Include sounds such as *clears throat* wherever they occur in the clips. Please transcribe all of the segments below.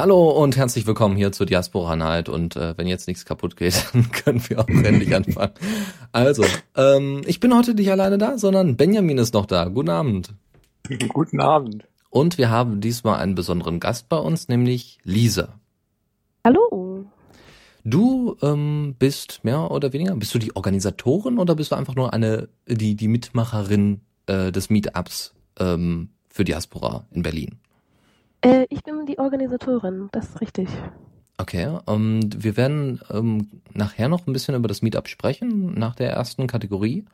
Hallo und herzlich willkommen hier zur Diaspora Night und äh, wenn jetzt nichts kaputt geht, *laughs* dann können wir auch endlich anfangen. Also, ähm, ich bin heute nicht alleine da, sondern Benjamin ist noch da. Guten Abend. Guten Abend. Und wir haben diesmal einen besonderen Gast bei uns, nämlich Lisa. Hallo. Du ähm, bist mehr oder weniger, bist du die Organisatorin oder bist du einfach nur eine die die Mitmacherin äh, des Meetups ähm, für Diaspora in Berlin? Äh, ich bin die Organisatorin, das ist richtig. Okay, ähm, wir werden ähm, nachher noch ein bisschen über das Meetup sprechen, nach der ersten Kategorie.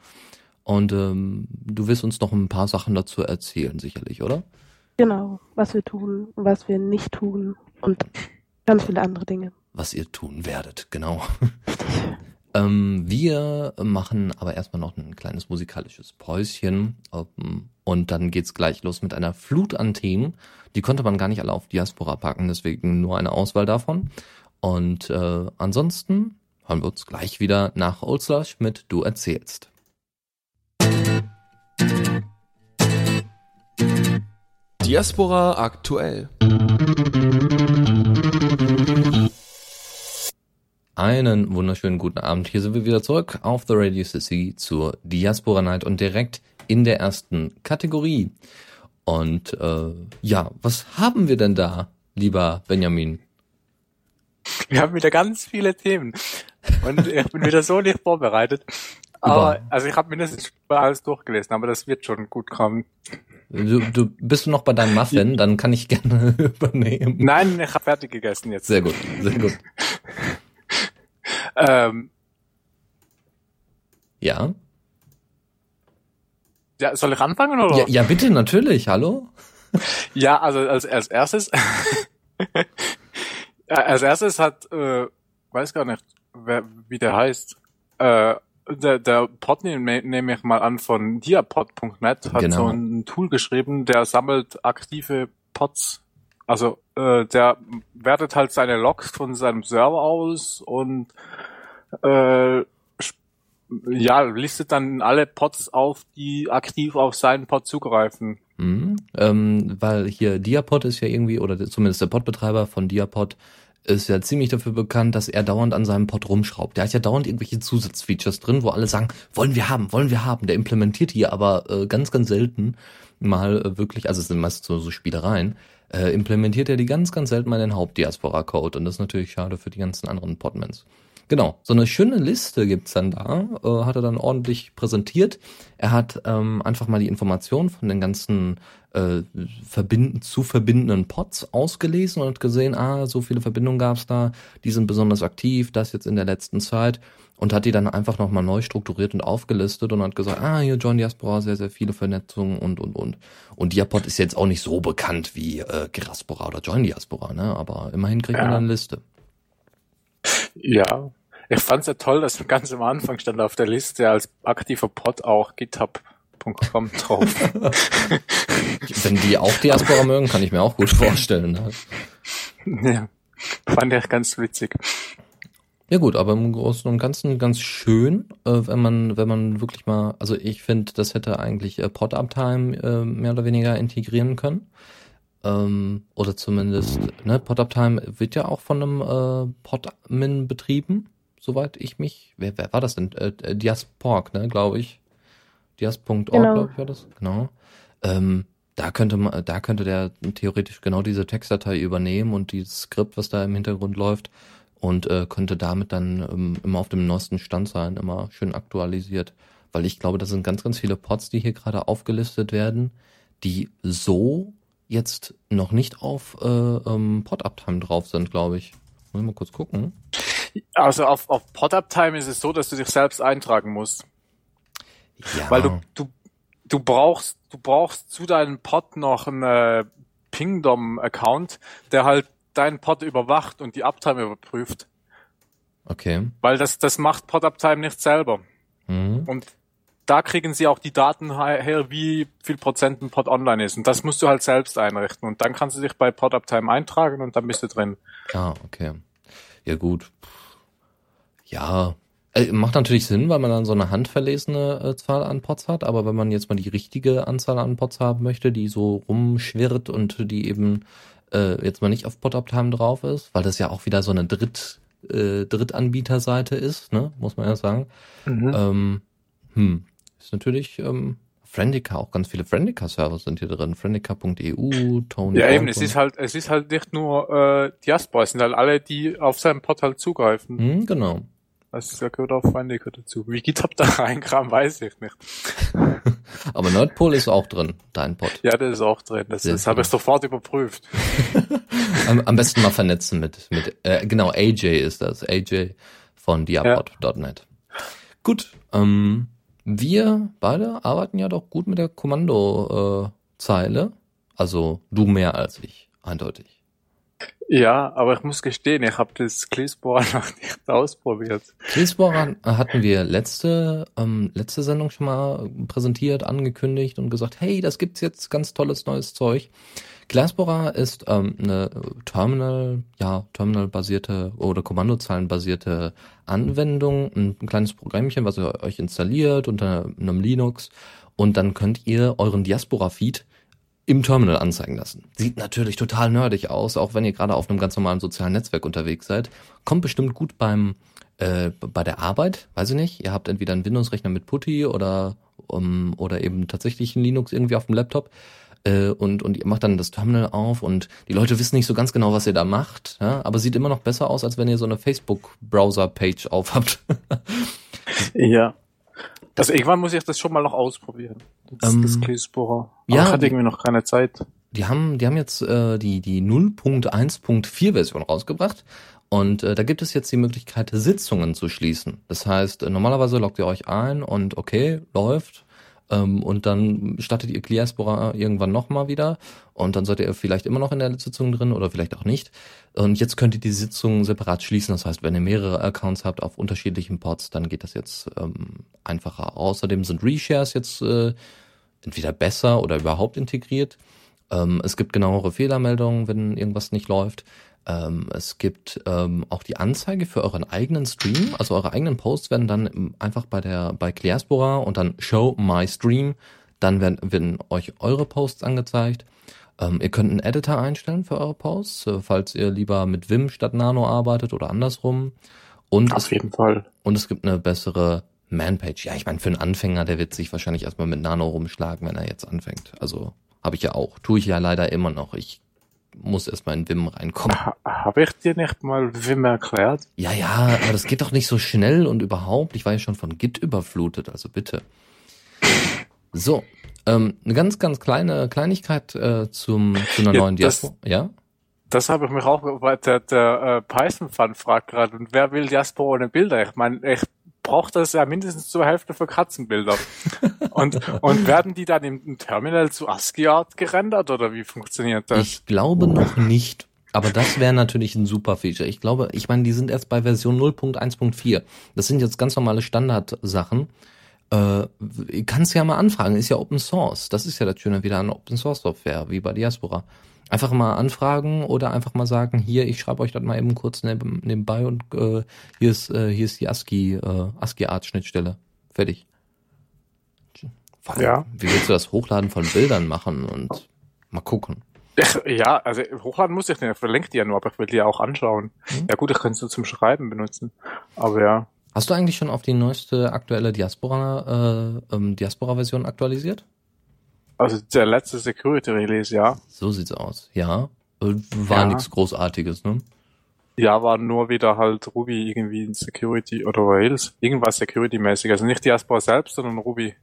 Und ähm, du wirst uns noch ein paar Sachen dazu erzählen, sicherlich, oder? Genau, was wir tun, was wir nicht tun und ganz viele andere Dinge. Was ihr tun werdet, genau. *laughs* ähm, wir machen aber erstmal noch ein kleines musikalisches Päuschen. Ähm, und dann geht's gleich los mit einer Flut an Themen. Die konnte man gar nicht alle auf Diaspora packen, deswegen nur eine Auswahl davon. Und äh, ansonsten hören wir uns gleich wieder nach Old Slush mit Du erzählst. Diaspora aktuell. Einen wunderschönen guten Abend. Hier sind wir wieder zurück auf The Radio CC zur Diaspora Night und direkt in der ersten Kategorie. Und äh, ja, was haben wir denn da, lieber Benjamin? Wir haben wieder ganz viele Themen. Und ich bin wieder so nicht vorbereitet. Aber, also ich habe mindestens alles durchgelesen, aber das wird schon gut kommen. Du, du bist du noch bei deinem Muffin, dann kann ich gerne *laughs* übernehmen. Nein, ich habe fertig gegessen jetzt. Sehr gut, sehr gut. *laughs* ähm, ja. Ja, soll ich anfangen oder? Ja, ja bitte, natürlich. Hallo. Ja, also als, als erstes, *laughs* als erstes hat, äh, weiß gar nicht, wer, wie der heißt, äh, der, der Pod nehme nehm ich mal an von diapod.net hat Genau. so ein Tool geschrieben, der sammelt aktive Pods. Also äh, der wertet halt seine Logs von seinem Server aus und äh, ja, listet dann alle Pods auf, die aktiv auf seinen Pod zugreifen. Mhm. Ähm, weil hier Diapod ist ja irgendwie, oder zumindest der Podbetreiber von Diapod ist ja ziemlich dafür bekannt, dass er dauernd an seinem Pod rumschraubt. Der hat ja dauernd irgendwelche Zusatzfeatures drin, wo alle sagen, wollen wir haben, wollen wir haben. Der implementiert hier aber äh, ganz, ganz selten mal äh, wirklich, also es sind meistens so, so Spielereien, äh, implementiert er die ganz, ganz selten mal in den Hauptdiaspora-Code. Und das ist natürlich schade für die ganzen anderen Podmans. Genau, so eine schöne Liste gibt's dann da, äh, hat er dann ordentlich präsentiert. Er hat ähm, einfach mal die Informationen von den ganzen äh, verbinden, zu verbindenden Pods ausgelesen und hat gesehen, ah, so viele Verbindungen gab's da, die sind besonders aktiv, das jetzt in der letzten Zeit und hat die dann einfach nochmal neu strukturiert und aufgelistet und hat gesagt, ah, hier John Diaspora, sehr, sehr viele Vernetzungen und, und, und. Und Diapod ist jetzt auch nicht so bekannt wie äh, Geraspora oder Join Diaspora, ne? aber immerhin kriegt man Ja. eine Liste. Ja, ich fand's ja toll, dass ganz am Anfang stand auf der Liste als aktiver Pod auch github.com drauf. *laughs* Wenn die auch Diaspora mögen, kann ich mir auch gut vorstellen. Ne? ja, fand ich ganz witzig. Ja gut, aber im Großen und Ganzen ganz schön, äh, wenn man, wenn man wirklich mal, also ich finde, das hätte eigentlich äh, Pod-Uptime äh, mehr oder weniger integrieren können. Ähm, oder zumindest, ne, Pod-Uptime wird ja auch von einem äh, Podmin betrieben, soweit ich mich, wer, wer war das denn? Äh, äh, Diasporg, ne, glaube ich. Dias.org, Genau. glaube ich, war das, genau. Ähm, da könnte man, da könnte der theoretisch genau diese Textdatei übernehmen und dieses Skript, was da im Hintergrund läuft, und äh, könnte damit dann ähm, immer auf dem neuesten Stand sein, immer schön aktualisiert. Weil ich glaube, das sind ganz, ganz viele Pods, die hier gerade aufgelistet werden, die so jetzt noch nicht auf äh, ähm, Pod-Uptime drauf sind, glaube ich. Muss ich mal kurz gucken. Also auf, auf Pod-Uptime ist es so, dass du dich selbst eintragen musst. Ja, Weil du, du, du brauchst, du brauchst zu deinem Pod noch einen äh, Pingdom-Account, der halt deinen Pod überwacht und die Uptime überprüft. okay. Weil das, das macht Pod-Uptime nicht selber. Und da kriegen sie auch die Daten he- her, wie viel Prozent ein Pod online ist. Und das musst du halt selbst einrichten. Und dann kannst du dich bei PodUptime eintragen und dann bist du drin. Ja, okay. Ja, gut. Ja, äh, macht natürlich Sinn, weil man dann so eine handverlesene äh, Zahl an Pots hat, aber wenn man jetzt mal die richtige Anzahl an Pots haben möchte, die so rumschwirrt und die eben äh, jetzt mal nicht auf PodUptime drauf ist, weil das ja auch wieder so eine Dritt, äh, Drittanbieterseite ist, ne, muss man ja sagen. Ähm, hm, ist natürlich ähm, Friendica, auch ganz viele Friendica-Server sind hier drin. Friendica.eu, Tony. Ja, eben, es ist halt, es ist halt nicht nur äh, Diaspora, es sind halt alle, die auf seinen Pod halt zugreifen. Hm, genau. Das gehört auch Friendica dazu. Wie GitHub da *laughs* reinkam, weiß ich nicht. *laughs* Aber Nerdpool ist auch drin, dein Pod. Ja, das ist auch drin. Das, das habe ich sofort überprüft. *laughs* Am, am besten mal vernetzen mit, mit äh, genau, AJ ist das. AJ von diapod.net. Gut, ähm, wir beide arbeiten ja doch gut mit der Kommandozeile. Zeile. also du mehr als ich, eindeutig. Ja, aber ich muss gestehen, ich habe das Cleesborer *laughs* noch nicht ausprobiert. Cleesborer hatten wir letzte, ähm, letzte Sendung schon mal präsentiert, angekündigt und gesagt, hey, das gibt's jetzt ganz tolles neues Zeug. Glassborer ist ähm, eine Terminal, ja, Terminal-basierte oder Kommandozeilen-basierte Anwendung, ein, ein kleines Programmchen, was ihr euch installiert unter einem Linux und dann könnt ihr euren Diaspora-Feed im Terminal anzeigen lassen. Sieht natürlich total nerdig aus, auch wenn ihr gerade auf einem ganz normalen sozialen Netzwerk unterwegs seid. Kommt bestimmt gut beim äh, bei der Arbeit, weiß ich nicht. Ihr habt entweder einen Windows-Rechner mit Putty oder um, oder eben tatsächlich ein Linux irgendwie auf dem Laptop äh, und und ihr macht dann das Terminal auf und die Leute wissen nicht so ganz genau, was ihr da macht, ja? aber sieht immer noch besser aus, als wenn ihr so eine Facebook-Browser-Page aufhabt. *laughs* Ja. Also irgendwann muss ich das schon mal noch ausprobieren. Das, Ähm, das Cleesborer. Aber ja, ich hatte die- irgendwie noch keine Zeit. Die haben, die haben jetzt äh, die, die 0.1.4 Version rausgebracht und äh, da gibt es jetzt die Möglichkeit, Sitzungen zu schließen. Das heißt, äh, normalerweise loggt ihr euch ein und okay, läuft. Ähm, und dann startet ihr Clearspora irgendwann nochmal wieder und dann seid ihr vielleicht immer noch in der Sitzung drin oder vielleicht auch nicht. Und jetzt könnt ihr die Sitzung separat schließen. Das heißt, wenn ihr mehrere Accounts habt auf unterschiedlichen Pods, dann geht das jetzt ähm, einfacher. Außerdem sind Reshares jetzt äh, entweder besser oder überhaupt integriert. Ähm, es gibt genauere Fehlermeldungen, wenn irgendwas nicht läuft. Ähm, es gibt ähm, auch die Anzeige für euren eigenen Stream, also eure eigenen Posts werden dann einfach bei der bei Clearspora und dann Show My Stream, dann werden, werden euch eure Posts angezeigt. Ähm, ihr könnt einen Editor einstellen für eure Posts, äh, falls ihr lieber mit Vim statt Nano arbeitet oder andersrum. Und es Auf jeden Fall. und es gibt eine bessere Manpage. Ja, ich meine, für einen Anfänger, der wird sich wahrscheinlich erstmal mit Nano rumschlagen, wenn er jetzt anfängt. Also habe ich ja auch. Tue ich ja leider immer noch. Ich muss erstmal in Vim reinkommen. Ha, Habe ich dir nicht mal Wim erklärt? Ja, ja, aber das geht doch nicht so schnell und überhaupt. Ich war ja schon von Git überflutet, also bitte. So, ähm, eine ganz, ganz kleine Kleinigkeit äh, zum, zu einer Ja, neuen Diaspora. Ja? Das habe ich mich auch, weil der, der äh, Python-Fan fragt gerade, und wer will Diaspora ohne Bilder? Ich meine, ich brauche das ja mindestens zur Hälfte für Katzenbilder. und, und werden die dann im Terminal zu ASCII-Art gerendert oder wie funktioniert das? Ich glaube noch nicht. Aber das wäre natürlich ein super Feature. Ich glaube, ich meine, die sind erst bei Version 0.1.4. Das sind jetzt ganz normale Standardsachen. Äh, kannst ja mal anfragen, ist ja Open Source. Das ist ja das Schöne wieder an Open Source Software, wie bei Diaspora. Einfach mal anfragen oder einfach mal sagen, hier, ich schreibe euch das mal eben kurz neben, nebenbei und äh, hier ist äh, hier ist die ASCII äh, ASCII Art Schnittstelle. Fertig. Allem, Ja. Wie willst du das Hochladen von Bildern machen und mal gucken? *laughs* Ja, also hochladen muss ich nicht, ich verlinke die ja nur, aber ich will die ja auch anschauen. Mhm. Ja gut, ich könnte sie zum Schreiben benutzen. Aber ja. Hast du eigentlich schon auf die neueste aktuelle Diaspora, äh, ähm, Diaspora-Version aktualisiert? Also der letzte Security Release, ja. So sieht's aus. Ja. Äh, War Ja. nichts Großartiges, ne? Ja, war nur wieder halt Ruby irgendwie in Security oder Rails. Irgendwas Security-mäßig. Also nicht Diaspora selbst, sondern Ruby.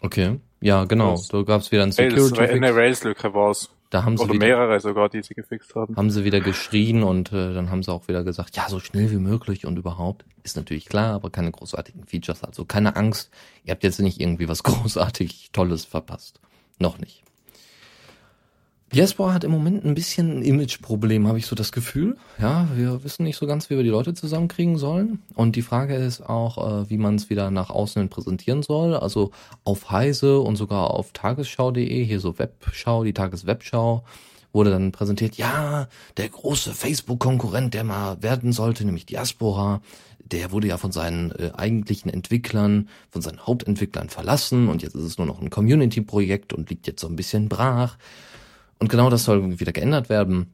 Okay. Ja, genau. Das- Da gab's wieder ein Rails, Security eine. Rails-Lücke war's. Da haben sie Oder wieder, mehrere sogar, die sie gefixt haben. haben sie wieder geschrien und äh, dann haben sie auch wieder gesagt, ja, so schnell wie möglich und überhaupt. Ist natürlich klar, aber keine großartigen Features. Also keine Angst, ihr habt jetzt nicht irgendwie was *laughs* großartig Tolles verpasst. Noch nicht. Diaspora hat im Moment ein bisschen ein Imageproblem, habe ich so das Gefühl. Ja, wir wissen nicht so ganz, wie wir die Leute zusammenkriegen sollen. Und die Frage ist auch, äh, wie man es wieder nach außen präsentieren soll. Also auf Heise und sogar auf tagesschau.de, hier so Webschau, die Tageswebschau, wurde dann präsentiert, ja, der große Facebook-Konkurrent, der mal werden sollte, nämlich Diaspora, der wurde ja von seinen äh, eigentlichen Entwicklern, von seinen Hauptentwicklern verlassen und jetzt ist es nur noch ein Community-Projekt und liegt jetzt so ein bisschen brach. Und genau das soll wieder geändert werden.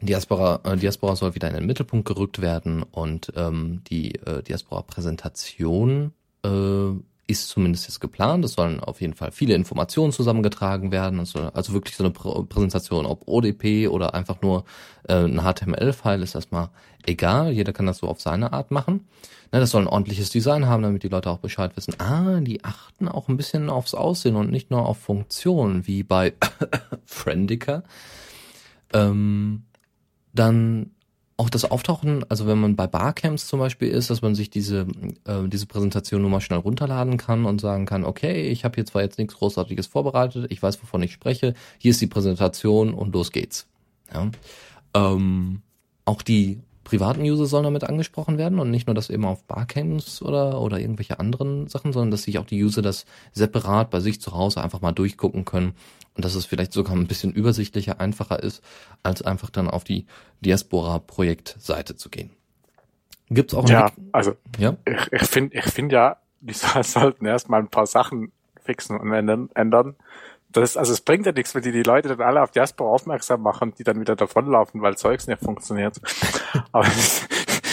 Diaspora, äh, Diaspora soll wieder in den Mittelpunkt gerückt werden und ähm, die äh, Diaspora-Präsentation äh, ist zumindest jetzt geplant. Es sollen auf jeden Fall viele Informationen zusammengetragen werden. Also, also wirklich so eine Pr Präsentation, ob ODP oder einfach nur äh, ein HTML-File ist erstmal egal. Jeder kann das so auf seine Art machen. Ne, das soll ein ordentliches Design haben, damit die Leute auch Bescheid wissen. Ah, die achten auch ein bisschen aufs Aussehen und nicht nur auf Funktionen, wie bei *coughs* Friendica. Ähm, dann auch das Auftauchen, also wenn man bei Barcamps zum Beispiel ist, dass man sich diese, äh, diese Präsentation nur mal schnell runterladen kann und sagen kann, okay, ich habe hier zwar jetzt nichts Großartiges vorbereitet, ich weiß, wovon ich spreche, hier ist die Präsentation und los geht's. Ja. Ähm, auch die privaten User sollen damit angesprochen werden und nicht nur das eben auf Barcamps oder, oder irgendwelche anderen Sachen, sondern dass sich auch die User das separat bei sich zu Hause einfach mal durchgucken können und dass es vielleicht sogar ein bisschen übersichtlicher, einfacher ist, als einfach dann auf die Diaspora-Projektseite zu gehen. Gibt's auch Ja, also ja? ich, ich finde ich finde ja, die *laughs* sollten erstmal ein paar Sachen fixen und ändern das, also es bringt ja nichts, wenn die die Leute dann alle auf Diaspora aufmerksam machen, die dann wieder davonlaufen, weil Zeugs nicht funktioniert. *laughs* Aber das,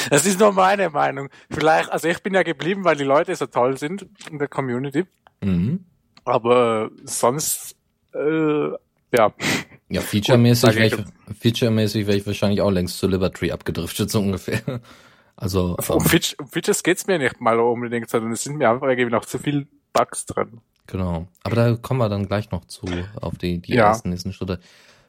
das ist nur meine Meinung. Vielleicht, also ich bin ja geblieben, weil die Leute so toll sind in der Community. Mhm. Aber sonst, äh, ja. Ja, featuremäßig wäre ich, featuremäßig wäre ich wahrscheinlich auch längst zu Liberty abgedriftet, so ungefähr. Also. Um, um, Feature, um Features geht's mir nicht mal unbedingt, sondern es sind mir einfach irgendwie noch zu viel Bugs drin. Genau. Aber da kommen wir dann gleich noch zu, auf die, die ja. ersten nächsten Schritte.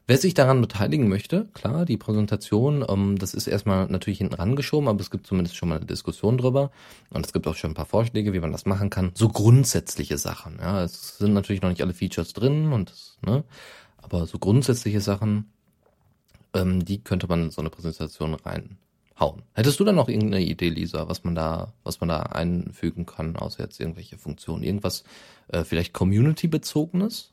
Wer sich daran beteiligen möchte, klar, die Präsentation, ähm, das ist erstmal natürlich hinten rangeschoben, aber es gibt zumindest schon mal eine Diskussion drüber. Und es gibt auch schon ein paar Vorschläge, wie man das machen kann. So grundsätzliche Sachen. Ja, es sind natürlich noch nicht alle Features drin und ne, aber so grundsätzliche Sachen, ähm, die könnte man in so eine Präsentation rein hauen. Hättest du da noch irgendeine Idee, Lisa, was man da, was man da einfügen kann, außer jetzt irgendwelche Funktionen? Irgendwas äh, vielleicht Community-bezogenes?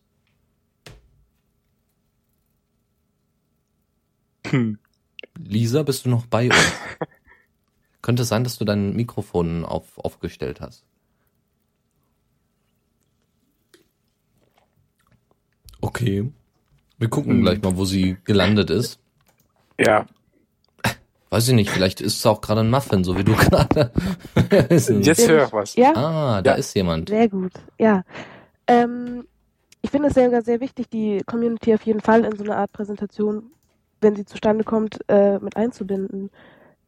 Hm. Lisa, bist du noch bei uns? *laughs* Könnte es sein, dass du dein Mikrofon auf, aufgestellt hast. Okay. Wir gucken hm. gleich mal, wo sie gelandet ist. Ja, Weiß ich nicht, vielleicht ist es auch gerade ein Muffin, so wie du *laughs* gerade. Jetzt höre ich was. Ja? Ah, da ja. ist jemand. Sehr gut, ja. Ähm, ich finde es sehr, sehr wichtig, die Community auf jeden Fall in so eine Art Präsentation, wenn sie zustande kommt, äh, mit einzubinden.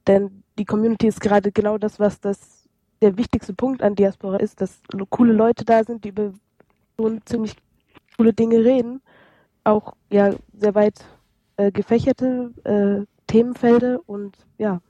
Denn die Community ist gerade genau das, was das der wichtigste Punkt an Diaspora ist, dass coole Leute da sind, die über so ziemlich coole Dinge reden. Auch ja sehr weit äh, gefächerte äh, Themenfelder und ja,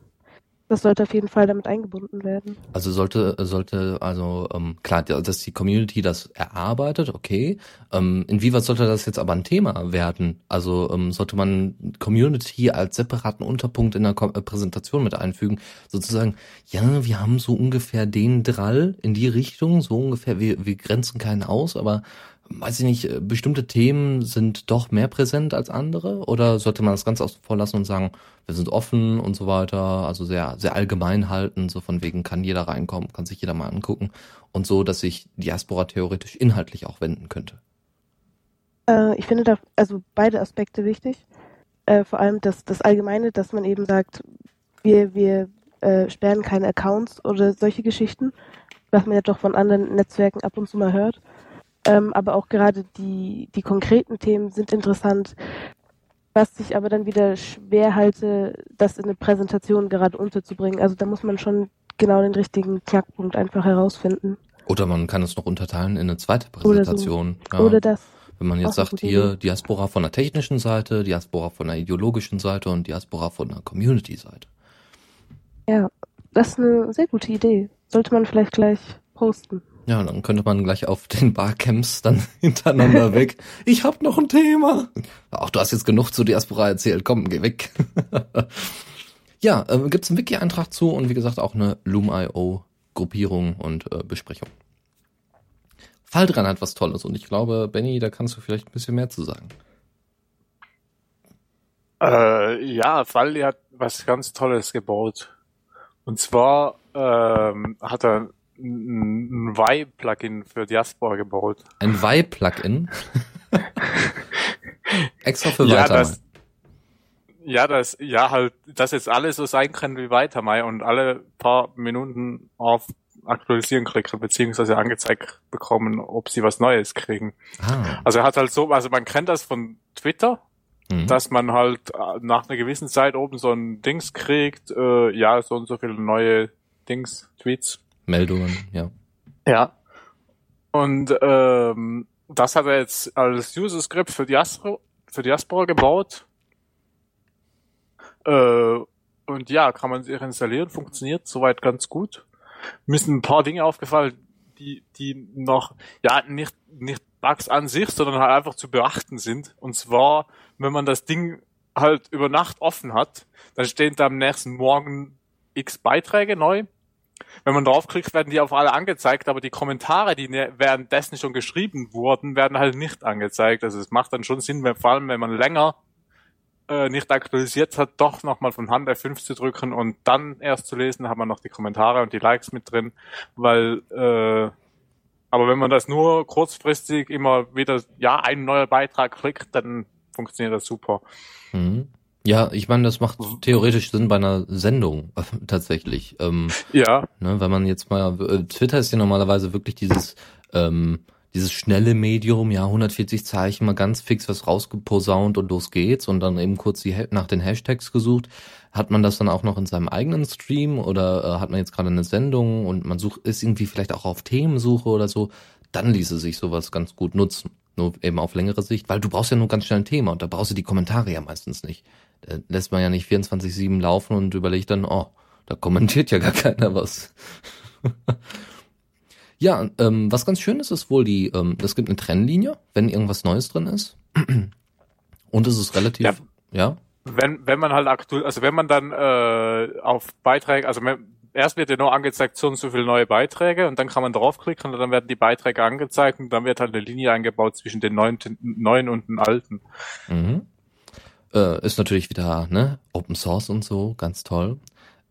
das sollte auf jeden Fall damit eingebunden werden. Also sollte, sollte, also ähm, klar, dass die Community das erarbeitet, okay. Ähm, inwieweit sollte das jetzt aber ein Thema werden? Also ähm, sollte man Community als separaten Unterpunkt in der Ko äh, Präsentation mit einfügen, sozusagen, ja, wir haben so ungefähr den Drall in die Richtung, so ungefähr, wir, wir grenzen keinen aus, aber weiß ich nicht, äh, bestimmte Themen sind doch mehr präsent als andere? Oder sollte man das ganz außen vor lassen und sagen, wir sind offen und so weiter, also sehr, sehr allgemein halten, so von wegen kann jeder reinkommen, kann sich jeder mal angucken und so, dass sich Diaspora theoretisch inhaltlich auch wenden könnte? Äh, ich finde da also beide Aspekte wichtig. Äh, vor allem das, das Allgemeine, dass man eben sagt, wir, wir äh, sperren keine Accounts oder solche Geschichten, was man ja doch von anderen Netzwerken ab und zu mal hört. Ähm, aber auch gerade die, die konkreten Themen sind interessant. Was ich aber dann wieder schwer halte, das in eine Präsentation gerade unterzubringen. Also da muss man schon genau den richtigen Knackpunkt einfach herausfinden. Oder man kann es noch unterteilen in eine zweite Präsentation. Oder, so. ja. Oder das. Wenn man jetzt sagt, hier Diaspora von der technischen Seite, Diaspora von der ideologischen Seite und Diaspora von der Community-Seite. Ja, das ist eine sehr gute Idee. Sollte man vielleicht gleich posten. Ja, dann könnte man gleich auf den Barcamps dann *laughs* hintereinander weg. Ich hab noch ein Thema. Ach, du hast jetzt genug zu Diaspora erzählt. Komm, geh weg. *laughs* ja, äh, gibt's einen Wiki-Eintrag zu und wie gesagt auch eine Loom.io Gruppierung und äh, Besprechung. Faldran hat was Tolles und ich glaube, Benny, da kannst du vielleicht ein bisschen mehr zu sagen. Äh, ja, Faldi hat was ganz Tolles gebaut. Und zwar ähm, hat er ein, Y-Plugin für Diaspora gebaut. Ein Y-Plugin? *laughs* Extra für ja, Weitermai. das, ja, das, ja, halt, dass jetzt alles so sein kann wie Weitermai und alle paar Minuten auf aktualisieren klicken, beziehungsweise angezeigt bekommen, ob sie was Neues kriegen. Ah. Also er hat halt so, also man kennt das von Twitter, Mhm. dass man halt äh, nach einer gewissen Zeit oben so ein Dings kriegt, äh, ja, so und so viele neue Dings, Tweets. Meldungen, ja. Ja. Und ähm, das hat er jetzt als User-Script für Diaspora, für Diaspora gebaut. Äh, und ja, kann man sich installieren, funktioniert soweit ganz gut. Mir sind ein paar Dinge aufgefallen, die, die noch, ja, nicht, nicht Bugs an sich, sondern halt einfach zu beachten sind. Und zwar, wenn man das Ding halt über Nacht offen hat, dann stehen da am nächsten Morgen x Beiträge neu. Wenn man draufklickt, werden die auf alle angezeigt, aber die Kommentare, die ne- währenddessen schon geschrieben wurden, werden halt nicht angezeigt. Also es macht dann schon Sinn, wenn, vor allem wenn man länger äh, nicht aktualisiert hat, doch nochmal von Hand F5 zu drücken und dann erst zu lesen, hat man noch die Kommentare und die Likes mit drin, weil äh, aber wenn man das nur kurzfristig immer wieder, ja, ein neuer Beitrag klickt, dann funktioniert das super. Mhm. Ja, ich meine, das macht theoretisch Sinn bei einer Sendung *laughs* tatsächlich. Ähm, Ja, ne, wenn man jetzt mal, äh, Twitter ist ja normalerweise wirklich dieses, ähm, dieses schnelle Medium, ja, 140 Zeichen, mal ganz fix was rausgeposaunt und los geht's und dann eben kurz die, nach den Hashtags gesucht. Hat man das dann auch noch in seinem eigenen Stream oder äh, hat man jetzt gerade eine Sendung und man sucht, ist irgendwie vielleicht auch auf Themensuche oder so, dann ließe sich sowas ganz gut nutzen. Nur eben auf längere Sicht, weil du brauchst ja nur ganz schnell ein Thema und da brauchst du die Kommentare ja meistens nicht. Da lässt man ja nicht 24-7 laufen und überlegt dann, oh, da kommentiert ja gar *laughs* keiner was. *laughs* ja, ähm, was ganz schön ist, ist wohl die, ähm, es gibt eine Trennlinie, wenn irgendwas Neues drin ist. *clears throat* Und es ist relativ, Ja. ja, wenn, wenn man halt aktuell, also wenn man dann äh, auf Beiträge, also man, erst wird ja nur angezeigt, so und so viele neue Beiträge und dann kann man draufklicken und dann werden die Beiträge angezeigt und dann wird halt eine Linie eingebaut zwischen den neuen, neuen und den alten. Mhm. Äh, ist natürlich wieder ne Open Source und so, ganz toll.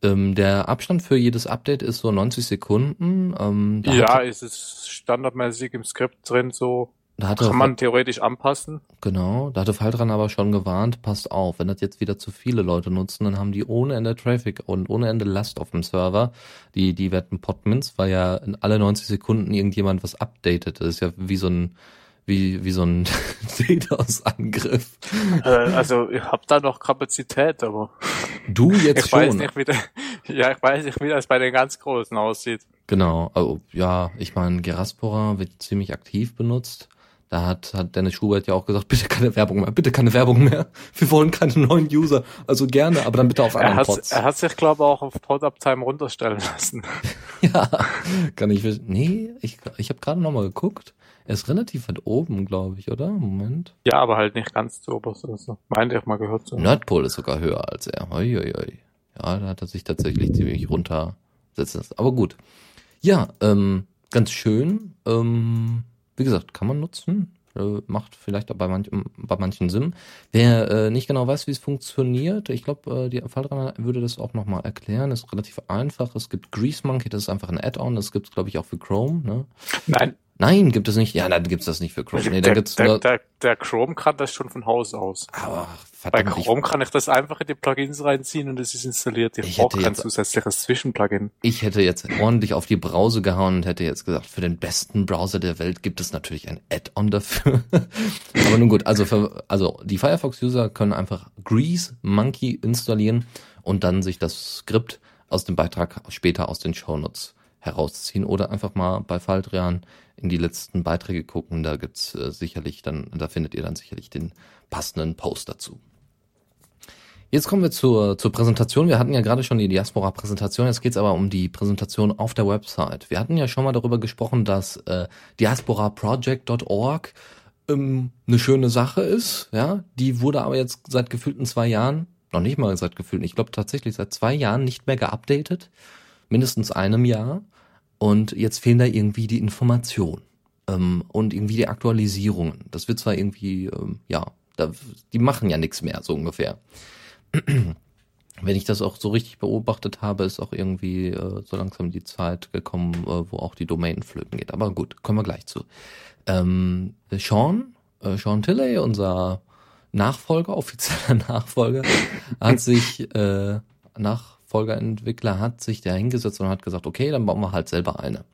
Ähm, der Abstand für jedes Update ist so 90 Sekunden. Ähm, ja, ist es standardmäßig im Skript drin, so da hatte kann man theoretisch anpassen. genau, da hatte Faltran aber schon gewarnt, passt auf, wenn das jetzt wieder zu viele Leute nutzen, dann haben die ohne Ende Traffic und ohne Ende Last auf dem Server. Die die werden Podmins, weil ja in alle 90 Sekunden irgendjemand was updatet. Das ist ja wie so ein wie wie so ein *laughs* DDoS-Angriff. Äh, also ich habe da noch Kapazität, aber Du jetzt *laughs* ich schon. weiß nicht, wie der, *laughs* ja, ich weiß nicht, wie das bei den ganz Großen aussieht. Genau, also, ja, ich meine, Geraspora wird ziemlich aktiv benutzt. Da hat, hat Dennis Schubert ja auch gesagt, *laughs* bitte keine Werbung mehr, bitte keine Werbung mehr. Wir wollen keine neuen User. Also gerne, aber dann bitte auf Er anderen hat, Pods. er hat sich, glaube ich, auch auf Pod-Uptime runterstellen lassen. *laughs* Ja, kann ich wissen. Nee, ich, ich habe gerade nochmal geguckt. Er ist relativ weit oben, glaube ich, oder? Moment. Ja, aber halt nicht ganz zu oberst oder so. Meinte ich mal gehört zu. Nerdpol ist sogar höher als er. Hoi, hoi, hoi. Ja, da hat er sich tatsächlich ziemlich runtersetzen lassen. Aber gut. Ja, ähm, ganz schön. Ähm, wie gesagt, kann man nutzen. Äh, macht vielleicht auch bei, manch, bei manchen Sinn. Wer äh, nicht genau weiß, wie es funktioniert, ich glaube, äh, die Fallrenner würde das auch nochmal erklären. Ist relativ einfach. Es gibt Grease Monkey, das ist einfach ein Add-on. Das gibt es, glaube ich, auch für Chrome. Ne? Nein, Nein, gibt es nicht. Ja, dann gibt's das nicht für Chrome. Nee, da der, gibt's der, der, der Chrome kann das schon von Haus aus. Aber Bei verdammt, ich, Chrome kann ich das einfach in die Plugins reinziehen und es ist installiert. Ich, Ich brauche hätte kein jetzt- zusätzliches Zwischenplugin. ich hätte jetzt ordentlich auf die Brause gehauen und hätte jetzt gesagt, für den besten Browser der Welt gibt es natürlich ein Add-on dafür. *laughs* Aber nun gut, also für, also die Firefox-User können einfach Grease Monkey installieren und dann sich das Skript aus dem Beitrag später aus den Shownotes herausziehen oder einfach mal bei Faldrian in die letzten Beiträge gucken. Da gibt's äh, sicherlich dann, da findet ihr dann sicherlich den passenden Post dazu. Jetzt kommen wir zur, zur Präsentation. Wir hatten ja gerade schon die Diaspora-Präsentation, jetzt geht's aber um die Präsentation auf der Website. Wir hatten ja schon mal darüber gesprochen, dass äh, diasporaproject.org ähm, eine schöne Sache ist. Ja, Die wurde aber jetzt seit gefühlten zwei Jahren, noch nicht mal seit gefühlten, ich glaube tatsächlich seit zwei Jahren nicht mehr geupdatet. Mindestens einem Jahr. Und jetzt fehlen da irgendwie die Informationen ähm, und irgendwie die Aktualisierungen. Das wird zwar irgendwie, ähm, ja, da, die machen ja nichts mehr, so ungefähr. *clears throat* Wenn ich das auch so richtig beobachtet habe, ist auch irgendwie äh, so langsam die Zeit gekommen, äh, wo auch die Domain flöten geht. Aber gut, kommen wir gleich zu. Ähm, Sean, äh, Sean Tilley, unser Nachfolger, *laughs* offizieller Nachfolger, hat sich, äh, Nachfolgerentwickler hat sich da hingesetzt und hat gesagt, okay, dann bauen wir halt selber eine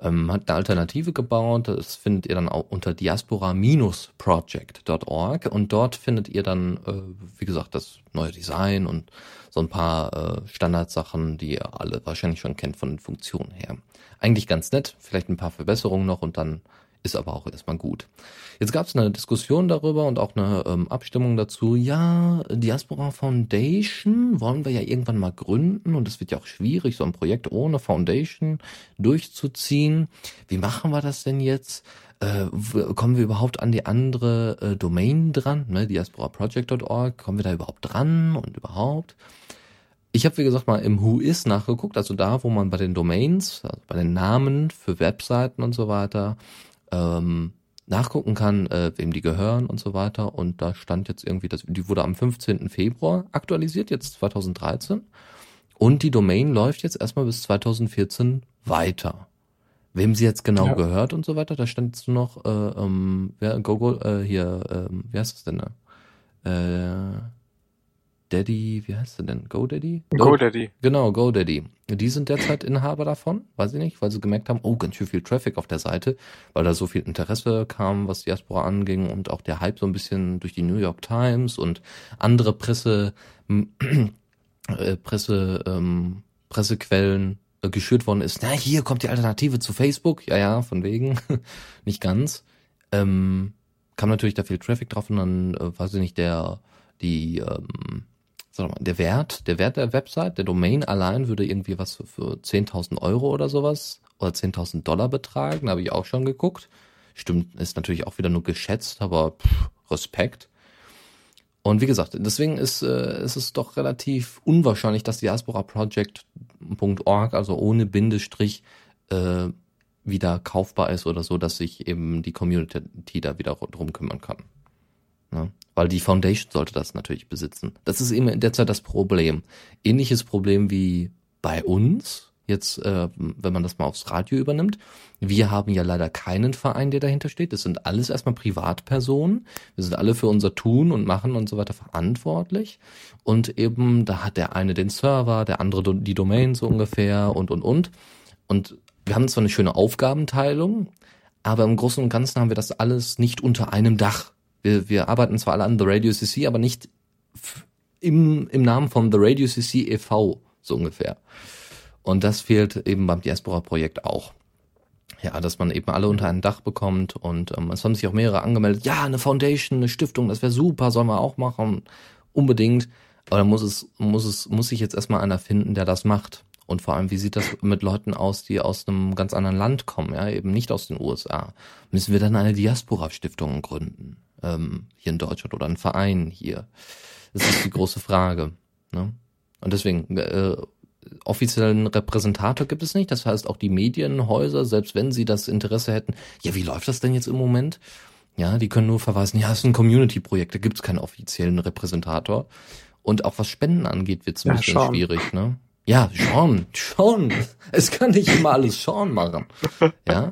ähm, hat eine Alternative gebaut. Das findet ihr dann auch unter diaspora-project.org und dort findet ihr dann, äh, wie gesagt, das neue Design und so ein paar äh, Standardsachen, die ihr alle wahrscheinlich schon kennt von den Funktionen her. Eigentlich ganz nett, vielleicht ein paar Verbesserungen noch und dann ist aber auch erstmal gut. Jetzt gab es eine Diskussion darüber und auch eine ähm, Abstimmung dazu. Ja, Diaspora Foundation wollen wir ja irgendwann mal gründen und es wird ja auch schwierig, so ein Projekt ohne Foundation durchzuziehen. Wie machen wir das denn jetzt? Äh, kommen wir überhaupt an die andere äh, Domain dran, ne, diasporaproject.org? Kommen wir da überhaupt dran und überhaupt? Ich habe, wie gesagt, mal im Who Is nachgeguckt, also da, wo man bei den Domains, also bei den Namen für Webseiten und so weiter, ähm, nachgucken kann, äh, wem die gehören und so weiter. Und da stand jetzt irgendwie, dass die wurde am 15. Februar aktualisiert, jetzt 2013. Und die Domain läuft jetzt erstmal bis 2014 weiter. Wem sie jetzt genau ja. gehört und so weiter, da stand jetzt nur noch, äh, ähm, wer, Google, äh, hier, ähm, wie heißt das denn da? Äh, Daddy, wie heißt der denn? GoDaddy? GoDaddy. Genau, GoDaddy. Die sind derzeit Inhaber davon, weiß ich nicht, weil sie gemerkt haben, oh, ganz schön viel Traffic auf der Seite, weil da so viel Interesse kam, was Diaspora anging und auch der Hype so ein bisschen durch die New York Times und andere Presse, *clears throat* äh, Presse, ähm, Pressequellen äh, geschürt worden ist. Na, hier kommt die Alternative zu Facebook. Ja, ja, von wegen. *laughs* nicht ganz. Ähm, kam natürlich da viel Traffic drauf und dann, äh, weiß ich nicht, der, die, ähm, sag mal, der Wert, der Wert der Website, der Domain allein würde irgendwie was für, für 10.000 Euro oder sowas oder 10.000 Dollar betragen, habe ich auch schon geguckt. Stimmt, ist natürlich auch wieder nur geschätzt, aber pff, Respekt. Und wie gesagt, deswegen ist, äh, ist es doch relativ unwahrscheinlich, dass diasporaproject.org, also ohne Bindestrich, äh, wieder kaufbar ist oder so, dass sich eben die Community da wieder drum kümmern kann. Ne? Weil die Foundation sollte das natürlich besitzen. Das ist eben derzeit das Problem. Ähnliches Problem wie bei uns, jetzt, äh, wenn man das mal aufs Radio übernimmt. Wir haben ja leider keinen Verein, der dahinter steht. Das sind alles erstmal Privatpersonen. Wir sind alle für unser Tun und Machen und so weiter verantwortlich. Und eben, da hat der eine den Server, der andere die Domain so ungefähr und, und, und. Und wir haben zwar eine schöne Aufgabenteilung, aber im Großen und Ganzen haben wir das alles nicht unter einem Dach wir, wir arbeiten zwar alle an The Radio CC, aber nicht im, im Namen von The Radio CC e.V., so ungefähr. Und das fehlt eben beim Diaspora-Projekt auch. Ja, dass man eben alle unter ein Dach bekommt und ähm, es haben sich auch mehrere angemeldet. Ja, eine Foundation, eine Stiftung, das wäre super, sollen wir auch machen. Unbedingt. Aber dann muss es, muss es, muss sich jetzt erstmal einer finden, der das macht. Und vor allem, wie sieht das mit Leuten aus, die aus einem ganz anderen Land kommen, ja, eben nicht aus den USA? Müssen wir dann eine Diaspora-Stiftung gründen? Ähm, hier in Deutschland oder ein Verein hier? Das ist die große Frage. Ne? Und deswegen, äh, offiziellen Repräsentator gibt es nicht. Das heißt, auch die Medienhäuser, selbst wenn sie das Interesse hätten, ja, wie läuft das denn jetzt im Moment? Ja, die können nur verweisen, ja, es ist ein Community-Projekt, da gibt es keinen offiziellen Repräsentator. Und auch was Spenden angeht, wird es ein ja, bisschen schon. schwierig, ne? Ja, Sean, Sean. Es kann nicht immer alles Sean machen. Ja.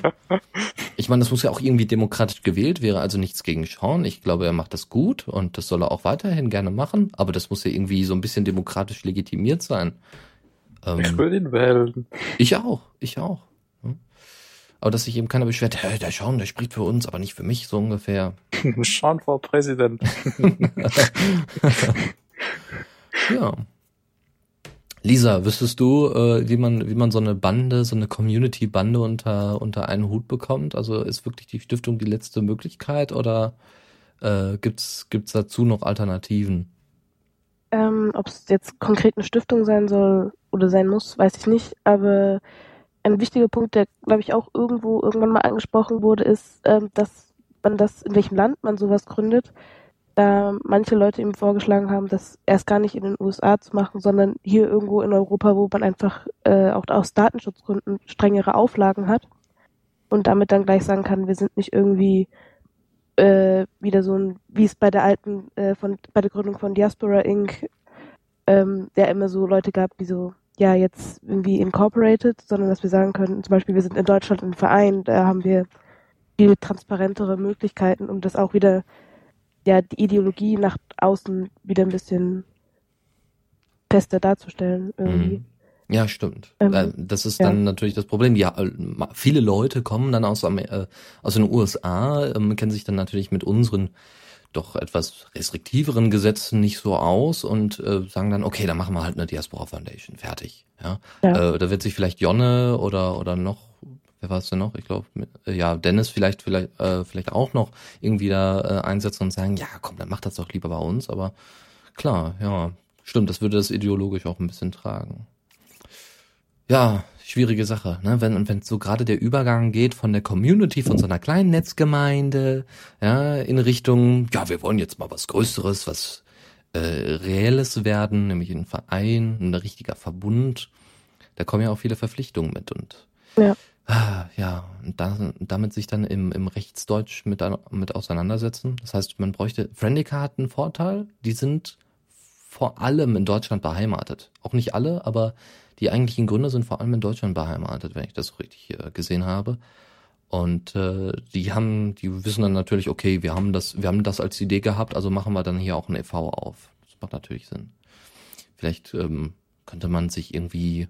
Ich meine, das muss ja auch irgendwie demokratisch gewählt, wäre also nichts gegen Sean. Ich glaube, er macht das gut und das soll er auch weiterhin gerne machen, aber das muss ja irgendwie so ein bisschen demokratisch legitimiert sein. Ähm, ich will ihn wählen. Ich auch, ich auch. Aber dass sich eben keiner beschwert, hey, der Sean, der spricht für uns, aber nicht für mich, so ungefähr. *laughs* Sean vor Präsident. *laughs* ja. Lisa, wüsstest du, äh, wie man, wie man so eine Bande, so eine Community-Bande unter, unter einen Hut bekommt? Also ist wirklich die Stiftung die letzte Möglichkeit oder äh, gibt's, gibt's dazu noch Alternativen? Ähm, Ob es jetzt konkret eine Stiftung sein soll oder sein muss, weiß ich nicht. Aber ein wichtiger Punkt, der, glaube ich, auch irgendwo irgendwann mal angesprochen wurde, ist, ähm, dass man das, in welchem Land man sowas gründet, da manche Leute ihm vorgeschlagen haben, das erst gar nicht in den USA zu machen, sondern hier irgendwo in Europa, wo man einfach äh, auch aus Datenschutzgründen strengere Auflagen hat und damit dann gleich sagen kann, wir sind nicht irgendwie äh, wieder so ein, wie es bei der alten, äh, von bei der Gründung von Diaspora Inc. Ähm, der immer so Leute gab, die so, ja, jetzt irgendwie incorporated, sondern dass wir sagen können, zum Beispiel, wir sind in Deutschland ein Verein, da haben wir viel transparentere Möglichkeiten, um das auch wieder, ja, die Ideologie nach außen wieder ein bisschen fester darzustellen irgendwie. Mhm. Ja, stimmt. Ähm, Äh, das ist ja. dann natürlich das Problem. Ja, äh, viele Leute kommen dann aus, äh, aus den USA, ähm, kennen sich dann natürlich mit unseren doch etwas restriktiveren Gesetzen nicht so aus und äh, sagen dann, okay, dann machen wir halt eine Diaspora Foundation, fertig. Ja, Ja. Äh, da wird sich vielleicht Jonne oder oder noch, wer war es denn noch? Ich glaube, äh, ja, Dennis vielleicht vielleicht äh, vielleicht auch noch irgendwie da äh, einsetzen und sagen, ja, komm, dann macht das doch lieber bei uns. Aber klar, ja, stimmt, das würde das ideologisch auch ein bisschen tragen. Ja, schwierige Sache, ne? Wenn und wenn so gerade der Übergang geht von der Community, von so einer kleinen Netzgemeinde, ja, in Richtung, ja, wir wollen jetzt mal was Größeres, was äh, Reelles werden, nämlich ein Verein, ein richtiger Verbund. Da kommen ja auch viele Verpflichtungen mit und Ja. Ah, ja, und da, damit sich dann im, im Rechtsdeutsch mit, mit auseinandersetzen. Das heißt, man bräuchte, Friendica hat einen Vorteil, die sind vor allem in Deutschland beheimatet. Auch nicht alle, aber die eigentlichen Gründer sind vor allem in Deutschland beheimatet, wenn ich das richtig äh, gesehen habe. Und äh, die haben, die wissen dann natürlich, okay, wir haben das, wir haben das als Idee gehabt, also machen wir dann hier auch ein e.V. auf. Das macht natürlich Sinn. Vielleicht ähm, könnte man sich irgendwie,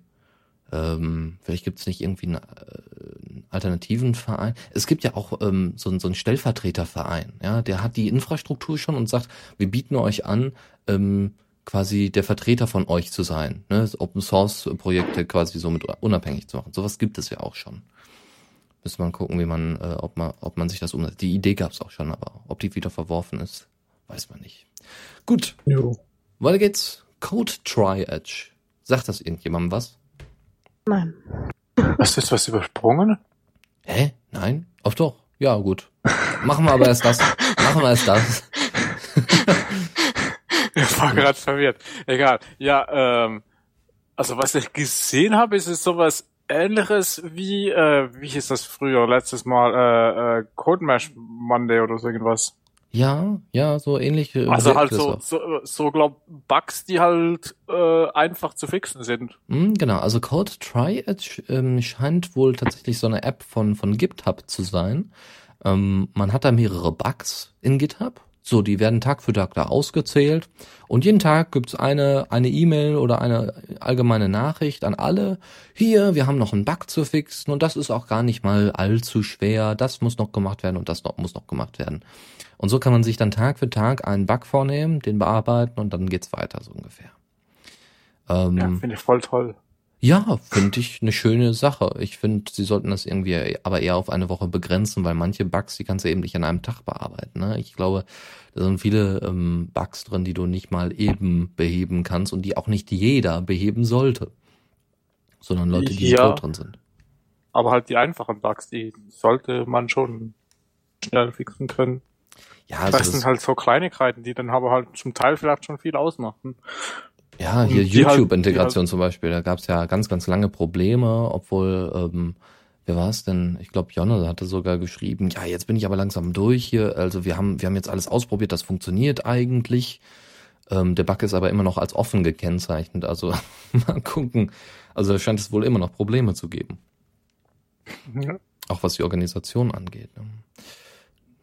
ähm, vielleicht gibt es nicht irgendwie einen, äh, alternativen Verein. Es gibt ja auch ähm, so, einen- so einen Stellvertreterverein, ja, der hat die Infrastruktur schon und sagt, wir bieten euch an, ähm, quasi der Vertreter von euch zu sein, ne? Open Source Projekte quasi so mit unabhängig zu machen. Sowas gibt es ja auch schon. Müsste man gucken, wie man, äh, ob man, ob man sich das umsetzt. Die Idee gab es auch schon, aber ob die wieder verworfen ist, weiß man nicht. Gut, Jo. weiter geht's. Code Tri-Edge. Sagt das irgendjemandem was? Nein. Hast du jetzt was übersprungen? Hä? Nein? Ach doch. Ja, gut. Machen wir aber erst das. Machen wir erst das. *laughs* Ich war gerade verwirrt. Egal. Ja, ähm, also was ich gesehen habe, ist es sowas ähnliches wie, äh, wie hieß das früher, letztes Mal, äh, äh, Code Mesh Monday oder so irgendwas. Ja, ja, so ähnliche. Also halt so, so, so glaub, Bugs, die halt äh, einfach zu fixen sind. Hm, genau, also Code Tri-Edge ähm, scheint wohl tatsächlich so eine App von, von GitHub zu sein. Ähm, man hat da mehrere Bugs in GitHub. So, die werden Tag für Tag da ausgezählt. Und jeden Tag gibt's eine eine E-Mail oder eine allgemeine Nachricht an alle. Hier, wir haben noch einen Bug zu fixen und das ist auch gar nicht mal allzu schwer. Das muss noch gemacht werden und das noch, muss noch gemacht werden. Und so kann man sich dann Tag für Tag einen Bug vornehmen, den bearbeiten und dann geht's weiter, so ungefähr. Ähm, Ja, finde ich voll toll. ja, finde ich eine schöne Sache. Ich finde, sie sollten das irgendwie aber eher auf eine Woche begrenzen, weil manche Bugs, die kannst du eben nicht an einem Tag bearbeiten. Ne? Ich glaube, da sind viele ähm, Bugs drin, die du nicht mal eben beheben kannst und die auch nicht jeder beheben sollte. Sondern Leute, die Ja. Code drin sind. Aber halt die einfachen Bugs, die sollte man schon schnell fixen können. Ja, das das, sind halt so Kleinigkeiten, die dann aber halt zum Teil vielleicht schon viel ausmachen. ja hier halt- YouTube-Integration die zum Beispiel, da gab es ja ganz, ganz lange Probleme, obwohl, ähm, wer war es denn? Ich glaube, Jonne hatte sogar geschrieben, ja, jetzt bin ich aber langsam durch hier. Also wir haben, wir haben jetzt alles ausprobiert, das funktioniert eigentlich. Ähm, der Bug ist aber immer noch als offen gekennzeichnet. Also *laughs* mal gucken. Also da scheint es wohl immer noch Probleme zu geben. Ja. Auch was die Organisation angeht. Ne?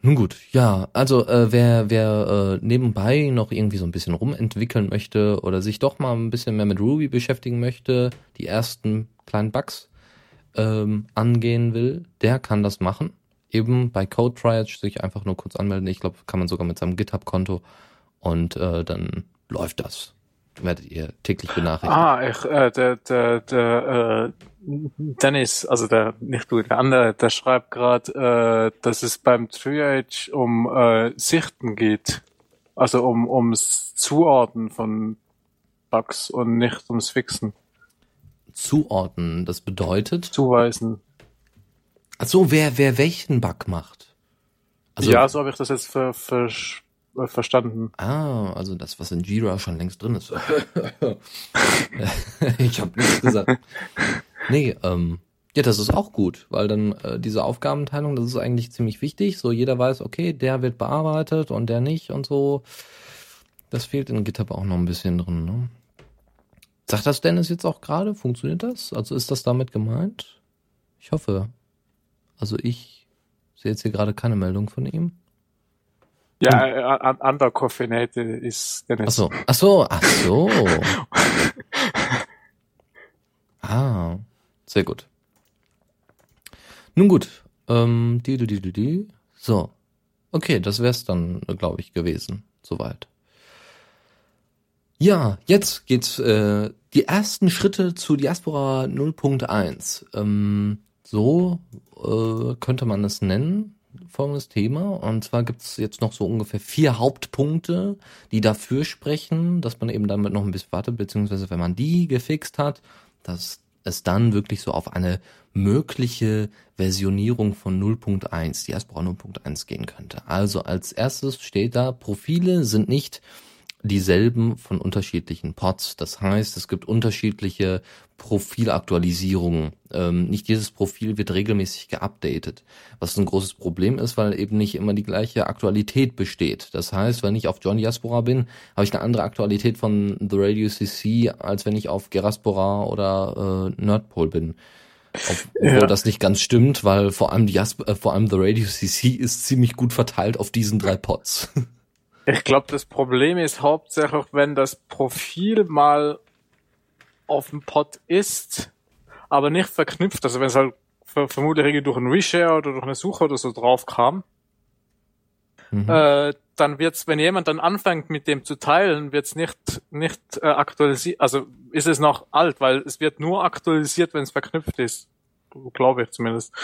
Nun gut, ja, also äh, wer, wer äh, nebenbei noch irgendwie so ein bisschen rumentwickeln möchte oder sich doch mal ein bisschen mehr mit Ruby beschäftigen möchte, die ersten kleinen Bugs ähm, angehen will, der kann das machen. Eben bei Code Triage sich einfach nur kurz anmelden. Ich glaube, kann man sogar mit seinem GitHub-Konto und äh, dann läuft das. Werdet ihr täglich benachrichtigt. Ah, ich, äh, der, der, der, äh, Dennis, also der, nicht du, der andere, der schreibt gerade, äh, dass es beim Triage um äh, Sichten geht. Also um ums Zuordnen von Bugs und nicht ums Fixen. Zuordnen, das bedeutet. Zuweisen. Ach so, wer, wer welchen Bug macht. Also, ja, so habe ich das jetzt ver, ver, verstanden. Ah, also das, was in Jira schon längst drin ist. *laughs* ich habe nichts gesagt. Nee, ähm, ja, das ist auch gut, weil dann äh, diese Aufgabenteilung, das ist eigentlich ziemlich wichtig. So jeder weiß, okay, der wird bearbeitet und der nicht und so. Das fehlt in GitHub auch noch ein bisschen drin. Ne? Sagt das Dennis jetzt auch gerade? Funktioniert das? Also ist das damit gemeint? Ich hoffe. Also ich sehe jetzt hier gerade keine Meldung von ihm. Ja, hm. äh, undercoffeinated ist Dennis. Ach so, ach so, ach *laughs* so. ah, sehr gut. Nun gut, ähm, die, die, die, die, die. So. Okay, das wär's dann, glaube ich, gewesen. Soweit. Ja, jetzt geht's äh, die ersten Schritte zu Diaspora 0.1. Ähm, so äh, könnte man es nennen, folgendes Thema. Und zwar gibt's jetzt noch so ungefähr vier Hauptpunkte, die dafür sprechen, dass man eben damit noch ein bisschen wartet, beziehungsweise wenn man die gefixt hat, dass es dann wirklich so auf eine mögliche Versionierung von 0.1, Diaspora 0.1 gehen könnte. Also als erstes steht da, Profile sind nicht dieselben von unterschiedlichen Pods. Das heißt, es gibt unterschiedliche Profilaktualisierungen. Ähm, nicht jedes Profil wird regelmäßig geupdatet, was ein großes Problem ist, weil eben nicht immer die gleiche Aktualität besteht. Das heißt, wenn ich auf John Diaspora bin, habe ich eine andere Aktualität von The Radio CC, als wenn ich auf Geraspora oder äh, Nerdpol bin. Obwohl ja. das nicht ganz stimmt, weil vor allem, Diasp äh, vor allem The Radio CC ist ziemlich gut verteilt auf diesen drei Pods. *laughs* Ich glaube, das Problem ist hauptsächlich, wenn das Profil mal auf dem Pod ist, aber nicht verknüpft. Also wenn es halt vermutlich durch einen Reshare oder durch eine Suche oder so drauf kam, mhm. äh, dann wird's, wenn jemand dann anfängt mit dem zu teilen, wird's nicht nicht äh, aktualisiert. Also ist es noch alt, weil es wird nur aktualisiert, wenn es verknüpft ist, glaube ich zumindest.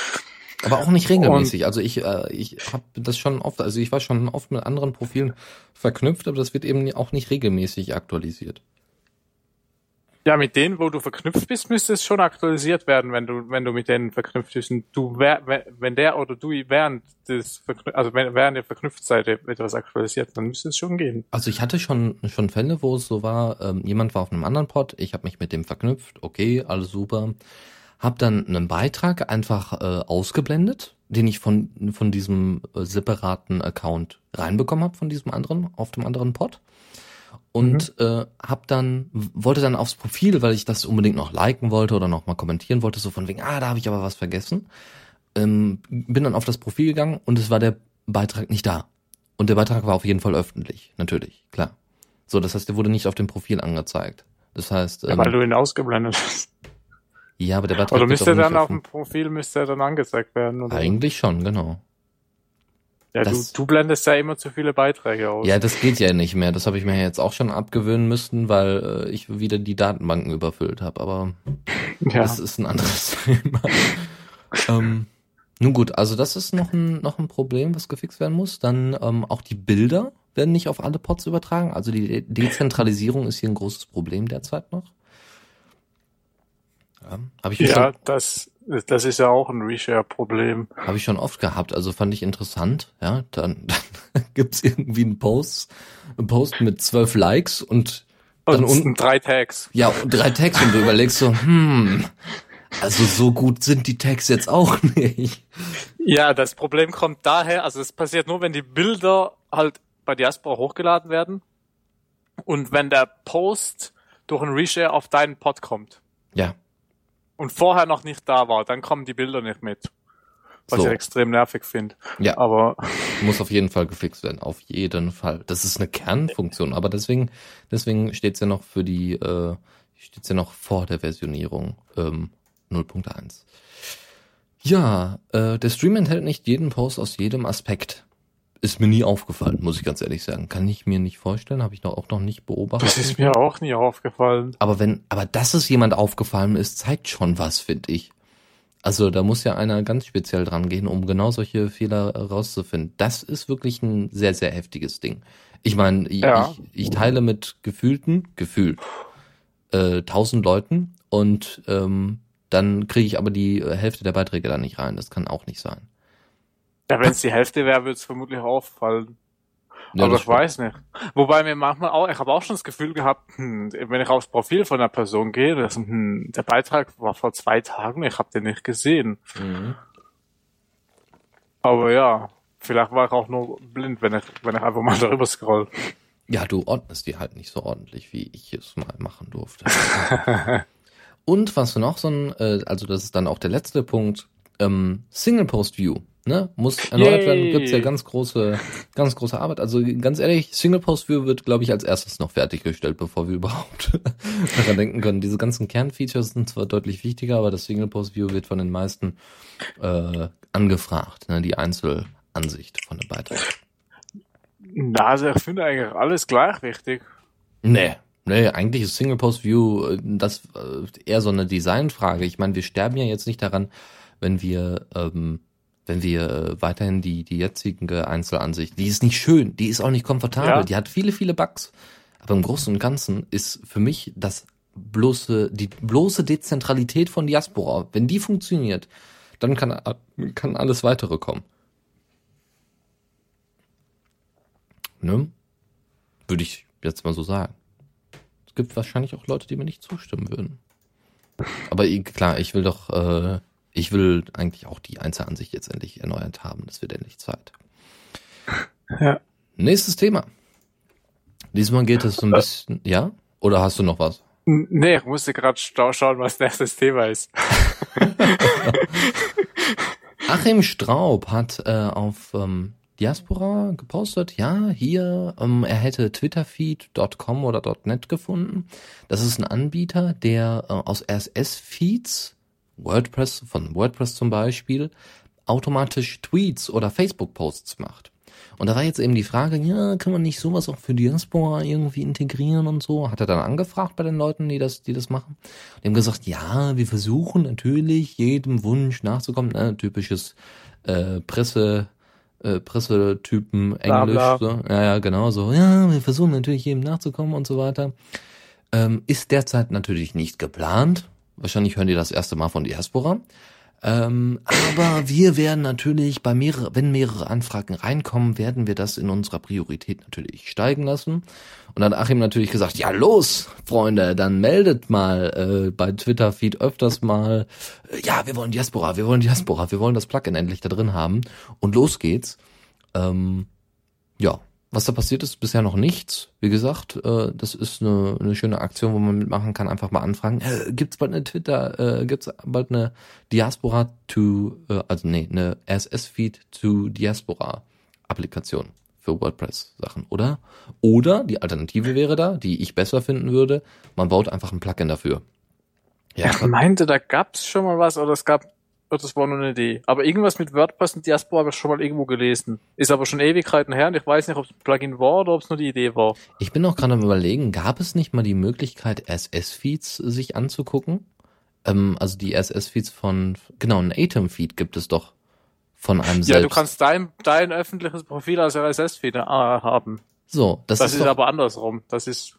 Aber auch nicht regelmäßig. Und also ich, äh, ich habe das schon oft, also ich war schon oft mit anderen Profilen verknüpft, aber das wird eben auch nicht regelmäßig aktualisiert. Ja, mit denen, wo du verknüpft bist, müsste es schon aktualisiert werden, wenn du, wenn du mit denen verknüpft bist. Und du, wenn der oder du während des, also während der verknüpft seid, etwas aktualisiert, dann müsste es schon gehen. Also ich hatte schon, schon Fälle, wo es so war, ähm, jemand war auf einem anderen Pod, ich habe mich mit dem verknüpft, okay, alles super habe dann einen Beitrag einfach äh, ausgeblendet, den ich von von diesem äh, separaten Account reinbekommen habe von diesem anderen auf dem anderen Pod und mhm. äh, habe dann wollte dann aufs Profil, weil ich das unbedingt noch liken wollte oder noch mal kommentieren wollte, so von wegen ah da habe ich aber was vergessen. Ähm, bin dann auf das Profil gegangen und es war der Beitrag nicht da und der Beitrag war auf jeden Fall öffentlich, natürlich klar. So, das heißt, der wurde nicht auf dem Profil angezeigt. Das heißt, ähm, ja, weil du ihn ausgeblendet hast. Ja, aber der Beitrag Oder müsste dann auf dem Profil müsste er dann angezeigt werden? Oder? Eigentlich schon, genau. Ja, du, du blendest ja immer zu viele Beiträge aus. Ja, das geht ja nicht mehr. Das habe ich mir jetzt auch schon abgewöhnen müssen, weil äh, ich wieder die Datenbanken überfüllt habe. Aber *laughs* ja. das ist ein anderes *laughs* Thema. ähm, nun gut, also das ist noch ein, noch ein Problem, was gefixt werden muss. Dann ähm, auch die Bilder werden nicht auf alle Pods übertragen. Also die Dezentralisierung ist hier ein großes Problem derzeit noch. Ja, hab ich ja das, das ist ja auch ein Reshare-Problem. Habe ich schon oft gehabt, also fand ich interessant. Ja, dann, *laughs* dann gibt's irgendwie einen Post, einen Post mit zwölf Likes und dann und unten drei Tags. Ja, und drei Tags und du überlegst so, hm, also so gut sind die Tags jetzt auch *laughs* nicht. Ja, das Problem kommt daher, also es passiert nur, wenn die Bilder halt bei Diaspora hochgeladen werden und wenn der Post durch ein Reshare auf deinen Pod kommt. Ja und vorher noch nicht da war, dann kommen die Bilder nicht mit. Was so. ich extrem nervig finde. Ja. Aber. *laughs* Muss auf jeden Fall gefixt werden. Auf jeden Fall. Das ist eine Kernfunktion. Aber deswegen, deswegen steht's ja noch für die, äh, steht's ja noch vor der Versionierung, ähm, 0.1. Ja, äh, der Stream enthält nicht jeden Post aus jedem Aspekt ist mir nie aufgefallen, muss ich ganz ehrlich sagen. Kann ich mir nicht vorstellen, habe ich noch auch noch nicht beobachtet. Das ist mir auch nie aufgefallen. Aber wenn, aber dass es jemand aufgefallen ist, zeigt schon was, finde ich. Also da muss ja einer ganz speziell dran gehen, um genau solche Fehler rauszufinden. Das ist wirklich ein sehr, sehr heftiges Ding. Ich meine, ja. ich, ich teile mit gefühlten, gefühlt, äh, 1000 Leuten und ähm, dann kriege ich aber die äh, Hälfte der Beiträge da nicht rein. Das kann auch nicht sein. Ja, wenn es die Hälfte wäre, würde es vermutlich auffallen. Ja, aber ich weiß nicht. Wobei mir manchmal auch, ich habe auch schon das Gefühl gehabt, hm, wenn ich aufs Profil von einer Person gehe, das, hm, der Beitrag war vor zwei Tagen, ich habe den nicht gesehen. Mhm. Aber ja, vielleicht war ich auch nur blind, wenn ich, wenn ich einfach mal *laughs* darüber scroll. Ja, du ordnest die halt nicht so ordentlich, wie ich es mal machen durfte. *laughs* Und was für noch so ein, äh, also das ist dann auch der letzte Punkt, ähm, Single Post View, ne, muss erneuert Yay. werden, gibt's ja ganz große, ganz große Arbeit. Also ganz ehrlich, Single Post View wird, glaube ich, als erstes noch fertiggestellt, bevor wir *laughs* überhaupt daran denken können. Diese ganzen Kernfeatures sind zwar deutlich wichtiger, aber das Single Post View wird von den meisten äh, angefragt, ne, die Einzelansicht von dem Beitrag. Na, also ich finde eigentlich alles gleich wichtig. Nee, nee, eigentlich ist Single Post View äh, das äh, eher so eine Designfrage. Ich meine, wir sterben ja jetzt nicht daran, wenn wir ähm, wenn wir äh, weiterhin die die jetzige Einzelansicht, die ist nicht schön, die ist auch nicht komfortabel, Ja. die hat viele viele Bugs, aber im Großen und Ganzen ist für mich das bloße die bloße Dezentralität von Diaspora, wenn die funktioniert, dann kann kann alles weitere kommen. Ne? Würde ich jetzt mal so sagen. Es gibt wahrscheinlich auch Leute, die mir nicht zustimmen würden. Aber klar, ich will doch, äh, ich will eigentlich auch die Einzelansicht jetzt endlich erneuert haben. Das wird endlich Zeit. Ja. Nächstes Thema. Diesmal geht es so ein bisschen, ja? Oder hast du noch was? Nee, ich musste gerade schauen, was nächstes Thema ist. *laughs* Achim Straub hat äh, auf ähm, Diaspora gepostet, ja, hier, ähm, er hätte twitterfeed.com oder .net gefunden. Das ist ein Anbieter, der äh, aus RSS-Feeds, WordPress, von WordPress zum Beispiel, automatisch Tweets oder Facebook-Posts macht. Und da war jetzt eben die Frage, ja, kann man nicht sowas auch für Diaspora irgendwie integrieren und so? Hat er dann angefragt bei den Leuten, die das, die das machen? Die haben gesagt, ja, wir versuchen natürlich jedem Wunsch nachzukommen. Ne? Typisches äh, Presse, äh, Pressetypen Bla, Englisch. bla. So. Ja, ja, genau so. Ja, wir versuchen natürlich jedem nachzukommen und so weiter. Ähm, ist derzeit natürlich nicht geplant. Wahrscheinlich hören die das erste Mal von Diaspora. Ähm, aber wir werden natürlich bei mehrere, wenn mehrere Anfragen reinkommen, werden wir das in unserer Priorität natürlich steigen lassen. Und dann Achim natürlich gesagt, ja los, Freunde, dann meldet mal äh, bei Twitter-Feed öfters mal, äh, ja, wir wollen Diaspora, wir wollen Diaspora, wir wollen das Plugin endlich da drin haben. Und los geht's. Ähm, ja, was da passiert ist, bisher noch nichts. Wie gesagt, äh, das ist eine, eine schöne Aktion, wo man mitmachen kann. Einfach mal anfragen. Äh, gibt's bald eine Twitter? Äh, gibt's bald eine Diaspora to, äh, also nee, eine RSS-Feed to Diaspora Applikation für WordPress Sachen, oder? Oder die Alternative wäre da, die ich besser finden würde. Man baut einfach ein Plugin dafür. Ja, Ich meinte, da gab's schon mal was, oder es gab, das war nur eine Idee. Aber irgendwas mit WordPress und Diaspora habe ich schon mal irgendwo gelesen. Ist aber schon Ewigkeiten her und ich weiß nicht, ob es ein Plugin war oder ob es nur die Idee war. Ich bin auch gerade am überlegen, gab es nicht mal die Möglichkeit, RSS-Feeds sich anzugucken? Ähm, also die RSS-Feeds von, genau, ein Atom-Feed gibt es doch von einem selbst. Ja, du kannst dein, dein öffentliches Profil als RSS-Feed äh, haben. So, das, Das, ist, ist, aber andersrum. Das ist,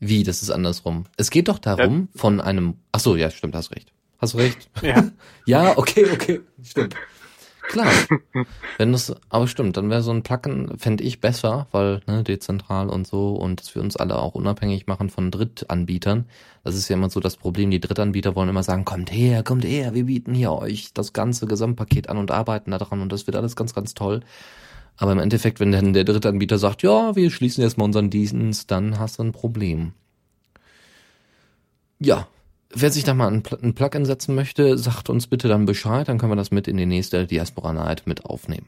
wie, das ist andersrum. Es geht doch darum, von einem, ach so, ja, stimmt, hast recht. Hast recht. ja. *laughs* Ja, okay, okay, stimmt. Klar. Wenn das, aber stimmt, dann wäre so ein Plugin, fände ich besser, weil, ne, dezentral und so und dass wir uns alle auch unabhängig machen von Drittanbietern. Das ist ja immer so das Problem, die Drittanbieter wollen immer sagen, kommt her, kommt her, wir bieten hier euch das ganze Gesamtpaket an und arbeiten daran und das wird alles ganz, ganz toll. Aber im Endeffekt, wenn dann der Drittanbieter sagt, ja, wir schließen jetzt mal unseren Dienst, dann hast du ein Problem. Ja, wer sich da mal ein, Pl- ein Plugin setzen möchte, sagt uns bitte dann Bescheid, dann können wir das mit in die nächste Diaspora Night mit aufnehmen.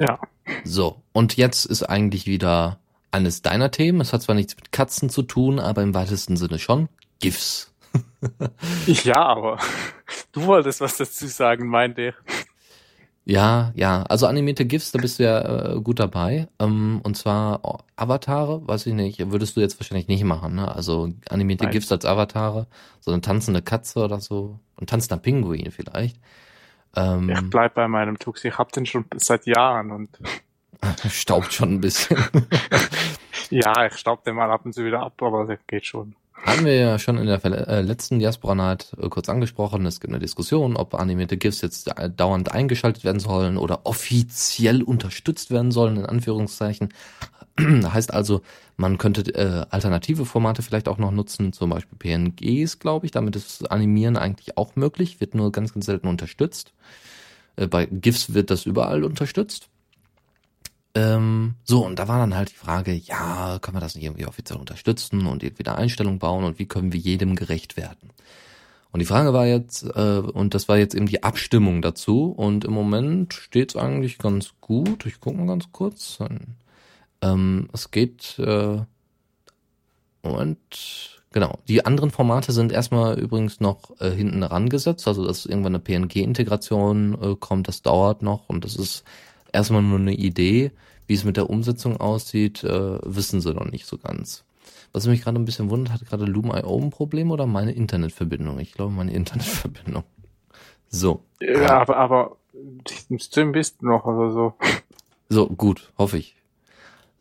Ja. So, und jetzt ist eigentlich wieder eines deiner Themen. Es hat zwar nichts mit Katzen zu tun, aber im weitesten Sinne schon. GIFs. *laughs* Ja, aber *laughs* du wolltest was dazu sagen, meinte ich. Ja, ja, also animierte GIFs, da bist du ja äh, gut dabei. Ähm, und zwar oh, Avatare, weiß ich nicht, würdest du jetzt wahrscheinlich nicht machen, ne? Also animierte Nein. GIFs als Avatare, so eine tanzende Katze oder so, ein tanzender Pinguin vielleicht. Ähm, Ich bleib bei meinem Tux. Ich hab den schon seit Jahren und *laughs* staubt schon ein bisschen. *laughs* ja, ich staub den mal ab und zu wieder ab, aber das geht schon. Haben wir ja schon in der äh, letzten Diaspora äh, kurz angesprochen. Es gibt eine Diskussion, ob animierte GIFs jetzt äh, dauernd eingeschaltet werden sollen oder offiziell unterstützt werden sollen, in Anführungszeichen. *clears throat* heißt also, man könnte äh, alternative Formate vielleicht auch noch nutzen, zum Beispiel PNGs, glaube ich. Damit ist Animieren eigentlich auch möglich, wird nur ganz, ganz selten unterstützt. Äh, bei GIFs wird das überall unterstützt. Ähm, so, und da war dann halt die Frage, ja, können wir das nicht irgendwie offiziell unterstützen und irgendwie eine Einstellung bauen und wie können wir jedem gerecht werden? Und die Frage war jetzt, äh, und das war jetzt eben die Abstimmung dazu, und im Moment steht es eigentlich ganz gut. Ich gucke mal ganz kurz. Ähm, es geht, äh, und genau, die anderen Formate sind erstmal übrigens noch äh, hinten rangesetzt, also dass irgendwann eine PNG-Integration äh, kommt, das dauert noch und das ist erstmal nur eine Idee. Wie es mit der Umsetzung aussieht, äh, wissen sie noch nicht so ganz. Was mich gerade ein bisschen wundert, hat gerade Loom.io ein Problem oder meine Internetverbindung? Ich glaube, meine *laughs* Internetverbindung. So. Ja, aber, aber im Stream bist du noch oder so. So, gut, hoffe ich.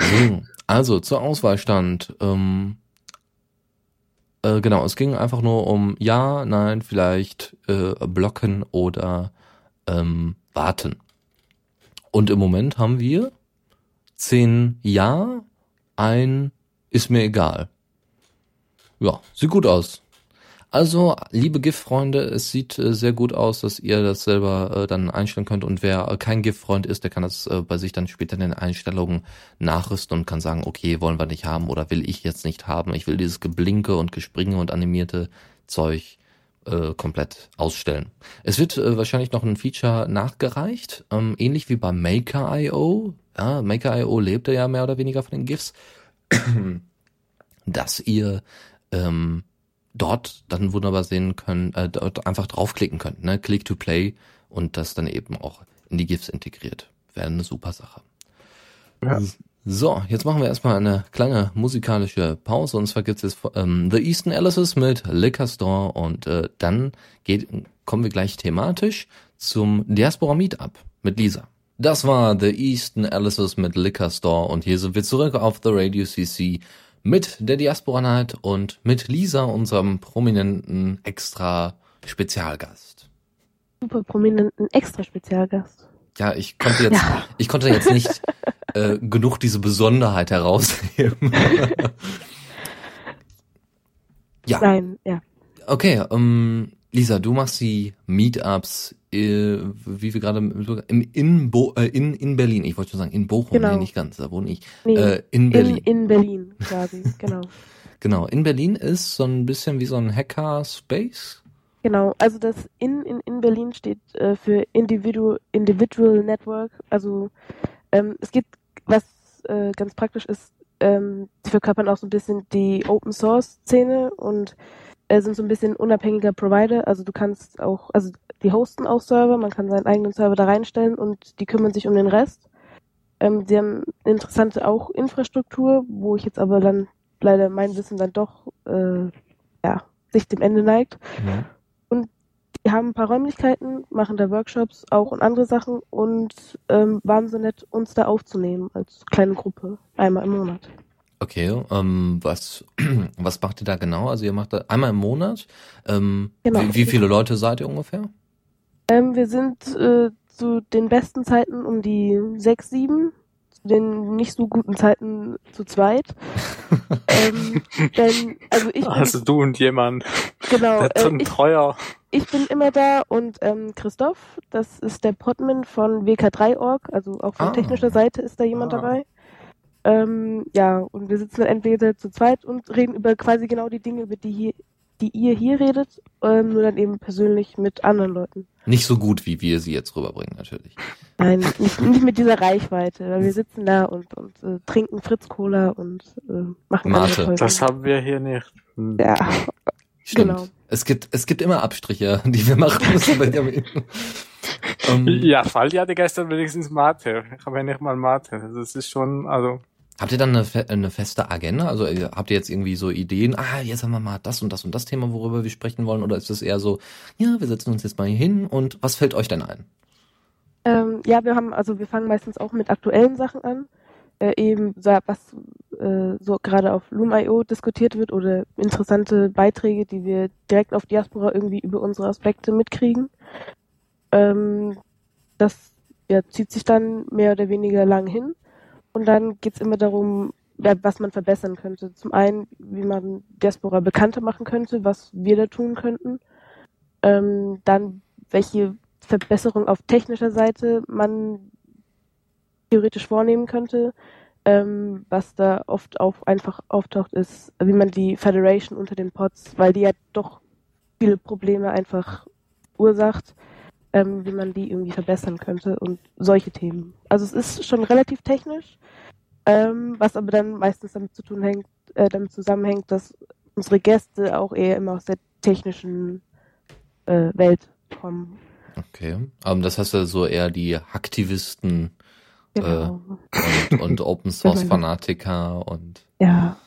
So, also zur Auswahlstand. Ähm, äh, genau, es ging einfach nur um ja, nein, vielleicht äh, blocken oder ähm, warten. Und im Moment haben wir zehn Ja, ein ist mir egal. Ja, sieht gut aus. Also, liebe GIF-Freunde, es sieht äh, sehr gut aus, dass ihr das selber äh, dann einstellen könnt. Und wer äh, kein GIF-Freund ist, der kann das äh, bei sich dann später in den Einstellungen nachrüsten und kann sagen, okay, wollen wir nicht haben oder will ich jetzt nicht haben. Ich will dieses Geblinke und Gespringe und animierte Zeug äh, komplett ausstellen. Es wird äh, wahrscheinlich noch ein Feature nachgereicht, ähm, ähnlich wie bei Maker.io. Ja, Maker.io lebte ja mehr oder weniger von den GIFs, *clears throat* dass ihr ähm, dort dann wunderbar sehen könnt, äh, dort einfach draufklicken könnt, ne? Click to Play und das dann eben auch in die GIFs integriert. Wäre eine super Sache. Ja. So, jetzt machen wir erstmal eine kleine musikalische Pause und zwar gibt es ähm, The Eastern Alices mit Liquor Store und äh, dann geht, kommen wir gleich thematisch zum Diaspora Meetup mit Lisa. Das war The Eastern Alices mit Liquor Store und hier sind wir zurück auf The Radio CC mit der Diaspora Night und mit Lisa, unserem prominenten extra Spezialgast. Super prominenten extra Spezialgast. Ja, ich konnte jetzt, ja. ich konnte jetzt nicht *laughs* äh, genug diese Besonderheit herausheben. ja. Nein, ja. Okay, ähm, Lisa, du machst die Meetups, äh, wie wir gerade im in, Bo, äh, in in Berlin. Ich wollte schon sagen in Bochum, genau. nee, nicht ganz, da wohne ich. Nee, äh, in Berlin. In, in Berlin quasi, genau. *laughs* genau, in Berlin ist so ein bisschen wie so ein Hacker Space. Genau, also das in in, in Berlin steht äh, für Individual Individual Network. Also ähm, es gibt was äh, ganz praktisch ist, ähm, sie verkörpern auch so ein bisschen die Open Source Szene und äh, sind so ein bisschen unabhängiger Provider. Also du kannst auch, also die hosten auch Server, man kann seinen eigenen Server da reinstellen und die kümmern sich um den Rest. Ähm, sie haben interessante auch Infrastruktur, wo ich jetzt aber dann leider mein Wissen dann doch äh, ja, sich dem Ende neigt. Ja. Die haben ein paar Räumlichkeiten, machen da Workshops auch und andere Sachen und ähm, waren so nett, uns da aufzunehmen als kleine Gruppe, einmal im Monat. Okay, ähm, was, *clears throat* was macht ihr da genau? Also ihr macht da einmal im Monat. Ähm, genau. wie, wie viele Leute seid ihr ungefähr? Ähm, wir sind äh, zu den besten Zeiten um die sechs, sieben, zu den nicht so guten Zeiten zu zweit. *laughs* ähm, denn, also ich also du und jemand. Genau. Der äh, ich, treuer. Ich bin immer da und ähm, Christoph, das ist der Podman von WK3.org, also auch von ah. technischer Seite ist da jemand ah. dabei. Ähm, ja, und wir sitzen dann entweder zu zweit und reden über quasi genau die Dinge, über die, hier, die ihr hier redet, ähm, nur dann eben persönlich mit anderen Leuten. Nicht so gut, wie wir sie jetzt rüberbringen, natürlich. Nein, *laughs* nicht, nicht mit dieser Reichweite, weil wir sitzen da und, und äh, trinken Fritz-Cola und äh, machen Mate. Das haben wir hier nicht. Hm. Ja, Stimmt. genau. Es gibt, es gibt immer Abstriche, *laughs* die wir machen müssen. um, ja, Fall hatte gestern wenigstens Mate. Ich habe ja nicht mal Mate. Das ist schon, also Habt ihr dann eine, eine feste Agenda? Also äh, habt ihr jetzt irgendwie so Ideen, ah, jetzt haben wir mal das und das und das Thema, worüber wir sprechen wollen? Oder ist es eher so, ja, wir setzen uns jetzt mal hier hin und was fällt euch denn ein? Ähm, ja, wir haben, also wir fangen meistens auch mit aktuellen Sachen an. Äh, eben, was äh, so gerade auf Loom.io diskutiert wird oder interessante Beiträge, die wir direkt auf Diaspora irgendwie über unsere Aspekte mitkriegen. Ähm, das ja, zieht sich dann mehr oder weniger lang hin. Und dann geht's immer darum, was man verbessern könnte. Zum einen, wie man Diaspora bekannter machen könnte, was wir da tun könnten. Ähm, dann, welche Verbesserung auf technischer Seite man theoretisch vornehmen könnte. Ähm, was da oft auch einfach auftaucht, ist, wie man die Federation unter den Pods, weil die ja doch viele Probleme einfach ursacht, ähm, wie man die irgendwie verbessern könnte und solche Themen. Also es ist schon relativ technisch, ähm, was aber dann meistens damit zu tun hängt, äh, damit zusammenhängt, dass unsere Gäste auch eher immer aus der technischen äh, Welt kommen. Okay. Um, das heißt also eher die Aktivisten genau. äh, und, und *laughs* Open Source Fanatiker und ja.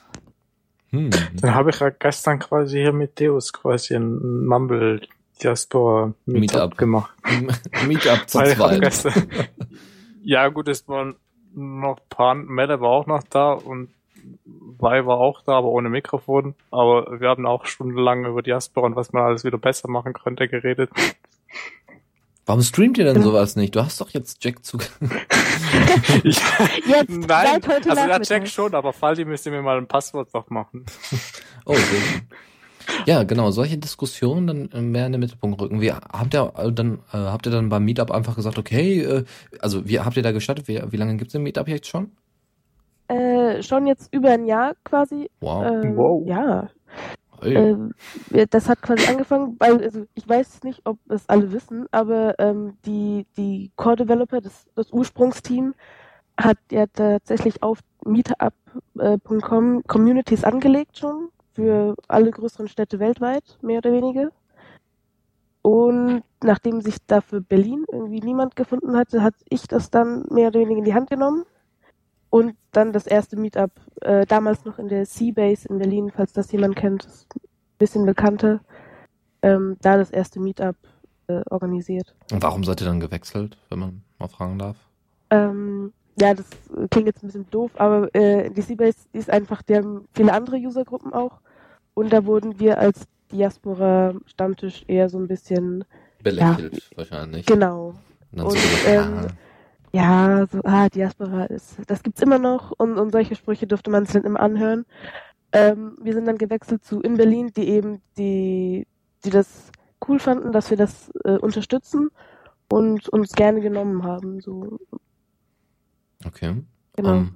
Hm. Dann habe ich ja gestern quasi hier mit Deus quasi ein Mumble Diaspora Meetup, Meetup. gemacht. *laughs* Meetup zu zweit. *laughs* ja gut, es waren noch ein paar, Mette war auch noch da und Wei war auch da, aber ohne Mikrofon. Aber wir haben auch stundenlang über Diaspora und was man alles wieder besser machen könnte geredet. Warum streamt ihr denn sowas nicht? Du hast doch jetzt Jack zu. *laughs* ich, jetzt, nein, also ja, Jack schon, aber Faldi müsste mir mal ein Passwort noch machen. oh, sehr ja, genau, solche Diskussionen dann mehr in den Mittelpunkt rücken. Wie habt ihr äh, dann äh, habt ihr dann beim Meetup einfach gesagt, okay, äh, also wie habt ihr da gestartet? Wie, wie lange gibt's den Meetup jetzt schon? Äh, schon jetzt über ein Jahr quasi. Wow. Ähm, wow. Ja. Ähm, das hat quasi angefangen, weil also ich weiß nicht, ob es alle wissen, aber ähm, die, die Core Developer, das, das Ursprungsteam, hat ja tatsächlich auf meetup.com äh, Communities angelegt schon für alle größeren Städte weltweit, mehr oder weniger. Und nachdem sich dafür Berlin irgendwie niemand gefunden hatte, hat ich das dann mehr oder weniger in die Hand genommen und dann das erste Meetup, äh, damals noch in der Seabase in Berlin, falls das jemand kennt, ist ein bisschen bekannter, ähm, da das erste Meetup äh, organisiert. Und warum seid ihr dann gewechselt, wenn man mal fragen darf? Ähm, ja, das klingt jetzt ein bisschen doof, aber äh, die Seabase ist einfach, die haben viele andere Usergruppen auch. Und da wurden wir als Diaspora-Stammtisch eher so ein bisschen belächelt, ja, wahrscheinlich. Genau. Und, und so, ähm, ja, so, ah, Diaspora ist, das gibt's immer noch und, und solche Sprüche durfte man sich dann immer anhören. Ähm, wir sind dann gewechselt zu in Berlin, die eben, die, die das cool fanden, dass wir das äh, unterstützen und uns gerne genommen haben. So. Okay. Genau. Um, ähm,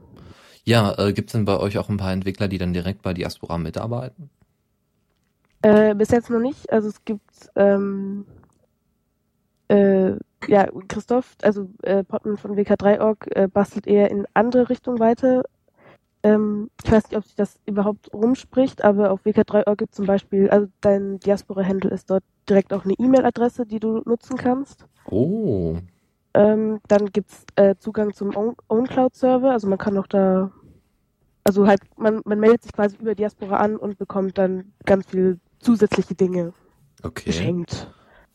ja, äh, gibt es denn bei euch auch ein paar Entwickler, die dann direkt bei Diaspora mitarbeiten? Äh, bis jetzt noch nicht. Also es gibt ähm, äh, ja, Christoph, also äh, Pottman von WK3.org, äh, bastelt eher in andere Richtung weiter. Ähm, ich weiß nicht, ob sich das überhaupt rumspricht, aber auf WK3.org gibt zum Beispiel, also dein Diaspora-Handle ist dort direkt auch eine E-Mail-Adresse, die du nutzen kannst. Oh. Ähm, dann gibt's äh, Zugang zum OwnCloud-Server, also man kann auch da, also halt, man, man meldet sich quasi über Diaspora an und bekommt dann ganz viel zusätzliche Dinge okay. geschenkt.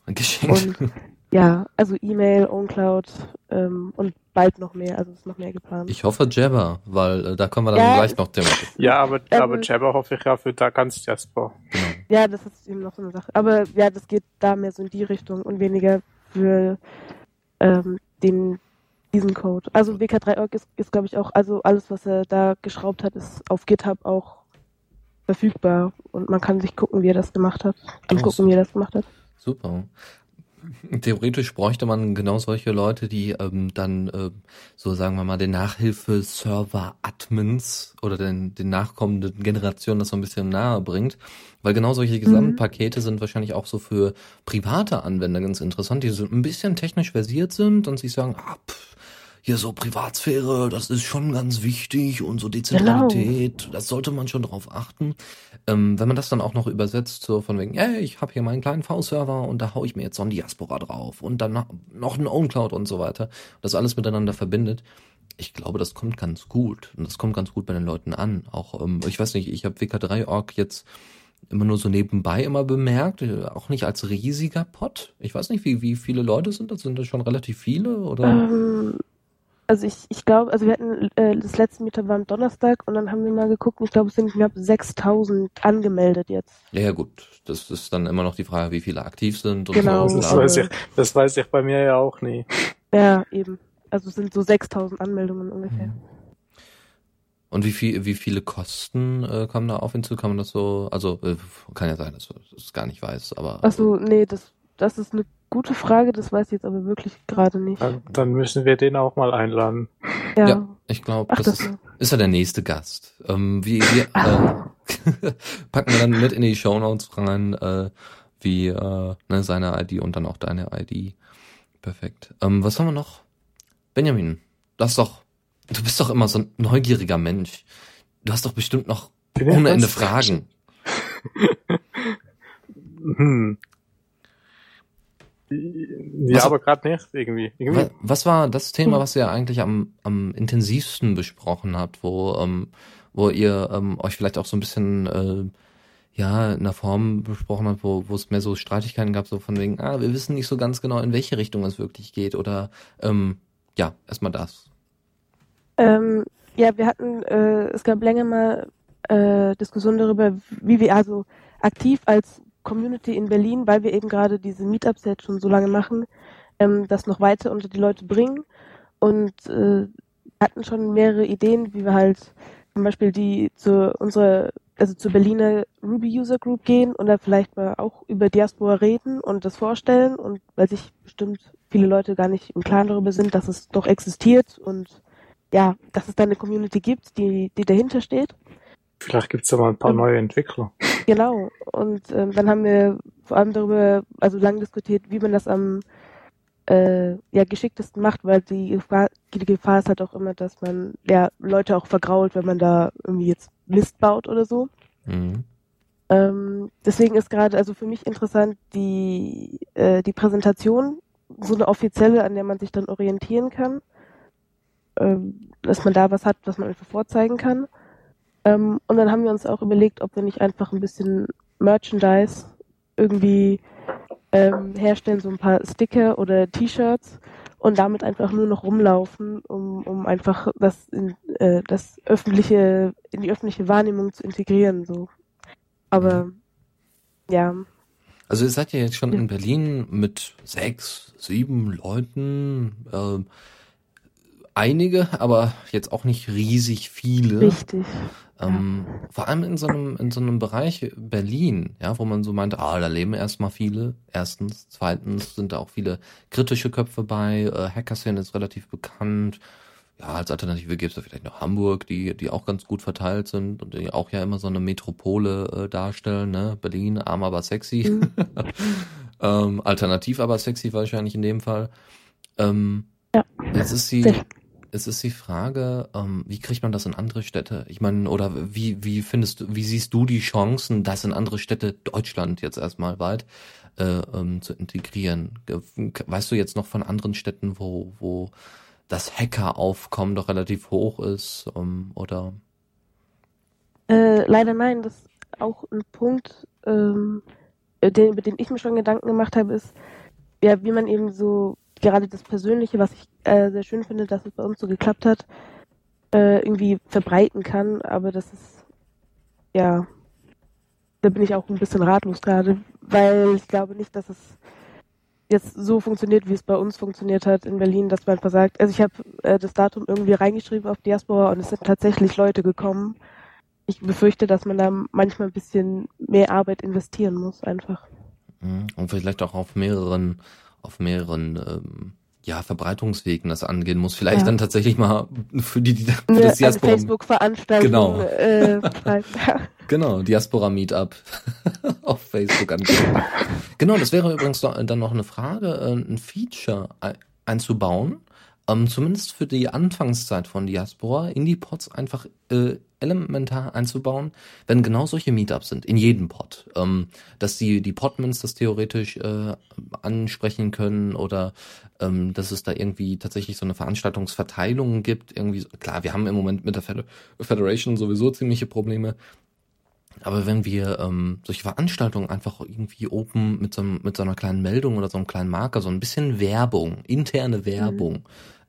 Geschenkt. Und ja, also E-Mail, OwnCloud ähm, und bald noch mehr, also ist noch mehr geplant. Ich hoffe Jabber, weil äh, da kommen wir dann ja, gleich noch thematisch. Ja, aber, ähm, aber Jabber hoffe ich ja für da ganz Jasper. Ja, das ist eben noch so eine Sache. Aber ja, das geht da mehr so in die Richtung und weniger für ähm, den diesen Code. Also WK3.org ist, ist glaube ich auch, also alles, was er da geschraubt hat, ist auf GitHub auch verfügbar und man kann sich gucken, wie er das gemacht hat. Und oh, gucken, wie er das gemacht hat. Super. Theoretisch bräuchte man genau solche Leute, die ähm, dann äh, so sagen wir mal den Nachhilfe-Server-Admins oder den, den nachkommenden Generationen das so ein bisschen nahe bringt. Weil genau solche mhm. Gesamtpakete mhm. sind wahrscheinlich auch so für private Anwender ganz interessant, die so ein bisschen technisch versiert sind und sich sagen, ah, pff, hier so Privatsphäre, das ist schon ganz wichtig und so Dezentralität, genau. das sollte man schon drauf achten. Ähm, wenn man das dann auch noch übersetzt, so von wegen, hey, ich habe hier meinen kleinen V-Server und da hau ich mir jetzt so ein Diaspora drauf und dann noch ein OwnCloud und so weiter, das alles miteinander verbindet. Ich glaube, das kommt ganz gut und das kommt ganz gut bei den Leuten an. Auch, ähm, ich weiß nicht, ich habe WK3.org jetzt immer nur so nebenbei immer bemerkt, äh, auch nicht als riesiger Pot. Ich weiß nicht, wie, wie viele Leute sind das? Sind das schon relativ viele oder? Ähm, Also ich, ich glaube, also wir hatten äh, das letzte Meetup war am Donnerstag und dann haben wir mal geguckt und ich glaube, es sind knapp 6000 angemeldet jetzt. Ja, ja, gut. Das ist dann immer noch die Frage, wie viele aktiv sind und Genau. so. Das weiß, ich, das weiß ich bei mir ja auch nie. Ja, eben. Also es sind so 6000 Anmeldungen ungefähr. Mhm. Und wie viel, wie viele Kosten äh, kommen da auf ihn zu? Kann man das so, also äh, kann ja sein, dass du es gar nicht weiß, aber Achso, nee, das, das ist eine gute Frage, das weiß ich jetzt aber wirklich gerade nicht. Dann, dann müssen wir den auch mal einladen. Ja. ja, ich glaube, das, das ist, ist ja der nächste Gast. Ähm, wie, wir *laughs* äh, *laughs* packen wir dann mit in die Shownotes rein, äh, wie äh, ne, seine ID und dann auch deine ID. Perfekt. Ähm, was haben wir noch? Benjamin, du hast doch, du bist doch immer so ein neugieriger Mensch. Du hast doch bestimmt noch ohne Ende? Fragen. *laughs* Hm. Ja, Was- aber gerade nicht irgendwie. irgendwie. Wa- Was war das Thema, was ihr eigentlich am, am intensivsten besprochen habt, wo, ähm, wo ihr ähm, euch vielleicht auch so ein bisschen äh, ja in einer Form besprochen habt, wo, wo es mehr so Streitigkeiten gab, so von wegen, ah, wir wissen nicht so ganz genau, in welche Richtung es wirklich geht oder ähm, ja, erstmal das. Ähm, ja, wir hatten, äh, es gab länger mal äh, Diskussionen darüber, wie wir also aktiv als Community in Berlin, weil wir eben gerade diese Meetups jetzt schon so lange machen, ähm, das noch weiter unter die Leute bringen und äh, hatten schon mehrere Ideen, wie wir halt zum Beispiel die zu unserer, also zur Berliner Ruby User Group gehen und da vielleicht mal auch über Diaspora reden und das vorstellen und weil sich bestimmt viele Leute gar nicht im Klaren darüber sind, dass es doch existiert und ja, dass es da eine Community gibt, die, die dahinter steht. Vielleicht gibt's da mal ein paar Ähm. neue Entwickler. Genau. Und ähm, dann haben wir vor allem darüber, also lang diskutiert, wie man das am äh, ja, geschicktesten macht, weil die Gefahr, die Gefahr ist halt auch immer, dass man ja Leute auch vergrault, wenn man da irgendwie jetzt Mist baut oder so. Mhm. Ähm, deswegen ist gerade also für mich interessant die, äh, die Präsentation, so eine offizielle, an der man sich dann orientieren kann, ähm, dass man da was hat, was man einfach vorzeigen kann. Ähm, und dann haben wir uns auch überlegt, ob wir nicht einfach ein bisschen Merchandise irgendwie ähm, herstellen, so ein paar Sticker oder T-Shirts und damit einfach nur noch rumlaufen, um, um einfach das in äh, das öffentliche, in die öffentliche Wahrnehmung zu integrieren. So. Aber ja, Also ihr seid ja jetzt schon Ja. in Berlin mit sechs, sieben Leuten, ähm, einige, aber jetzt auch nicht riesig viele. richtig. Ähm, Vor allem in so einem, in so einem Bereich Berlin, ja, wo man so meint, ah, da leben erstmal viele. Erstens. Zweitens sind da auch viele kritische Köpfe bei. Äh, Hackerszene ist relativ bekannt. Ja, als Alternative gibt es da vielleicht noch Hamburg, die, die auch ganz gut verteilt sind und die auch ja immer so eine Metropole äh, darstellen, ne? Berlin, arm aber sexy. Mhm. *laughs* ähm, alternativ aber sexy wahrscheinlich in dem Fall. Ähm, Ja. Jetzt ist Sehr. Es ist die Frage, ähm, wie kriegt man das in andere Städte? Ich meine, oder wie, wie findest du, wie siehst du die Chancen, das in andere Städte, Deutschland jetzt erstmal weit, äh, ähm, zu integrieren? Weißt du jetzt noch von anderen Städten, wo, wo das Hackeraufkommen doch relativ hoch ist, ähm, oder? Äh, leider nein, das ist auch ein Punkt, ähm, äh, den, über den ich mir schon Gedanken gemacht habe, ist, ja, wie man eben so gerade das Persönliche, was ich äh, sehr schön finde, dass es bei uns so geklappt hat, äh, irgendwie verbreiten kann, aber das ist, ja, da bin ich auch ein bisschen ratlos gerade, weil ich glaube nicht, dass es jetzt so funktioniert, wie es bei uns funktioniert hat in Berlin, dass man einfach sagt, also ich habe äh, das Datum irgendwie reingeschrieben auf Diaspora und es sind tatsächlich Leute gekommen. Ich befürchte, dass man da manchmal ein bisschen mehr Arbeit investieren muss, einfach. Mhm. Und vielleicht auch auf mehreren, auf mehreren, ähm, ja, Verbreitungswegen das angehen muss. Vielleicht Ja. dann tatsächlich mal für die, die für Eine, das Diaspora, Facebook-Veranstaltung Genau. äh, *laughs* genau, Diaspora Meetup *laughs* auf Facebook angehen. Genau, das wäre übrigens dann noch eine Frage, äh, ein Feature ei- einzubauen, ähm, zumindest für die Anfangszeit von Diaspora, in die Pods einfach äh, elementar einzubauen, wenn genau solche Meetups sind, in jedem Pod. Ähm, dass die, die Podmans das theoretisch äh, ansprechen können oder ähm, dass es da irgendwie tatsächlich so eine Veranstaltungsverteilung gibt. Irgendwie, klar, wir haben im Moment mit der Feder Federation sowieso ziemliche Probleme. Aber wenn wir ähm, solche Veranstaltungen einfach irgendwie open mit so, einem- mit so einer kleinen Meldung oder so einem kleinen Marker, so ein bisschen Werbung, interne Werbung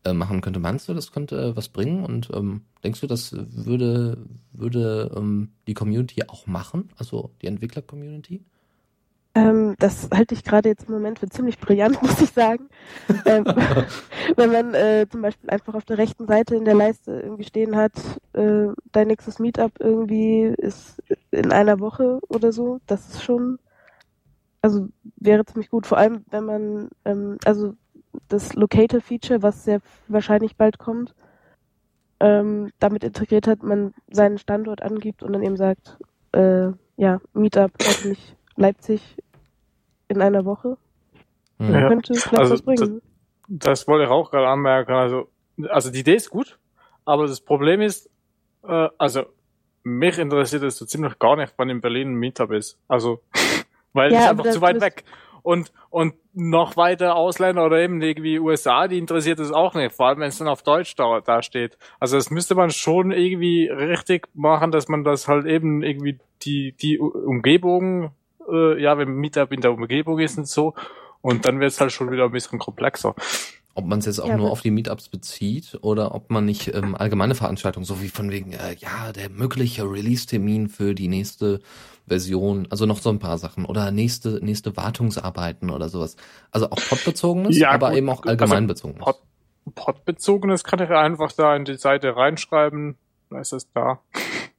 äh, machen könnte. Meinst du, das könnte äh, was bringen? Und ähm, denkst du, das würde, würde ähm, die Community auch machen? Also die Entwickler-Community? Ähm, das halte ich gerade jetzt im Moment für ziemlich brillant, *laughs* muss ich sagen. ähm, *laughs* wenn man äh, zum Beispiel einfach auf der rechten Seite in der Leiste irgendwie stehen hat, äh, dein nächstes Meetup irgendwie ist in einer Woche oder so, das ist schon, also wäre ziemlich gut. Vor allem, wenn man, ähm, also das Locator-Feature, was sehr wahrscheinlich bald kommt, ähm, damit integriert hat, man seinen Standort angibt und dann eben sagt, äh, ja, Meetup, hoffentlich Leipzig in einer Woche. Mhm. Ja. Könnte vielleicht Also, was bringen. Das wollte ich auch gerade anmerken. Also, also die Idee ist gut, aber das Problem ist, äh, also mich interessiert es so ziemlich gar nicht, wann in Berlin ein Meetup ist. Also, *laughs* weil Ja, es ist einfach das zu weit weg. Und, und noch weiter Ausländer oder eben irgendwie USA, die interessiert es auch nicht, vor allem wenn es dann auf Deutsch da, da steht. Also das müsste man schon irgendwie richtig machen, dass man das halt eben irgendwie die, die Umgebung, äh, ja, wenn Meetup in der Umgebung ist und so, und dann wird es halt schon wieder ein bisschen komplexer. Ob man es jetzt auch Ja, nur auf die Meetups bezieht oder ob man nicht ähm, allgemeine Veranstaltungen, so wie von wegen, äh, ja, der mögliche Release-Termin für die nächste Version, also noch so ein paar Sachen oder nächste, nächste Wartungsarbeiten oder sowas. Also auch podbezogenes, Ja, aber gut. eben auch Also allgemeinbezogenes. Pod, Podbezogenes kann ich ja einfach da in die Seite reinschreiben, dann ist es da.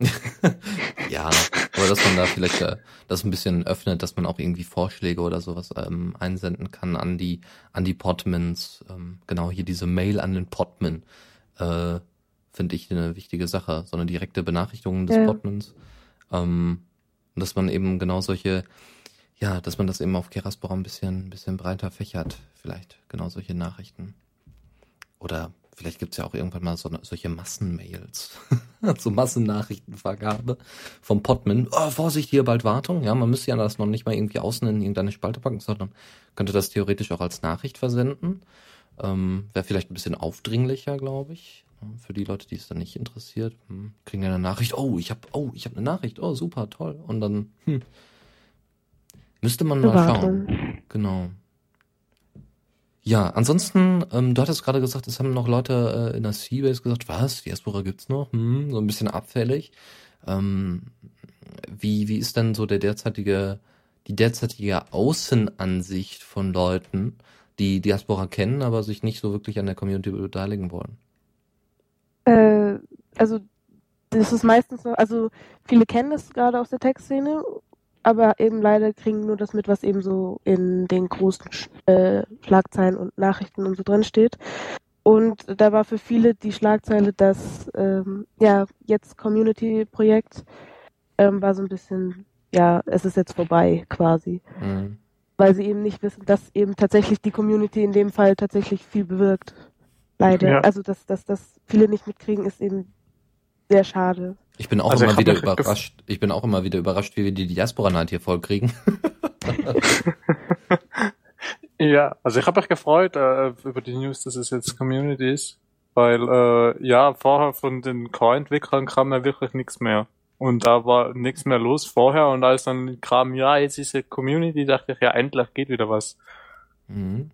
*laughs* Ja, aber dass man da vielleicht äh, das ein bisschen öffnet, dass man auch irgendwie Vorschläge oder sowas ähm, einsenden kann an die an die Podmans. Ähm, genau hier diese Mail an den Podman äh, finde ich eine wichtige Sache, so eine direkte Benachrichtigung des Ja. Podmans. Ähm, und dass man eben genau solche, ja, dass man das eben auf Keraspora ein bisschen, ein bisschen breiter fächert, vielleicht genau solche Nachrichten. Oder vielleicht gibt's ja auch irgendwann mal so eine, solche Massenmails, *laughs* so Massennachrichtenvergabe vom Podman. Oh, Vorsicht, hier bald Wartung. Ja, man müsste ja das noch nicht mal irgendwie außen in irgendeine Spalte packen, sondern könnte das theoretisch auch als Nachricht versenden. Ähm, Wäre vielleicht ein bisschen aufdringlicher, glaube ich. Für die Leute, die es dann nicht interessiert, hm, kriegen ja eine Nachricht. Oh, ich habe, oh, ich habe eine Nachricht. Oh, super, toll. Und dann hm, müsste man mal schauen. Wartung. Genau. Ja, ansonsten, ähm, du hattest gerade gesagt, es haben noch Leute äh, in der Seabase gesagt, was, Diaspora gibt's noch? Hm, so ein bisschen abfällig. Ähm, wie, wie ist denn so der derzeitige, die derzeitige Außenansicht von Leuten, die Diaspora kennen, aber sich nicht so wirklich an der Community beteiligen wollen? Äh, also das ist meistens so, also viele kennen das gerade aus der Tech-Szene, aber eben leider kriegen nur das mit, was eben so in den großen äh, Schlagzeilen und Nachrichten und so drin steht. Und da war für viele die Schlagzeile, dass ähm, ja jetzt Community-Projekt ähm, war so ein bisschen, ja, es ist jetzt vorbei quasi, Hm. weil sie eben nicht wissen, dass eben tatsächlich die Community in dem Fall tatsächlich viel bewirkt. Leider. Ja. Also dass, dass das viele nicht mitkriegen, ist eben sehr schade. Ich bin auch Also immer wieder überrascht. Ich bin auch immer wieder überrascht, wie wir die Diaspora Night hier vollkriegen. *laughs* Ja, also ich habe mich gefreut äh, über die News, dass es jetzt Community ist, weil äh, ja, vorher von den Core-Entwicklern kam ja wirklich nichts mehr. Und da war nichts mehr los vorher und als dann kam, ja, jetzt ist ja Community, dachte ich, ja, endlich geht wieder was. Mhm.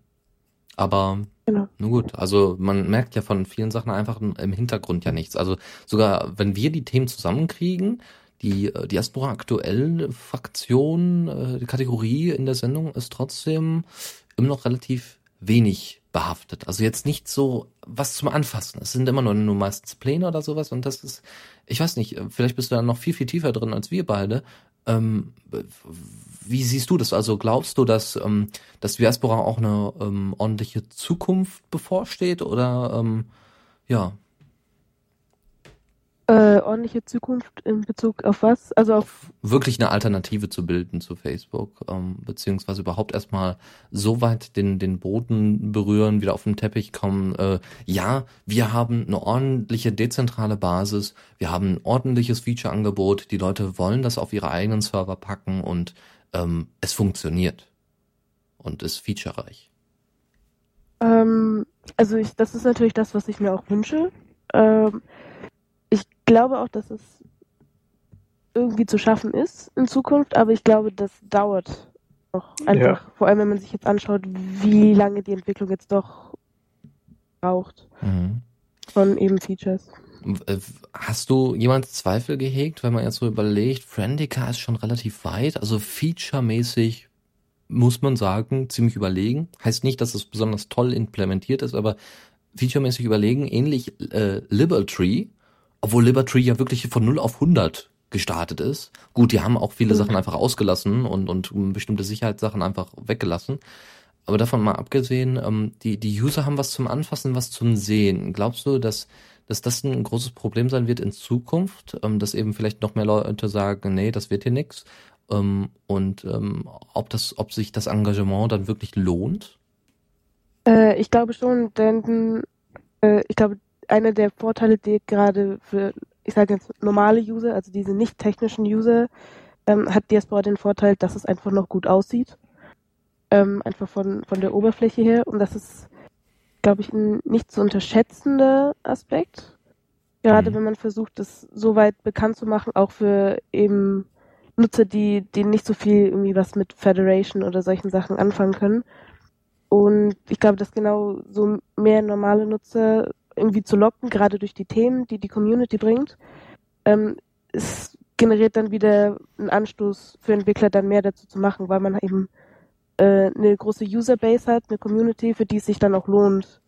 Aber Genau. nun gut, also man merkt ja von vielen Sachen einfach im Hintergrund ja nichts. Also sogar wenn wir die Themen zusammenkriegen, die äh, Diaspora aktuell Fraktion, äh, die Kategorie in der Sendung ist trotzdem immer noch relativ wenig behaftet. Also jetzt nicht so was zum Anfassen. Es sind immer nur, nur meistens Pläne oder sowas und das ist, ich weiß nicht, vielleicht bist du da noch viel, viel tiefer drin als wir beide. Ähm, wie siehst du das? Also glaubst du, dass, ähm, dass Diaspora auch eine ähm, ordentliche Zukunft bevorsteht oder ähm, ja, Äh, ordentliche Zukunft in Bezug auf was? Also auf wirklich eine Alternative zu bilden zu Facebook, ähm, beziehungsweise überhaupt erstmal so weit den, den Boden berühren, wieder auf den Teppich kommen. Äh, ja, wir haben eine ordentliche dezentrale Basis, wir haben ein ordentliches Feature-Angebot, die Leute wollen das auf ihre eigenen Server packen und ähm, es funktioniert und ist featurereich. Ähm, also ich, das ist natürlich das, was ich mir auch wünsche. Ich glaube auch, dass es irgendwie zu schaffen ist in Zukunft, aber ich glaube, das dauert noch einfach. Vor allem, wenn man sich jetzt anschaut, wie lange die Entwicklung jetzt doch braucht Mhm. von eben Features. Äh, Hast du jemals Zweifel gehegt, wenn man jetzt so überlegt, Friendica ist schon relativ weit, also featuremäßig muss man sagen, ziemlich überlegen. Heißt nicht, dass es besonders toll implementiert ist, aber featuremäßig überlegen, ähnlich äh, Libertree, obwohl Libertree ja wirklich von 0 auf 100 gestartet ist. Gut, die haben auch viele Mhm. Sachen einfach ausgelassen und, und bestimmte Sicherheitssachen einfach weggelassen. Aber davon mal abgesehen, ähm, die, die User haben was zum Anfassen, was zum Sehen. Glaubst du, dass, dass das ein großes Problem sein wird in Zukunft? Ähm, dass eben vielleicht noch mehr Leute sagen, nee, das wird hier nix. Ähm, und ähm, ob das, ob sich das Engagement dann wirklich lohnt? Äh, ich glaube schon, denn äh, ich glaube, einer der Vorteile, die gerade für, ich sage jetzt normale User, also diese nicht technischen User, ähm, hat Diaspora den Vorteil, dass es einfach noch gut aussieht. Ähm, einfach von, von der Oberfläche her. Und das ist, glaube ich, ein nicht zu unterschätzender Aspekt. Gerade Mhm. wenn man versucht, das so weit bekannt zu machen, auch für eben Nutzer, die, die nicht so viel irgendwie was mit Federation oder solchen Sachen anfangen können. Und ich glaube, dass genau so mehr normale Nutzer irgendwie zu locken, gerade durch die Themen, die die Community bringt, ähm, es generiert dann wieder einen Anstoß für Entwickler, dann mehr dazu zu machen, weil man eben äh, eine große Userbase hat, eine Community, für die es sich dann auch lohnt.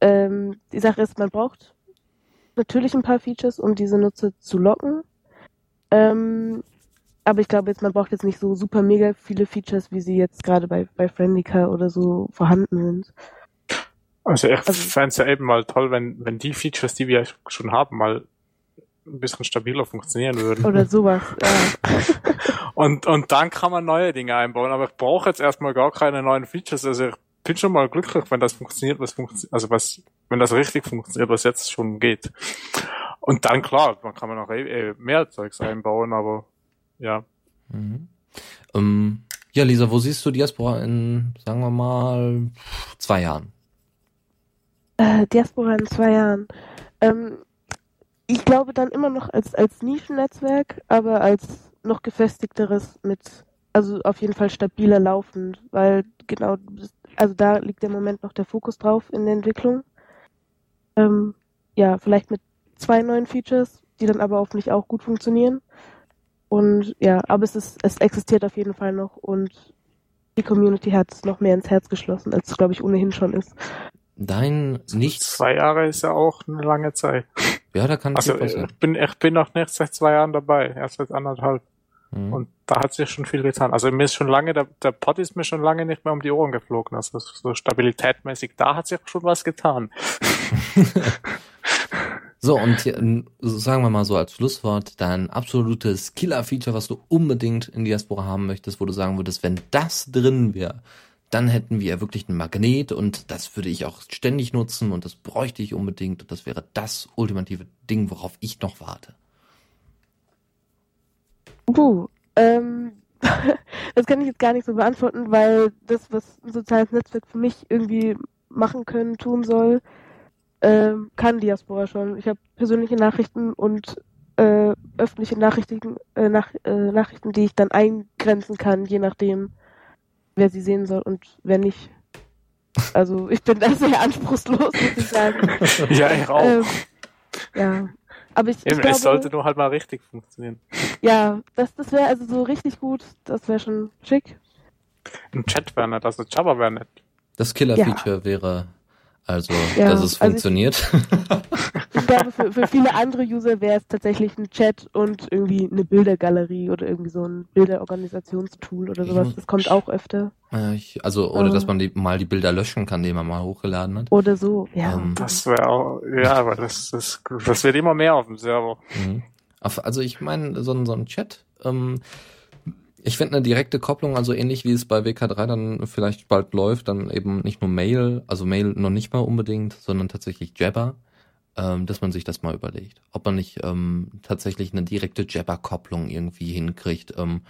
Ähm, die Sache ist, man braucht natürlich ein paar Features, um diese Nutzer zu locken. Ähm, aber ich glaube jetzt, man braucht jetzt nicht so super mega viele Features, wie sie jetzt gerade bei, bei Friendica oder so vorhanden sind. Also ich Also- fände es ja eben mal toll, wenn, wenn die Features, die wir schon haben, mal ein bisschen stabiler funktionieren würden. Oder sowas. Ja. *laughs* Und, und dann kann man neue Dinge einbauen. Aber ich brauche jetzt erstmal gar keine neuen Features. Also ich bin schon mal glücklich, wenn das funktioniert, was funktioniert, also was, wenn das richtig funktioniert, was jetzt schon geht. Und dann klar, man kann man noch eh, eh mehr Zeugs einbauen, aber ja. Mhm. Ähm, ja, Lisa, wo siehst du Diaspora in, sagen wir mal, zwei Jahren? Äh, Diaspora in zwei Jahren. Ähm, ich glaube dann immer noch als, als Nischennetzwerk, aber als noch gefestigteres mit, also auf jeden Fall stabiler laufend, weil genau, also da liegt im Moment noch der Fokus drauf in der Entwicklung. Ähm, ja, vielleicht mit zwei neuen Features, die dann aber hoffentlich auch gut funktionieren. Und ja, aber es ist, es existiert auf jeden Fall noch und die Community hat es noch mehr ins Herz geschlossen, als es glaube ich ohnehin schon ist. Dein Nichts. Zwei Jahre ist ja auch eine lange Zeit. Ja, da kann Also passieren. ich bin, ich bin noch nicht seit zwei Jahren dabei, erst seit anderthalb. Mhm. Und da hat sich schon viel getan. Also mir ist schon lange, der, der Pod ist mir schon lange nicht mehr um die Ohren geflogen. Also so stabilitätmäßig, da hat sich schon was getan. *laughs* So, und hier, sagen wir mal so als Schlusswort, dein absolutes Killer-Feature, was du unbedingt in Diaspora haben möchtest, wo du sagen würdest, wenn das drin wäre, dann hätten wir wirklich einen Magnet und das würde ich auch ständig nutzen und das bräuchte ich unbedingt und das wäre das ultimative Ding, worauf ich noch warte. Puh, ähm, *laughs* das kann ich jetzt gar nicht so beantworten, weil das, was ein soziales Netzwerk für mich irgendwie machen können, tun soll, ähm, kann Diaspora schon. Ich habe persönliche Nachrichten und äh, öffentliche Nachrichten, äh, nach, äh, Nachrichten, die ich dann eingrenzen kann, je nachdem, wer sie sehen soll und wer nicht. Also ich bin da sehr anspruchslos, muss ich sagen. *laughs* Ja, ich auch. Ähm, ja. Aber ich, ich Eben, glaube, es sollte nur halt mal richtig funktionieren. ja, das, das wäre also so richtig gut. Das wäre schon schick. Ein Chat wäre nett, also Java wäre nett. Das Killer-Feature wäre also, Ja, dass es also ich- funktioniert. Ich *laughs* glaube, für, für viele andere User wäre es tatsächlich ein Chat und irgendwie eine Bildergalerie oder irgendwie so ein Bilderorganisationstool oder sowas. Das kommt auch öfter. Äh, ich, also, oder Ah. dass man die, mal die Bilder löschen kann, die man mal hochgeladen hat. Oder so, ja. Ähm, Das wäre auch, ja, aber das, das, das wird immer mehr auf dem Server. Mhm. Also ich meine, so, ein- so ein Chat, ähm, ich finde eine direkte Kopplung, also ähnlich wie es bei WK3 dann vielleicht bald läuft, dann eben nicht nur Mail, also Mail noch nicht mal unbedingt, sondern tatsächlich Jabber, ähm, dass man sich das mal überlegt. Ob man nicht ähm, tatsächlich eine direkte Jabber-Kopplung irgendwie hinkriegt, ähm,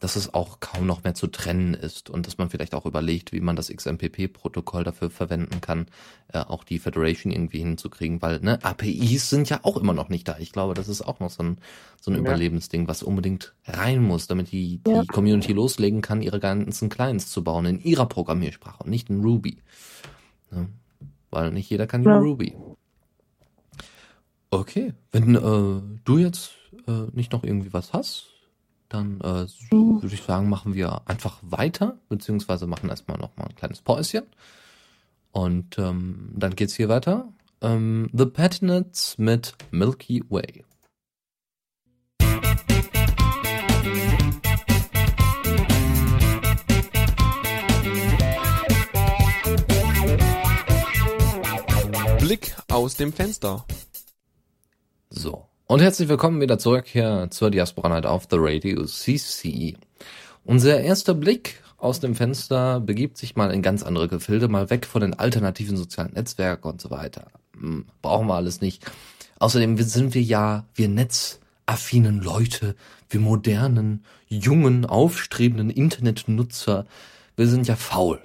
dass es auch kaum noch mehr zu trennen ist und dass man vielleicht auch überlegt, wie man das XMPP-Protokoll dafür verwenden kann, äh, auch die Federation irgendwie hinzukriegen, weil ne, APIs sind ja auch immer noch nicht da. Ich glaube, das ist auch noch so ein, so ein Ja. Überlebensding, was unbedingt rein muss, damit die, die Ja. Community loslegen kann, ihre ganzen Clients zu bauen in ihrer Programmiersprache und nicht in Ruby. Ne? weil nicht jeder kann Ja. Ruby. Okay, wenn äh, du jetzt äh, nicht noch irgendwie was hast, dann äh, würde ich sagen, machen wir einfach weiter, beziehungsweise machen erstmal noch mal ein kleines Päuschen. Und ähm, dann geht's hier weiter. Ähm, The Patinets mit Milky Way. Blick aus dem Fenster. So. Und herzlich willkommen wieder zurück hier zur Diaspora Night auf the Radio CC. Unser erster Blick aus dem Fenster begibt sich mal in ganz andere Gefilde, mal weg von den alternativen sozialen Netzwerken und so weiter. Hm, brauchen wir alles nicht. Außerdem sind wir ja, wir netzaffinen Leute, wir modernen, jungen, aufstrebenden Internetnutzer, wir sind ja faul.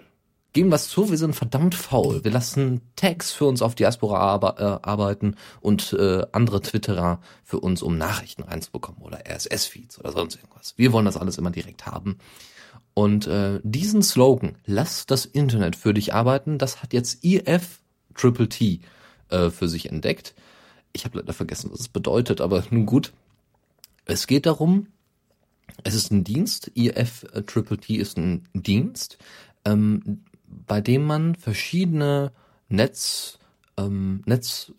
Geben was zu, wir sind verdammt faul. Wir lassen Tags für uns auf Diaspora arbe äh, arbeiten und äh, andere Twitterer für uns, um Nachrichten reinzubekommen oder RSS-Feeds oder sonst irgendwas. Wir wollen das alles immer direkt haben. Und äh, diesen Slogan, lass das Internet für dich arbeiten, das hat jetzt EF Triple T äh, für sich entdeckt. Ich habe leider vergessen, was es bedeutet, aber *laughs* nun gut. Es geht darum, es ist ein Dienst, EF Triple T ist ein Dienst, ähm, bei dem man verschiedene Netz, ähm, Netz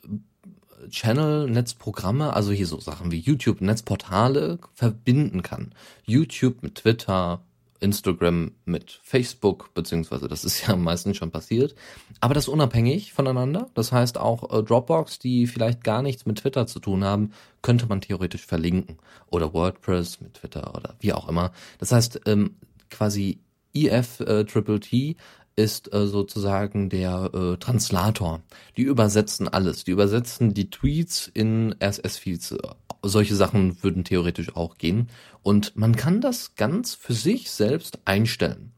Channel, Netzprogramme, also hier so Sachen wie YouTube, Netzportale verbinden kann. YouTube mit Twitter, Instagram mit Facebook, beziehungsweise das ist *laughs* ja meistens schon passiert. Aber das unabhängig voneinander. Das heißt auch äh, Dropbox, die vielleicht gar nichts mit Twitter zu tun haben, könnte man theoretisch verlinken. Oder WordPress mit Twitter oder wie auch immer. Das heißt, ähm, quasi EF äh, Triple T ist äh, sozusagen der äh, Translator. Die übersetzen alles. Die übersetzen die Tweets in RSS-Feeds. Solche Sachen würden theoretisch auch gehen. Und man kann das ganz für sich selbst einstellen.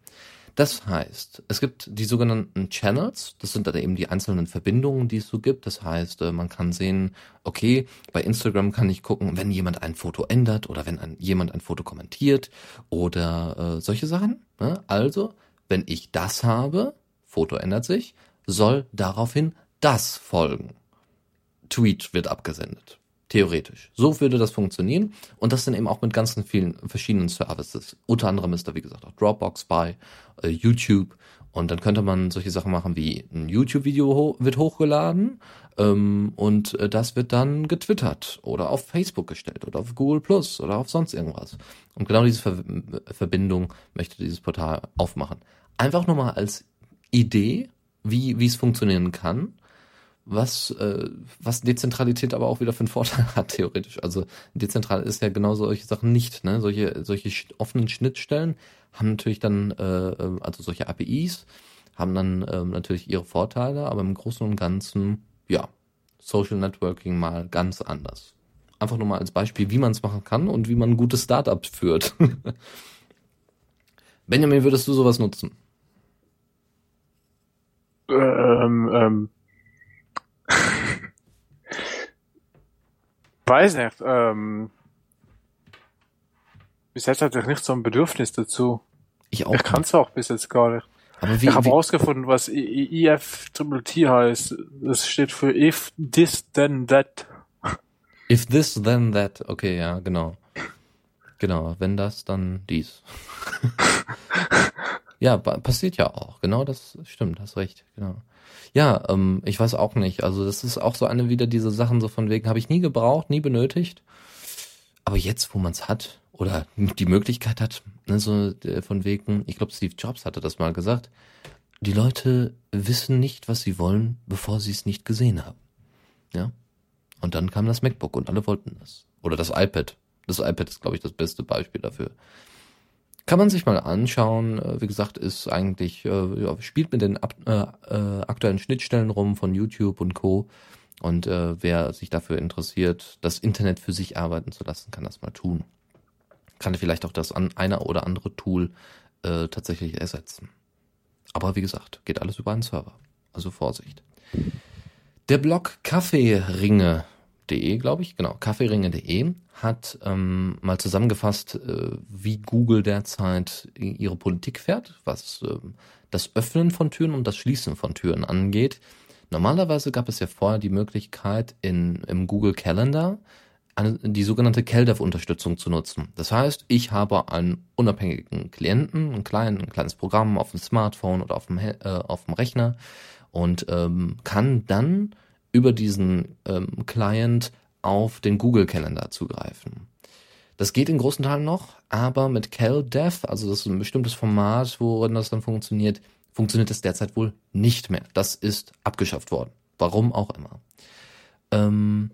Das heißt, es gibt die sogenannten Channels, das sind dann eben die einzelnen Verbindungen, die es so gibt. Das heißt, äh, man kann sehen, okay, bei Instagram kann ich gucken, wenn jemand ein Foto ändert oder wenn ein, jemand ein Foto kommentiert oder äh, solche Sachen. Ne? Also, wenn ich das habe, Foto ändert sich, soll daraufhin das folgen. Tweet wird abgesendet. Theoretisch. So würde das funktionieren. Und das dann eben auch mit ganzen vielen verschiedenen Services. Unter anderem ist da, wie gesagt, auch Dropbox bei, äh, YouTube. Und dann könnte man solche Sachen machen wie ein YouTube-Video ho wird hochgeladen ähm, und äh, das wird dann getwittert oder auf Facebook gestellt oder auf Google Plus oder auf sonst irgendwas. Und genau diese Ver Verbindung möchte dieses Portal aufmachen. Einfach nur mal als Idee, wie wie es funktionieren kann was, äh, was Dezentralität aber auch wieder für einen Vorteil *laughs* hat, theoretisch. Also dezentral ist ja genau solche Sachen nicht. Ne? Solche, solche offenen Schnittstellen haben natürlich dann, äh, äh, also solche APIs, haben dann ähm, natürlich ihre Vorteile, aber im Großen und Ganzen, ja, Social Networking mal ganz anders. Einfach nur mal als Beispiel, wie man es machen kann und wie man gute Startups führt. *laughs* Benjamin, würdest du sowas nutzen? Ähm, ähm. Weiß nicht, ähm. Bis jetzt hatte ich nicht so ein Bedürfnis dazu. Ich auch. Ich kann es auch bis jetzt gar nicht. Aber wie, ich habe rausgefunden, was IF Triple T heißt. Das steht für If This Then That. If this, then that. Okay, ja, genau. Genau, wenn das, dann dies. *laughs* ja, pa- passiert ja auch. Genau, das stimmt, hast recht, genau. Ja, ähm, ich weiß auch nicht. Also das ist auch so eine wieder diese Sachen so von wegen, habe ich nie gebraucht, nie benötigt. Aber jetzt, wo man es hat oder die Möglichkeit hat, ne, so äh, von wegen, ich glaube Steve Jobs hatte das mal gesagt, die Leute wissen nicht, was sie wollen, bevor sie es nicht gesehen haben. Ja. Und dann kam das MacBook und alle wollten das. Oder das iPad. Das iPad ist, glaube ich, das beste Beispiel dafür. Kann man sich mal anschauen. Äh, Wie gesagt, ist eigentlich, äh, ja, spielt mit den ab, äh, äh, aktuellen Schnittstellen rum von YouTube und Co. Und äh, wer sich dafür interessiert, das Internet für sich arbeiten zu lassen, kann das mal tun. Kann vielleicht auch das an eine oder andere Tool äh, tatsächlich ersetzen. Aber wie gesagt, geht alles über einen Server. Also Vorsicht. Der Blog Kaffeeringe.de, glaube ich, genau, kaffeeringe.de hat ähm, mal zusammengefasst, äh, wie Google derzeit ihre Politik fährt, was ähm, das Öffnen von Türen und das Schließen von Türen angeht. Normalerweise gab es ja vorher die Möglichkeit, in, im Google Calendar eine, die sogenannte CalDev-Unterstützung zu nutzen. Das heißt, ich habe einen unabhängigen Klienten, ein, klein, ein kleines Programm auf dem Smartphone oder auf dem, äh, auf dem Rechner und ähm, kann dann über diesen ähm, Client auf den Google Calendar zugreifen. Das geht in großen Teilen noch, aber mit CalDev, also das ist ein bestimmtes Format, worin das dann funktioniert, funktioniert das derzeit wohl nicht mehr. Das ist abgeschafft worden. Warum auch immer. Ähm,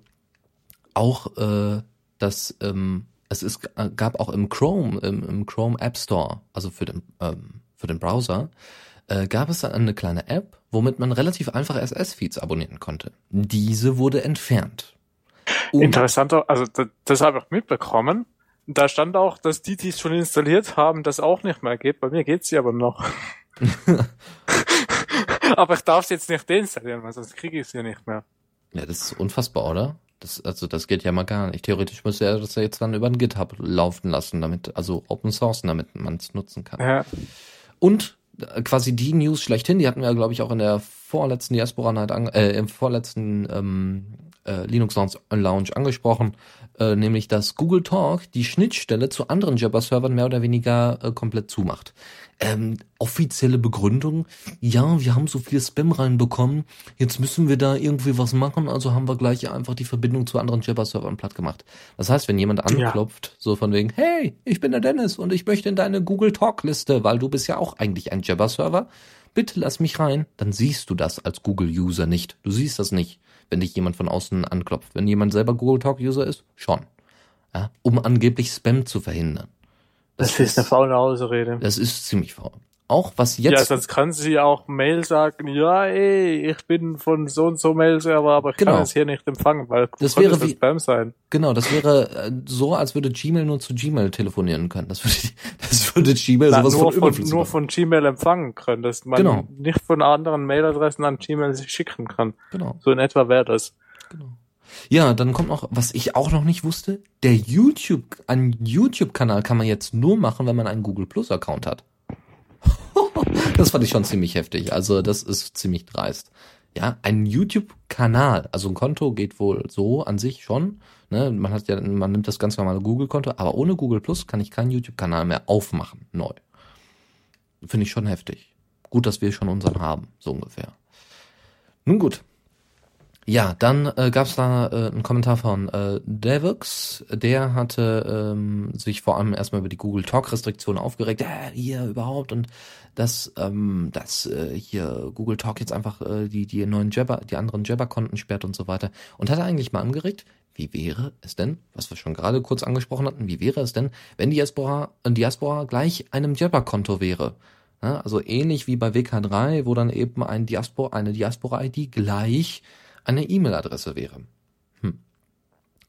auch äh, das, ähm, es ist, äh, gab auch im Chrome, im, im Chrome App Store, also für den, ähm, für den Browser, äh, gab es dann eine kleine App, womit man relativ einfach SS-Feeds abonnieren konnte. Diese wurde entfernt. Und Interessanter, also das, habe ich mitbekommen. Da stand auch, dass die, die es schon installiert haben, das auch nicht mehr geht. Bei mir geht's sie aber noch. *laughs* aber ich darf es jetzt nicht deinstallieren, weil sonst kriege ich es ja nicht mehr. Ja, das ist unfassbar, oder? Das, also das geht ja mal gar nicht. Theoretisch müsste er das ja jetzt dann über den GitHub laufen lassen, damit, also Open Source, damit man es nutzen kann. Ja. Und quasi die News schlechthin, die hatten wir, glaube ich, auch in der vorletzten Diaspora Night, an, äh, im vorletzten ähm, äh, Linux Lounge angesprochen, äh, nämlich dass Google Talk die Schnittstelle zu anderen Jabber-Servern mehr oder weniger äh, komplett zumacht. Ähm, offizielle Begründung, ja, wir haben so viel Spam reinbekommen, jetzt müssen wir da irgendwie was machen, also haben wir gleich einfach die Verbindung zu anderen Jabber-Servern platt gemacht. Das heißt, wenn jemand anklopft, ja. so von wegen, hey, ich bin der Dennis und ich möchte in deine Google Talk-Liste, weil du bist ja auch eigentlich ein Jabber-Server, bitte lass mich rein, dann siehst du das als Google-User nicht. Du siehst das nicht wenn dich jemand von außen anklopft. Wenn jemand selber Google Talk User ist, schon. Ja, um angeblich Spam zu verhindern. Das, das ist, ist eine faule Ausrede. Das ist ziemlich faul. Auch was jetzt. Ja, sonst kann sie auch Mail sagen, ja, ey, ich bin von so und so Mail-Server, aber ich genau. kann es hier nicht empfangen, weil das wäre wie, Spam sein. Genau, das wäre äh, so, als würde Gmail nur zu Gmail telefonieren können. Das würde, *laughs* das würde Gmail Na, sowas nur von, von Nur von Gmail empfangen können, dass man genau. nicht von anderen Mailadressen an Gmail sich schicken kann. Genau. So in etwa wäre das. Genau. Ja, dann kommt noch, was ich auch noch nicht wusste, der YouTube, ein YouTube-Kanal kann man jetzt nur machen, wenn man einen Google Plus Account hat. *laughs* das fand ich schon ziemlich heftig. Also das ist ziemlich dreist. Ja, ein YouTube-Kanal, also ein Konto geht wohl so an sich schon. Ne? Man hat ja, man nimmt das ganz normale Google-Konto, aber ohne Google Plus kann ich keinen YouTube-Kanal mehr aufmachen, neu. Finde ich schon heftig. Gut, dass wir schon unseren haben, so ungefähr. Nun gut, ja, dann äh, gab es da äh, einen Kommentar von äh, Devux, der hatte ähm, sich vor allem erstmal über die Google Talk Restriktionen aufgeregt, äh, hier überhaupt und dass ähm, dass äh, hier Google Talk jetzt einfach äh, die die neuen Jabber, die anderen Jabber Konten sperrt und so weiter und hat eigentlich mal angeregt, wie wäre es denn, was wir schon gerade kurz angesprochen hatten, wie wäre es denn, wenn Diaspora äh, Diaspora gleich einem Jabber Konto wäre? Ja, also ähnlich wie bei WK3, wo dann eben ein Diaspora eine Diaspora ID gleich eine E-Mail-Adresse wäre.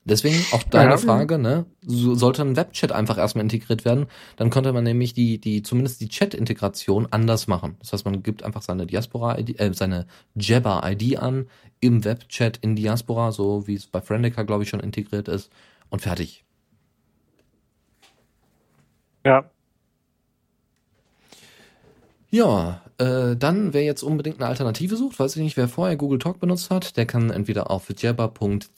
Deswegen auch deine ja. Frage, ne? So, sollte ein Webchat einfach erstmal integriert werden, dann könnte man nämlich die, die, zumindest die Chat-Integration anders machen. Das heißt, man gibt einfach seine Diaspora-ID, äh, seine Jabber-ID an im Webchat in Diaspora, so wie es bei Friendica, glaube ich, schon integriert ist und fertig. Ja. Ja, äh, dann, wer jetzt unbedingt eine Alternative sucht, weiß ich nicht, wer vorher Google Talk benutzt hat, der kann entweder auf jabber.ccc.de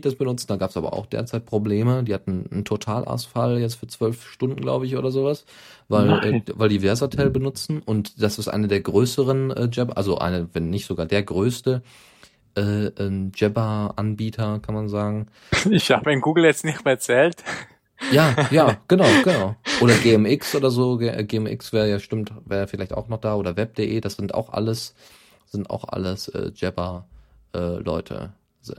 das benutzen. Da gab es aber auch derzeit Probleme. Die hatten einen Totalausfall jetzt für zwölf Stunden, glaube ich, oder sowas, weil, äh, weil die Versatel benutzen. Und das ist eine der größeren äh, Jabber, also eine, wenn nicht sogar der größte äh, Jabber-Anbieter, kann man sagen. *laughs* Ich habe in Google jetzt nicht mehr erzählt. Ja, ja, *laughs* genau, genau. Oder GMX oder so. GMX wäre ja stimmt, wäre vielleicht auch noch da oder Web.de. Das sind auch alles, sind auch alles äh, Jabber äh, Leute,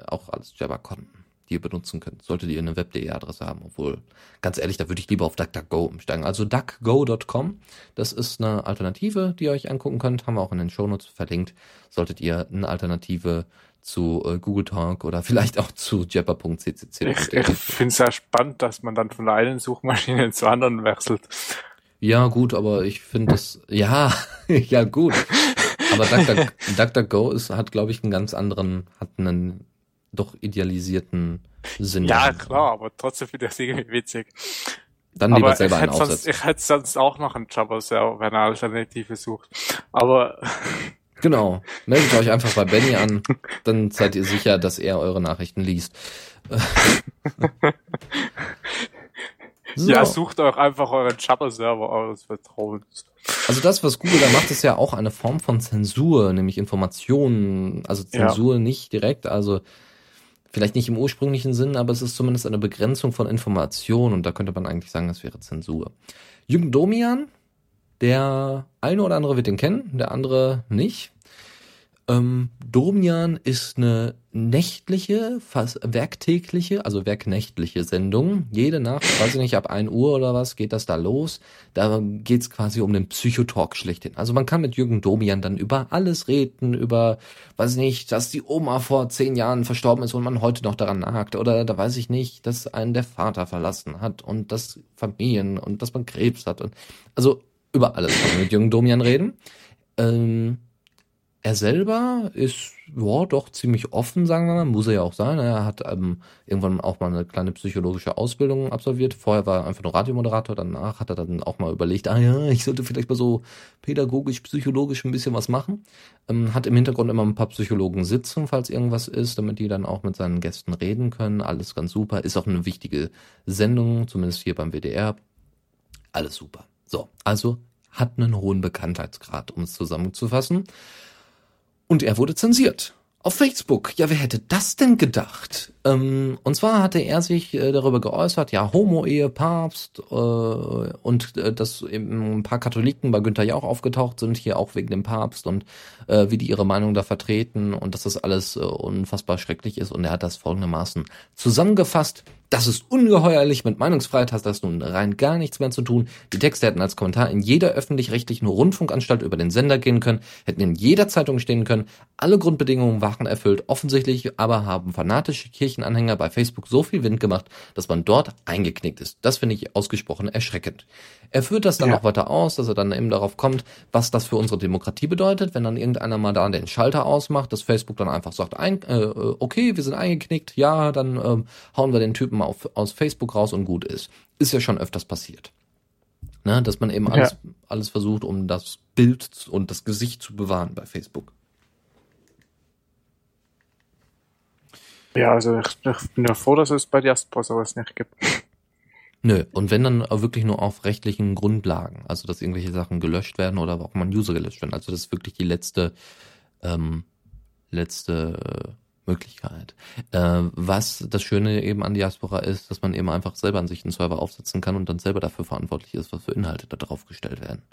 auch alles Jabber Konten, die ihr benutzen könnt. Solltet ihr eine Web.de Adresse haben, obwohl ganz ehrlich, da würde ich lieber auf DuckDuckGo umsteigen. Also duckgo.com, das ist eine Alternative, die ihr euch angucken könnt, haben wir auch in den Shownotes verlinkt. Solltet ihr eine Alternative zu äh, Google Talk oder vielleicht auch zu jepper.ccc. Ich, ich finde es ja spannend, dass man dann von der einen Suchmaschine *laughs* zur anderen wechselt. Ja, gut, aber ich finde das, ja, *laughs* ja, gut. Aber DuckDuck, *laughs* DuckDuckGo ist, hat, glaube ich, einen ganz anderen, hat einen doch idealisierten Sinn. Ja, klar, aber trotzdem finde ich das irgendwie witzig. Dann lieber aber selber einen sonst, Ich hätte sonst auch noch einen Jabber, wenn er Alternative sucht. Aber Genau. Meldet euch einfach bei Benny an, dann seid ihr sicher, dass er eure Nachrichten liest. *laughs* So. Ja, sucht euch einfach euren Shuttle-Server eures Vertrauens. Also das, was Google da macht, ist ja auch eine Form von Zensur, nämlich Informationen. Also Zensur ja. nicht direkt, also vielleicht nicht im ursprünglichen Sinn, aber es ist zumindest eine Begrenzung von Informationen und da könnte man eigentlich sagen, das wäre Zensur. Jürgen Domian, der eine oder andere wird ihn kennen, der andere nicht. Ähm, Domian ist eine nächtliche, fast werktägliche, also werknächtliche Sendung. Jede Nacht, weiß ich nicht, ab 1 Uhr oder was geht das da los. Da geht's quasi um den Psychotalk schlechthin. Also man kann mit Jürgen Domian dann über alles reden, über, weiß ich nicht, dass die Oma vor zehn Jahren verstorben ist und man heute noch daran nagt. Oder da weiß ich nicht, dass einen der Vater verlassen hat und das Familien und dass man Krebs hat. Und, also über alles kann man mit Jürgen Domian reden. Ähm, er selber ist ja doch ziemlich offen, sagen wir mal, muss er ja auch sein. Er hat ähm, irgendwann auch mal eine kleine psychologische Ausbildung absolviert. Vorher war er einfach nur Radiomoderator, danach hat er dann auch mal überlegt, ah ja, ich sollte vielleicht mal so pädagogisch, psychologisch ein bisschen was machen. Ähm, hat im Hintergrund immer ein paar Psychologen sitzen, falls irgendwas ist, damit die dann auch mit seinen Gästen reden können. Alles ganz super. Ist auch eine wichtige Sendung, zumindest hier beim WDR. Alles super. So, also hat einen hohen Bekanntheitsgrad, um es zusammenzufassen. Und er wurde zensiert. Auf Facebook. Ja, wer hätte das denn gedacht? Ähm, und zwar hatte er sich äh, darüber geäußert, ja, Homo-Ehe, Papst äh, und äh, dass eben ein paar Katholiken bei Günther Jauch aufgetaucht sind, hier auch wegen dem Papst und äh, wie die ihre Meinung da vertreten und dass das alles äh, unfassbar schrecklich ist. Und er hat das folgendermaßen zusammengefasst. Das ist ungeheuerlich. Mit Meinungsfreiheit hat das nun rein gar nichts mehr zu tun. Die Texte hätten als Kommentar in jeder öffentlich-rechtlichen Rundfunkanstalt über den Sender gehen können, hätten in jeder Zeitung stehen können. Alle Grundbedingungen waren erfüllt. Offensichtlich aber haben fanatische Kirchenanhänger bei Facebook so viel Wind gemacht, dass man dort eingeknickt ist. Das finde ich ausgesprochen erschreckend. Er führt das dann ja. auch weiter aus, dass er dann eben darauf kommt, was das für unsere Demokratie bedeutet, wenn dann irgendeiner mal da den Schalter ausmacht, dass Facebook dann einfach sagt, ein, äh, okay, wir sind eingeknickt, ja, dann äh, hauen wir den Typen auf, aus Facebook raus und gut ist. Ist ja schon öfters passiert. Ne, dass man eben alles, ja. alles versucht, um das Bild und das Gesicht zu bewahren bei Facebook. Ja, also ich, ich bin ja froh, dass es bei Diaspora sowas nicht gibt. Nö, und wenn dann wirklich nur auf rechtlichen Grundlagen, also dass irgendwelche Sachen gelöscht werden oder auch mal ein User gelöscht werden. Also das ist wirklich die letzte, ähm, letzte Möglichkeit. Äh, was das Schöne eben an Diaspora ist, dass man eben einfach selber an sich einen Server aufsetzen kann und dann selber dafür verantwortlich ist, was für Inhalte da drauf gestellt werden.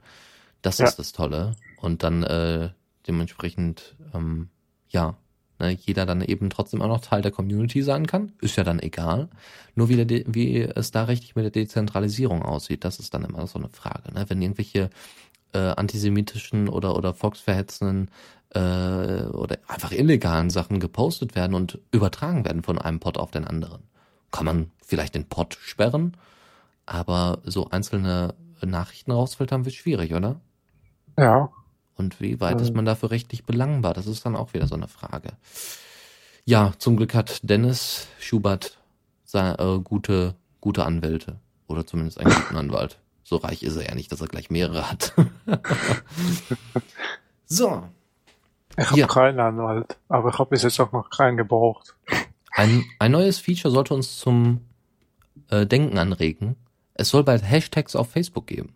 Das ja. ist das Tolle. Und dann äh, dementsprechend, ähm, ja, ne, jeder dann eben trotzdem auch noch Teil der Community sein kann. Ist ja dann egal. Nur wie, der, wie es da richtig mit der Dezentralisierung aussieht, das ist dann immer so eine Frage. Ne? Wenn irgendwelche äh, antisemitischen oder, oder volksverhetzenden äh, oder einfach illegalen Sachen gepostet werden und übertragen werden von einem Pod auf den anderen. Kann man vielleicht den Pod sperren, aber so einzelne Nachrichten rausfiltern wird schwierig, oder? Ja. Und wie weit ist man dafür rechtlich belangbar? Das ist dann auch wieder so eine Frage. Ja, zum Glück hat Dennis Schubert seine, äh, gute, gute Anwälte. Oder zumindest einen guten Anwalt. So reich ist er ja nicht, dass er gleich mehrere hat. *laughs* so. Ich habe ja. keinen Anwalt, aber ich habe bis jetzt auch noch keinen gebraucht. Ein, ein neues Feature sollte uns zum äh, Denken anregen. Es soll bald Hashtags auf Facebook geben.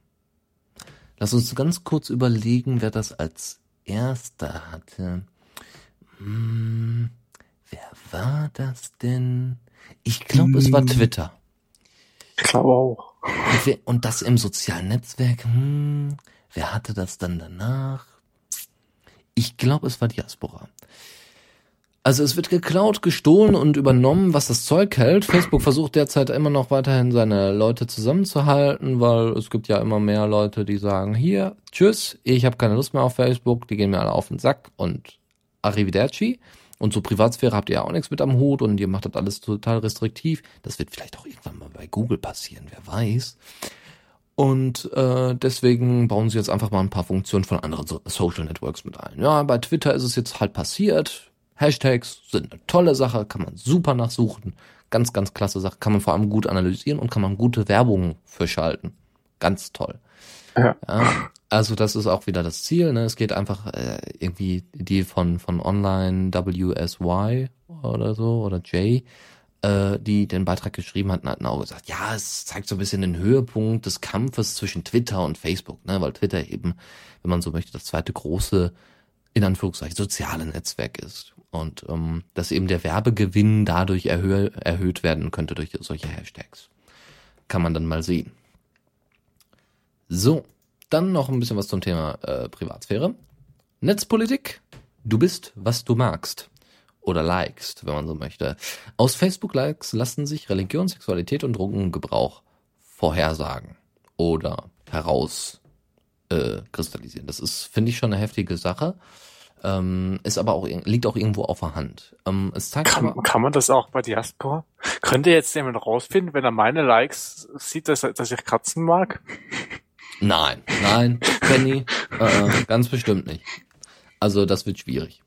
Lass uns ganz kurz überlegen, wer das als erster hatte. Hm, wer war das denn? Ich glaube, hm. es war hm. Twitter. Ich glaube auch. Und, wer, und, das im sozialen Netzwerk. Hm, wer hatte das dann danach? Ich glaube, es war Diaspora. Also es wird geklaut, gestohlen und übernommen, was das Zeug hält. Facebook versucht derzeit immer noch weiterhin seine Leute zusammenzuhalten, weil es gibt ja immer mehr Leute, die sagen, hier, tschüss, ich habe keine Lust mehr auf Facebook, die gehen mir alle auf den Sack und arrivederci. Und zur Privatsphäre habt ihr ja auch nichts mit am Hut und ihr macht das alles total restriktiv. Das wird vielleicht auch irgendwann mal bei Google passieren, wer weiß. Und äh, deswegen bauen sie jetzt einfach mal ein paar Funktionen von anderen Social Networks mit ein. Ja, bei Twitter ist es jetzt halt passiert. Hashtags sind eine tolle Sache, kann man super nachsuchen. Ganz, ganz klasse Sache. Kann man vor allem gut analysieren und kann man gute Werbung für schalten. Ganz toll. Ja. ja. Also das ist auch wieder das Ziel. Ne? Es geht einfach äh, irgendwie die von von Online WSY oder so oder J, äh, die den Beitrag geschrieben hatten, hatten auch gesagt, ja, es zeigt so ein bisschen den Höhepunkt des Kampfes zwischen Twitter und Facebook, ne? weil Twitter eben, wenn man so möchte, das zweite große in Anführungszeichen soziale Netzwerk ist und ähm, dass eben der Werbegewinn dadurch erhö erhöht werden könnte durch solche Hashtags. Kann man dann mal sehen. So, dann noch ein bisschen was zum Thema äh, Privatsphäre. Netzpolitik. Du bist, was du magst. Oder likest, wenn man so möchte. Aus Facebook-Likes lassen sich Religion, Sexualität und Drogengebrauch vorhersagen. Oder heraus äh. Das ist, finde ich, schon eine heftige Sache. Ähm, ist aber auch, liegt auch irgendwo auf der Hand. Ähm, es zeigt kann, aber, kann man das auch bei Diaspora? Könnte jetzt jemand rausfinden, wenn er meine Likes sieht, dass, dass ich Katzen mag? Nein, nein, Penny, äh, ganz bestimmt nicht. Also das wird schwierig.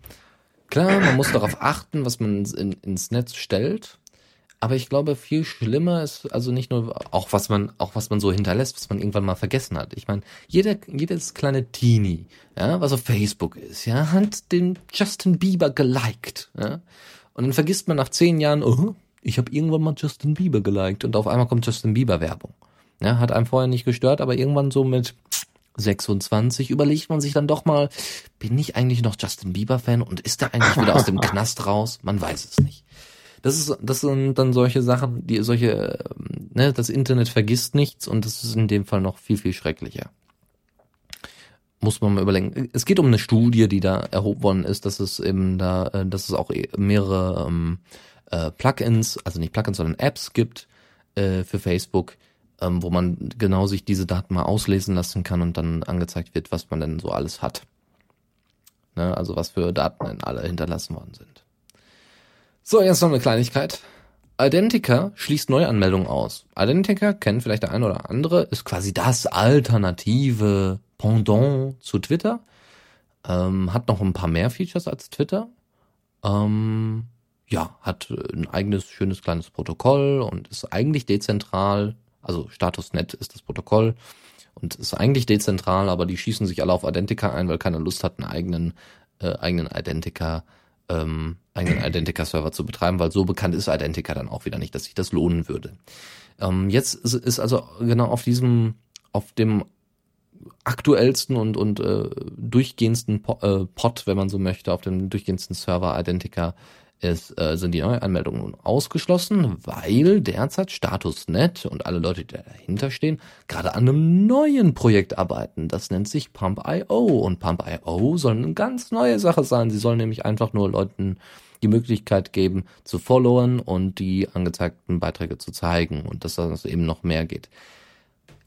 Klar, man muss darauf achten, was man in, ins Netz stellt. Aber ich glaube, viel schlimmer ist also nicht nur auch was man auch was man so hinterlässt, was man irgendwann mal vergessen hat. Ich meine, jeder jedes kleine Teenie, ja, was auf Facebook ist, ja, hat den Justin Bieber geliked, ja, und dann vergisst man nach zehn Jahren, oh, ich habe irgendwann mal Justin Bieber geliked und auf einmal kommt Justin Bieber Werbung. Ja, hat einem vorher nicht gestört, aber irgendwann so mit 26 überlegt man sich dann doch mal, bin ich eigentlich noch Justin Bieber Fan und ist er eigentlich wieder aus dem *laughs* Knast raus? Man weiß es nicht. Das ist, das sind dann solche Sachen, die solche, ähm, ne, das Internet vergisst nichts und das ist in dem Fall noch viel, viel schrecklicher. Muss man mal überlegen. Es geht um eine Studie, die da erhoben worden ist, dass es eben da, äh, dass es auch mehrere ähm, äh, Plugins, also nicht Plugins, sondern Apps gibt äh, für Facebook, ähm, wo man genau sich diese Daten mal auslesen lassen kann und dann angezeigt wird, was man denn so alles hat. Ne, also was für Daten denn alle hinterlassen worden sind. So, jetzt noch eine Kleinigkeit. Identica schließt Neuanmeldungen aus. Identica, kennt vielleicht der eine oder andere, ist quasi das alternative Pendant zu Twitter. Ähm, hat noch ein paar mehr Features als Twitter. Ähm, ja, hat ein eigenes schönes kleines Protokoll und ist eigentlich dezentral. Also Statusnet ist das Protokoll und ist eigentlich dezentral, aber die schießen sich alle auf Identica ein, weil keiner Lust hat, einen eigenen äh, eigenen Identica ähm, eigenen Identica-Server zu betreiben, weil so bekannt ist Identica dann auch wieder nicht, dass sich das lohnen würde. Ähm, jetzt ist also genau auf diesem, auf dem aktuellsten und, und äh, durchgehendsten po äh, Pod, wenn man so möchte, auf dem durchgehendsten Server Identica ist, äh, sind die Neuanmeldungen ausgeschlossen, weil derzeit Statusnet und alle Leute, die dahinter stehen, gerade an einem neuen Projekt arbeiten. Das nennt sich Pump.io und Pump.io soll eine ganz neue Sache sein. Sie sollen nämlich einfach nur Leuten die Möglichkeit geben, zu followen und die angezeigten Beiträge zu zeigen und dass das eben noch mehr geht.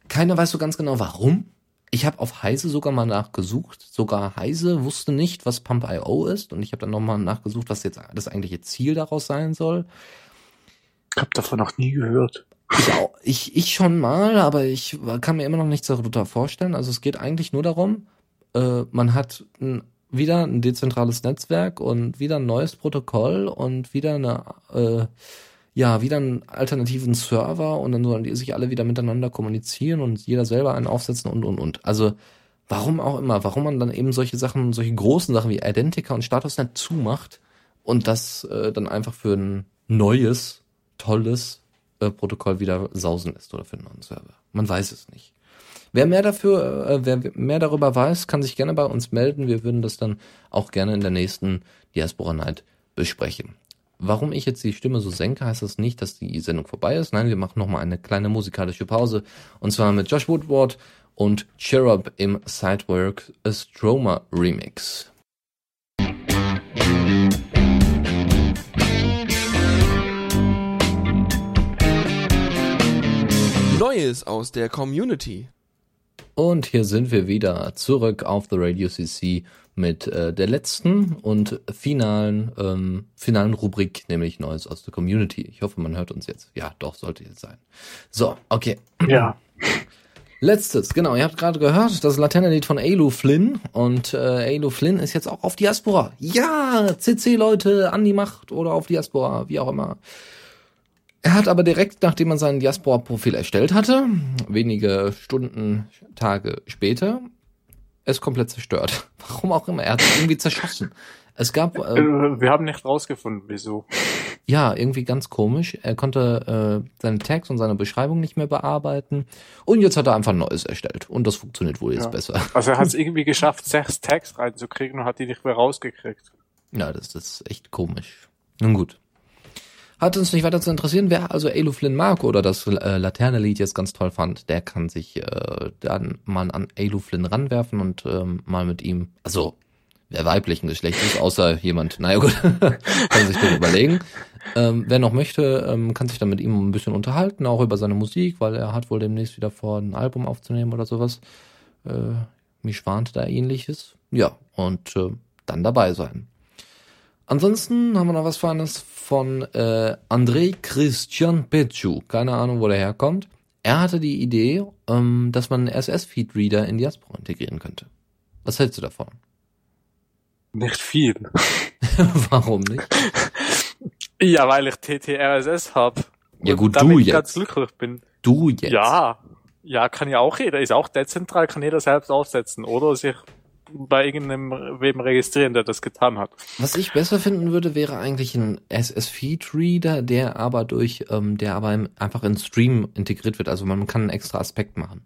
Keiner weiß so ganz genau warum. Ich habe auf Heise sogar mal nachgesucht. Sogar Heise wusste nicht, was Pump.io ist. Und ich habe dann nochmal nachgesucht, was jetzt das eigentliche Ziel daraus sein soll. Ich habe davon noch nie gehört. Ich, auch, ich, ich schon mal, aber ich kann mir immer noch nichts darunter vorstellen. Also es geht eigentlich nur darum, äh, man hat ein, wieder ein dezentrales Netzwerk und wieder ein neues Protokoll und wieder eine äh, ja, wieder einen alternativen Server und dann sollen die sich alle wieder miteinander kommunizieren und jeder selber einen aufsetzen und, und, und. Also, warum auch immer, warum man dann eben solche Sachen, solche großen Sachen wie Identica und Statusnet zumacht und das äh, dann einfach für ein neues, tolles äh, Protokoll wieder sausen lässt oder für einen neuen Server. Man weiß es nicht. Wer mehr dafür, äh, wer mehr darüber weiß, kann sich gerne bei uns melden. Wir würden das dann auch gerne in der nächsten Diaspora Night besprechen. Warum ich jetzt die Stimme so senke, heißt das nicht, dass die Sendung vorbei ist. Nein, wir machen nochmal eine kleine musikalische Pause. Und zwar mit Josh Woodward und Cherub im Sidework Stroma Remix. Neues aus der Community. Und hier sind wir wieder zurück auf The Radio CC mit äh, der letzten und finalen, ähm, finalen Rubrik, nämlich Neues aus der Community. Ich hoffe, man hört uns jetzt. Ja, doch, sollte jetzt sein. So, okay. Ja. *clears throat* Letztes, genau, ihr habt gerade gehört, das Laterna-Lied von Alu Flynn und äh, Alu Flynn ist jetzt auch auf Diaspora. Ja, CC-Leute an die Macht oder auf Diaspora, wie auch immer. Er hat aber direkt, nachdem er sein Diaspora-Profil erstellt hatte, wenige Stunden, Tage später, er ist komplett zerstört. *laughs* Warum auch immer, er hat sich irgendwie zerschossen. Es gab, äh, Äh, Wir haben nicht rausgefunden, wieso. ja, irgendwie ganz komisch. Er konnte äh, seine Tags und seine Beschreibung nicht mehr bearbeiten. Und jetzt hat er einfach ein neues erstellt. Und das funktioniert wohl jetzt Ja. besser. *laughs* Also er hat es *laughs* irgendwie geschafft, sechs Tags reinzukriegen und hat die nicht mehr rausgekriegt. Ja, das ist echt komisch. Nun gut. Hat uns nicht weiter zu interessieren, wer also Elo Flynn mag oder das äh, Laterne-Lied jetzt ganz toll fand, der kann sich äh, dann mal an Elo Flynn ranwerfen und ähm, mal mit ihm, also wer weiblichen Geschlechts ist, außer *laughs* jemand, naja gut, *laughs* kann sich das überlegen. Ähm, wer noch möchte, ähm, kann sich dann mit ihm ein bisschen unterhalten, auch über seine Musik, weil er hat wohl demnächst wieder vor, ein Album aufzunehmen oder sowas. Äh, mich warnt da ähnliches. Ja, und äh, dann dabei sein. Ansonsten haben wir noch was Feines von äh, Andrei Christian Pechu. Keine Ahnung, wo der herkommt. Er hatte die Idee, ähm, dass man einen RSS-Feed-Reader in Diaspora integrieren könnte. Was hältst du davon? Nicht viel. *laughs* Warum nicht? Ja, weil ich TTRSS hab. Ja, gut, du ich jetzt. ganz glücklich bin. Du jetzt. Ja. Ja, kann ja auch jeder. Ist auch dezentral, kann jeder selbst aufsetzen. Oder sich bei irgendeinem wem registrieren, der das getan hat. Was ich besser finden würde, wäre eigentlich ein SS-Feed-Reader, der aber durch, ähm, der aber einfach in Stream integriert wird. Also man kann einen extra Aspekt machen.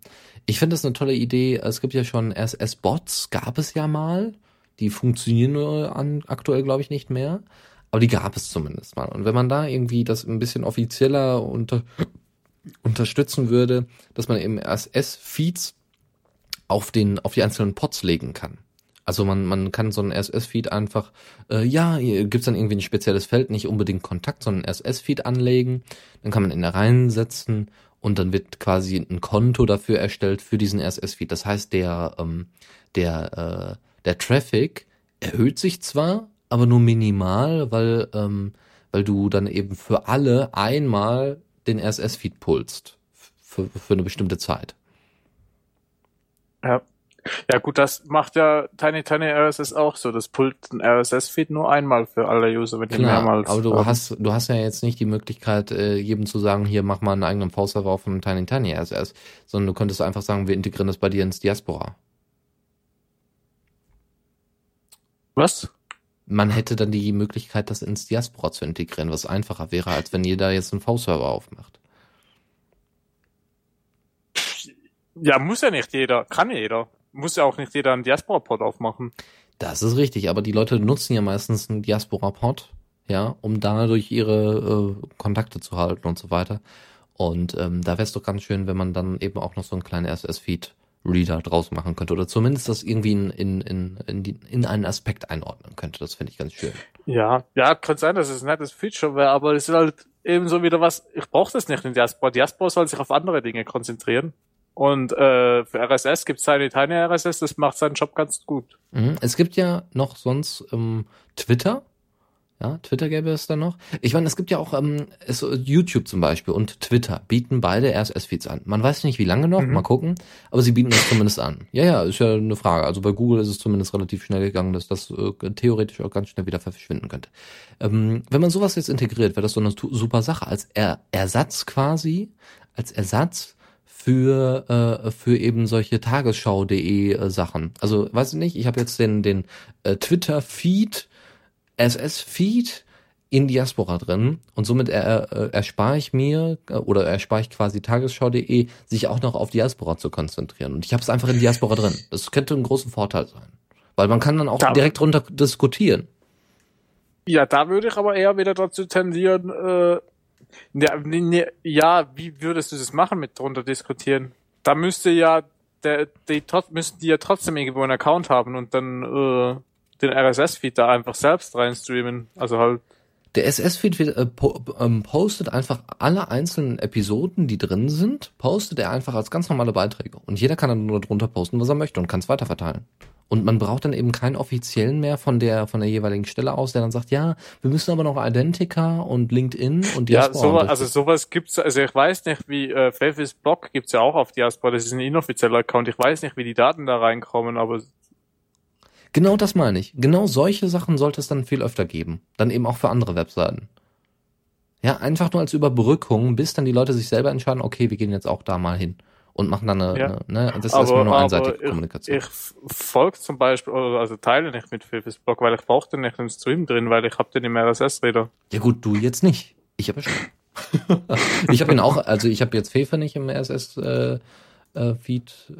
Ich finde das eine tolle Idee. Es gibt ja schon SS-Bots, gab es ja mal. Die funktionieren nur an, aktuell, glaube ich, nicht mehr. Aber die gab es zumindest mal. Und wenn man da irgendwie das ein bisschen offizieller unter, *clears throat* unterstützen würde, dass man eben SS-Feeds auf den, auf die einzelnen Pods legen kann. Also man, man kann so einen RSS-Feed einfach, äh, ja, gibt's dann irgendwie ein spezielles Feld, nicht unbedingt Kontakt, sondern RSS-Feed anlegen. Dann kann man ihn da reinsetzen und dann wird quasi ein Konto dafür erstellt für diesen RSS-Feed. Das heißt, der, ähm, der, äh, der Traffic erhöht sich zwar, aber nur minimal, weil, ähm, weil du dann eben für alle einmal den RSS-Feed pulst. Für, für eine bestimmte Zeit. Ja. Ja gut, das macht ja Tiny Tiny RSS auch so. Das pullt ein RSS-Feed nur einmal für alle User, wenn die mehrmals. aber du haben. hast, du hast ja jetzt nicht die Möglichkeit, äh, jedem zu sagen, hier mach mal einen eigenen V-Server auf einem Tiny Tiny RSS, sondern du könntest einfach sagen, wir integrieren das bei dir ins Diaspora. Was? Man hätte dann die Möglichkeit, das ins Diaspora zu integrieren, was einfacher wäre, als wenn jeder jetzt einen V-Server aufmacht. Ja, muss ja nicht jeder. Kann jeder. Muss ja auch nicht jeder einen Diaspora-Pod aufmachen. Das ist richtig, aber die Leute nutzen ja meistens einen Diaspora-Pod, ja, um dadurch ihre äh, Kontakte zu halten und so weiter. Und ähm, da wäre es doch ganz schön, wenn man dann eben auch noch so einen kleinen RSS-Feed-Reader draus machen könnte oder zumindest das irgendwie in, in, in, in, die, in einen Aspekt einordnen könnte. Das finde ich ganz schön. Ja, ja, kann sein, dass es ein nettes Feature wäre, aber es ist halt ebenso wieder was, ich brauche das nicht in Diaspora. Diaspora soll sich auf andere Dinge konzentrieren. Und äh, für RSS gibt's Tiny Tiny RSS, das macht seinen Job ganz gut. Mhm. Es gibt ja noch sonst ähm, Twitter. Ja, Twitter gäbe es da noch. Ich meine, es gibt ja auch ähm, es, YouTube zum Beispiel und Twitter bieten beide RSS-Feeds an. Man weiß nicht, wie lange noch, Mhm. mal gucken, aber sie bieten das zumindest an. Ja, ja, ist ja eine Frage. Also bei Google ist es zumindest relativ schnell gegangen, dass das äh, theoretisch auch ganz schnell wieder verschwinden könnte. Ähm, wenn man sowas jetzt integriert, wäre das so eine super Sache. Als er Ersatz quasi, als Ersatz für äh, für eben solche Tagesschau.de äh, Sachen. Also weiß ich nicht, ich habe jetzt den den äh, Twitter Feed SS Feed in Diaspora drin und somit er, äh, erspare ich mir äh, oder erspare ich quasi tagesschau.de sich auch noch auf Diaspora zu konzentrieren und ich habe es einfach in Diaspora drin. Das könnte ein großer Vorteil sein, weil man kann dann auch Ja. direkt runter diskutieren. Ja, da würde ich aber eher wieder dazu tendieren, äh, ja, ja, wie würdest du das machen mit drunter diskutieren? Da müsste ja der, die müssten die ja trotzdem irgendwo einen Account haben und dann äh, den RSS-Feed da einfach selbst reinstreamen. Also halt, Der SS-Feed äh, po ähm, postet einfach alle einzelnen Episoden, die drin sind, postet er einfach als ganz normale Beiträge. Und jeder kann dann nur drunter posten, was er möchte und kann es weiterverteilen. Und man braucht dann eben keinen offiziellen mehr von der von der jeweiligen Stelle aus, der dann sagt, ja, wir müssen aber noch Identica und LinkedIn und ja, Diaspora sowas, also sowas gibt's, also ich weiß nicht, wie äh, Fafis Blog gibt's ja auch auf Diaspora, das ist ein inoffizieller Account. Ich weiß nicht, wie die Daten da reinkommen, aber Genau das meine ich. Genau solche Sachen sollte es dann viel öfter geben. Dann eben auch für andere Webseiten. Ja, einfach nur als Überbrückung, bis dann die Leute sich selber entscheiden, okay, wir gehen jetzt auch da mal hin. und machen dann eine, Ja. eine ne, das ist Aber- erstmal nur einseitige ich- Kommunikation. Ich folge zum Beispiel, also teile nicht mit Filfis-Blog, weil ich brauche den nicht im Stream drin, weil ich habe den im RSS-Reader. Ja gut, du jetzt nicht. Ich aber schon. *laughs* ich habe ihn auch, also ich habe jetzt Fefe nicht im RSS äh, äh,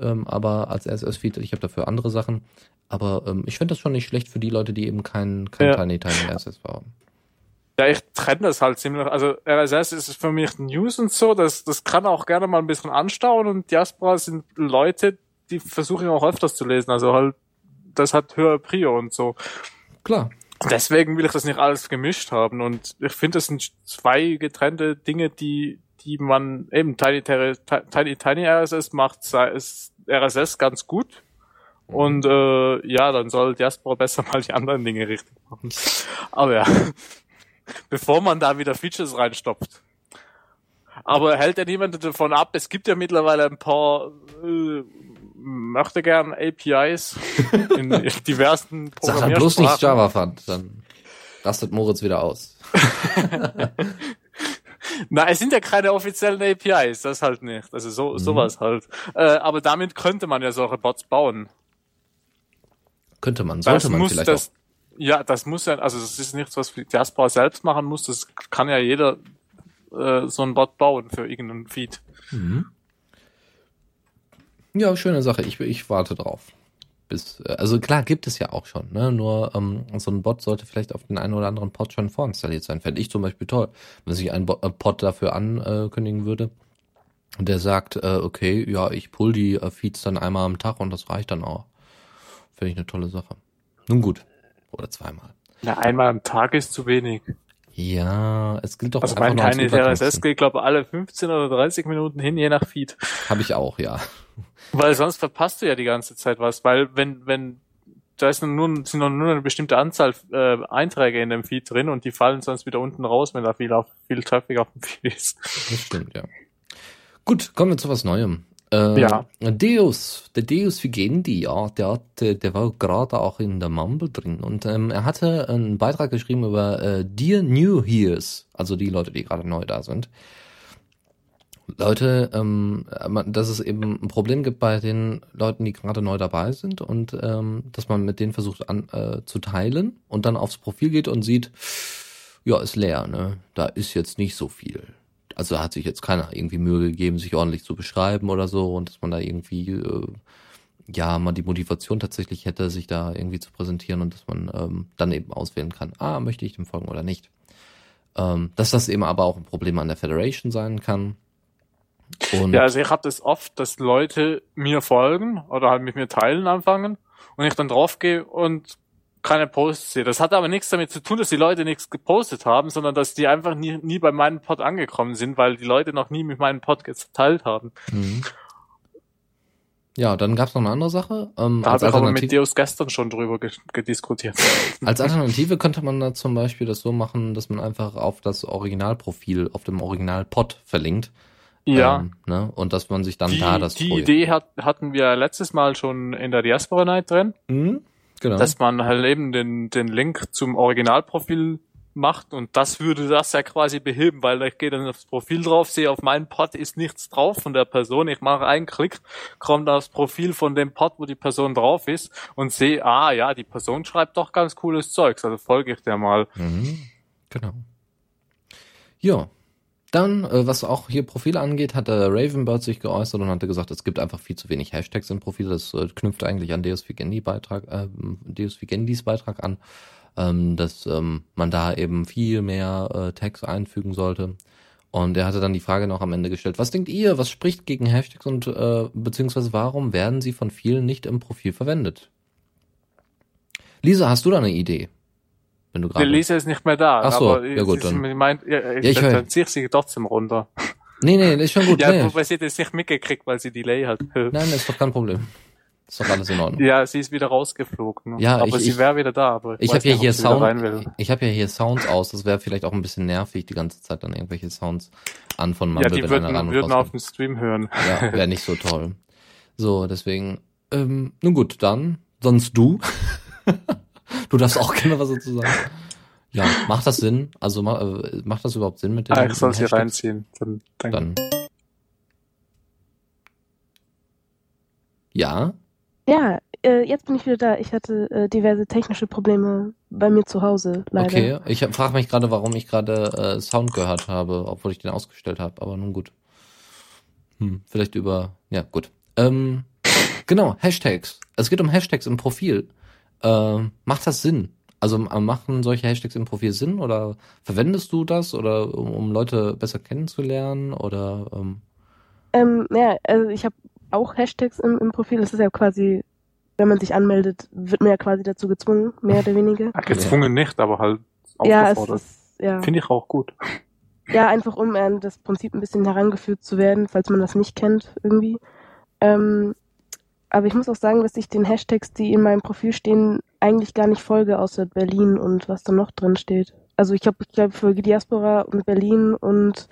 ähm, aber als RSS Feed, ich habe dafür andere Sachen. Aber ähm, ich finde das schon nicht schlecht für die Leute, die eben kein, kein Ja. Tiny Tiny RSS haben. Ja, ich trenne das halt ziemlich. Also RSS ist für mich News und so, das, das kann auch gerne mal ein bisschen anstauen und Diaspora sind Leute, die versuche ich auch öfters zu lesen. Also halt, das hat höher Prio und so. Klar. Deswegen will ich das nicht alles gemischt haben und ich finde, das sind zwei getrennte Dinge, die, die man eben Tiny, Tiny, Tiny, Tiny RSS macht, sei es RSS ganz gut. Und äh, ja, dann soll Diaspora besser *laughs* mal die anderen Dinge richtig machen. Aber ja, *laughs* bevor man da wieder Features reinstopft. Aber hält ja niemand davon ab, es gibt ja mittlerweile ein paar äh, möchte gern APIs *laughs* in diversen Sag dann bloß nicht Programmiersprachen. Java fand, dann rastet Moritz wieder aus. Na, es sind ja keine offiziellen APIs, das halt nicht. Also so, Mhm. sowas halt. Äh, aber damit könnte man ja solche Bots bauen. Könnte man, sollte das man vielleicht das, ja, das muss ja, also das ist nichts, was Diaspora selbst machen muss, das kann ja jeder äh, so ein Bot bauen für irgendeinen Feed. auch. Mhm. Ja, schöne Sache. Ich, ich warte drauf. Bis, äh, also klar gibt es ja auch schon, ne? Nur ähm, so ein Bot sollte vielleicht auf den einen oder anderen Pod schon vorinstalliert sein. Fände ich zum Beispiel toll, wenn sich ein Bo äh, Pod dafür ankündigen würde. Und der sagt, äh, okay, ja, ich pull die äh, Feeds dann einmal am Tag und das reicht dann auch. Finde ich eine tolle Sache. Nun gut. Oder zweimal. Na, einmal am Tag ist zu wenig. Ja, es gilt doch Also mein Übergangsen. RSS geht, glaube alle 15 oder 30 Minuten hin, je nach Feed. Habe ich auch, ja. Weil sonst verpasst du ja die ganze Zeit was, weil wenn, wenn, da ist nur, sind nur eine bestimmte Anzahl äh, Einträge in dem Feed drin und die fallen sonst wieder unten raus, wenn da viel, auf, viel Traffic auf dem Feed ist. Das stimmt, ja. Gut, kommen wir zu was Neuem. Äh, Ja. Deus, der Deus Vigendi, ja, der, hat, äh, der war gerade auch in der Mumble drin und ähm, er hatte einen Beitrag geschrieben über äh, Dear New Hears, also die Leute, die gerade neu da sind. Leute, ähm, dass es eben ein Problem gibt bei den Leuten, die gerade neu dabei sind und ähm, dass man mit denen versucht an, äh, zu teilen und dann aufs Profil geht und sieht, ja, ist leer, ne? Da ist jetzt nicht so viel. Also da hat sich jetzt keiner irgendwie Mühe gegeben, sich ordentlich zu beschreiben oder so und dass man da irgendwie äh, ja mal die Motivation tatsächlich hätte, sich da irgendwie zu präsentieren und dass man ähm, dann eben auswählen kann, ah, möchte ich dem folgen oder nicht. Ähm, dass das eben aber auch ein Problem an der Federation sein kann. Und Ja, also ich habe das oft, dass Leute mir folgen oder halt mit mir teilen anfangen und ich dann draufgehe und keine Posts sehe. Das hat aber nichts damit zu tun, dass die Leute nichts gepostet haben, sondern dass die einfach nie, nie bei meinem Pod angekommen sind, weil die Leute noch nie mit meinem Pod geteilt haben. Mhm. Ja, dann gab's noch eine andere Sache. Ähm, Da habe ich aber mit Deus gestern schon drüber ge gediskutiert. *laughs* als Alternative könnte man da zum Beispiel das so machen, dass man einfach auf das Originalprofil, auf dem Originalpod verlinkt. Ja. Ähm, ne? Und dass man sich dann die da das die Projekt- Idee hat, hatten wir letztes Mal schon in der Diaspora Night drin, Mhm. Genau. dass man halt eben den, den Link zum Originalprofil macht und das würde das ja quasi beheben, weil ich gehe dann aufs Profil drauf, sehe auf meinem Pod ist nichts drauf von der Person, ich mache einen Klick, komme aufs Profil von dem Pod, wo die Person drauf ist und sehe, ah ja, die Person schreibt doch ganz cooles Zeugs, also folge ich der mal. Mhm. Genau. Ja. Dann, äh, was auch hier Profile angeht, hat Ravenbird sich geäußert und hatte gesagt, es gibt einfach viel zu wenig Hashtags im Profil. Das äh, knüpft eigentlich an Deus Vigendi Beitrag, äh, Deus Vigendis Beitrag an, ähm, dass ähm, man da eben viel mehr äh, Tags einfügen sollte. Und er hatte dann die Frage noch am Ende gestellt, was denkt ihr, was spricht gegen Hashtags und äh, beziehungsweise warum werden sie von vielen nicht im Profil verwendet? Lisa, hast du da eine Idee? Wenn du Der gerade Lisa ist nicht mehr da, Ach so, aber ja gut, dann- sie meint, ja, ich dann, ziehe ich sie trotzdem runter. Nee, nee, das ist schon gut. Ja, nee. wobei sie es nicht mitgekriegt, weil sie Delay hat. Nein, das ist doch kein Problem. Ist doch alles in Ordnung. Ja, sie ist wieder rausgeflogen. ne? Ja, aber ich- sie ich- wäre wieder da. Aber Ich weiß habe ja hier Sound, ich habe ja hier Sounds aus. Das wäre vielleicht auch ein bisschen nervig, die ganze Zeit dann irgendwelche Sounds an von Ja, Mumble, die wenn würden, und würden auf dem Stream hören. Ja, wäre nicht so toll. So, deswegen, ähm, nun gut, dann, sonst du. *laughs* du darfst auch gerne was dazu sagen. Ja, macht das Sinn? Also ma, äh, macht das überhaupt Sinn mit dem? Ah, ich soll sie Hashtags? reinziehen. Dann, dann, Dann. Ja? Ja, äh, jetzt bin ich wieder da. Ich hatte äh, diverse technische Probleme bei mir zu Hause, leider. Okay, ich frage mich gerade, warum ich gerade äh, Sound gehört habe, obwohl ich den ausgestellt habe, aber nun gut. Hm, vielleicht über, ja gut. Ähm, genau, Hashtags. Es geht um Hashtags im Profil. Ähm, macht das Sinn? Also äh, machen solche Hashtags im Profil Sinn oder verwendest du das oder um, um Leute besser kennenzulernen oder ähm, Ähm, ja, also ich habe auch Hashtags im, im Profil. Das ist ja quasi, wenn man sich anmeldet, wird man ja quasi dazu gezwungen, mehr oder weniger. Ja, *laughs* gezwungen nicht, aber halt Ja, es aufgefordert. ist, ja. Finde ich auch gut. Ja, einfach um an das Prinzip ein bisschen herangeführt zu werden, falls man das nicht kennt irgendwie. Ähm, aber ich muss auch sagen, dass ich den Hashtags, die in meinem Profil stehen, eigentlich gar nicht folge, außer Berlin und was da noch drin steht. Also ich glaube, ich glaube, folge Diaspora und Berlin und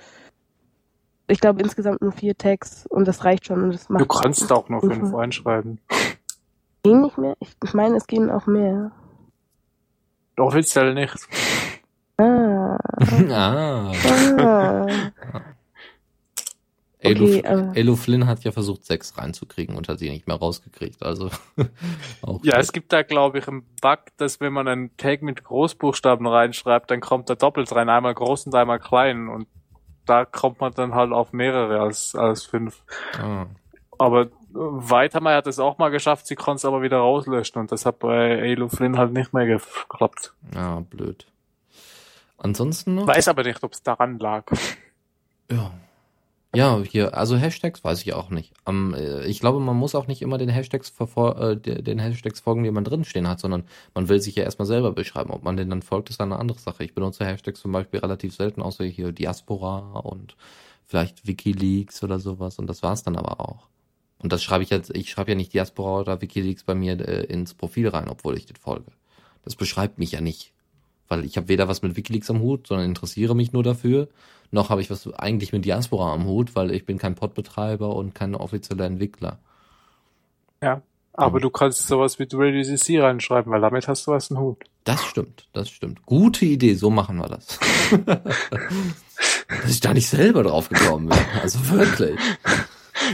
ich glaube insgesamt nur vier Tags und das reicht schon. Und das macht Du kannst auch nur fünf reinschreiben. Gehen nicht mehr? Ich, ich meine, es gehen auch mehr. Offiziell nicht. Ah, *laughs* ah. ah. *laughs* Elo, Okay, aber- Elo Flynn hat ja versucht, sechs reinzukriegen und hat sie nicht mehr rausgekriegt. Also *laughs* auch Ja, es gibt da, glaube ich, einen Bug, dass wenn man einen Tag mit Großbuchstaben reinschreibt, dann kommt er doppelt rein, einmal groß und einmal klein. Und da kommt man dann halt auf mehrere als, als fünf. ah. Aber äh, Weitermeier hat es auch mal geschafft, sie konnte es aber wieder rauslöschen und das hat bei Elo Flynn halt nicht mehr geklappt. ja, blöd. Ansonsten noch? Weiß aber nicht, ob es daran lag. Ja. Ja, hier, also Hashtags weiß ich auch nicht. Ähm, äh, ich glaube, man muss auch nicht immer den Hashtags äh, de- den Hashtags folgen, die man drinstehen hat, sondern man will sich ja erstmal selber beschreiben. Ob man den dann folgt, ist eine andere Sache. Ich benutze Hashtags zum Beispiel relativ selten, außer hier Diaspora und vielleicht Wikileaks oder sowas und das war's dann aber auch. Und das schreibe ich jetzt, ich schreibe ja nicht Diaspora oder Wikileaks bei mir äh, ins Profil rein, obwohl ich den folge. Das beschreibt mich ja nicht. Weil ich habe weder was mit Wikileaks am Hut, sondern interessiere mich nur dafür, noch habe ich was eigentlich mit Diaspora am Hut, weil ich bin kein Podbetreiber und kein offizieller Entwickler. Ja. Aber du kannst sowas wie Radio CC reinschreiben, weil damit hast du was im Hut. Das stimmt, das stimmt. Gute Idee, so machen wir das. *laughs* Dass ich da nicht selber drauf gekommen bin. Also wirklich.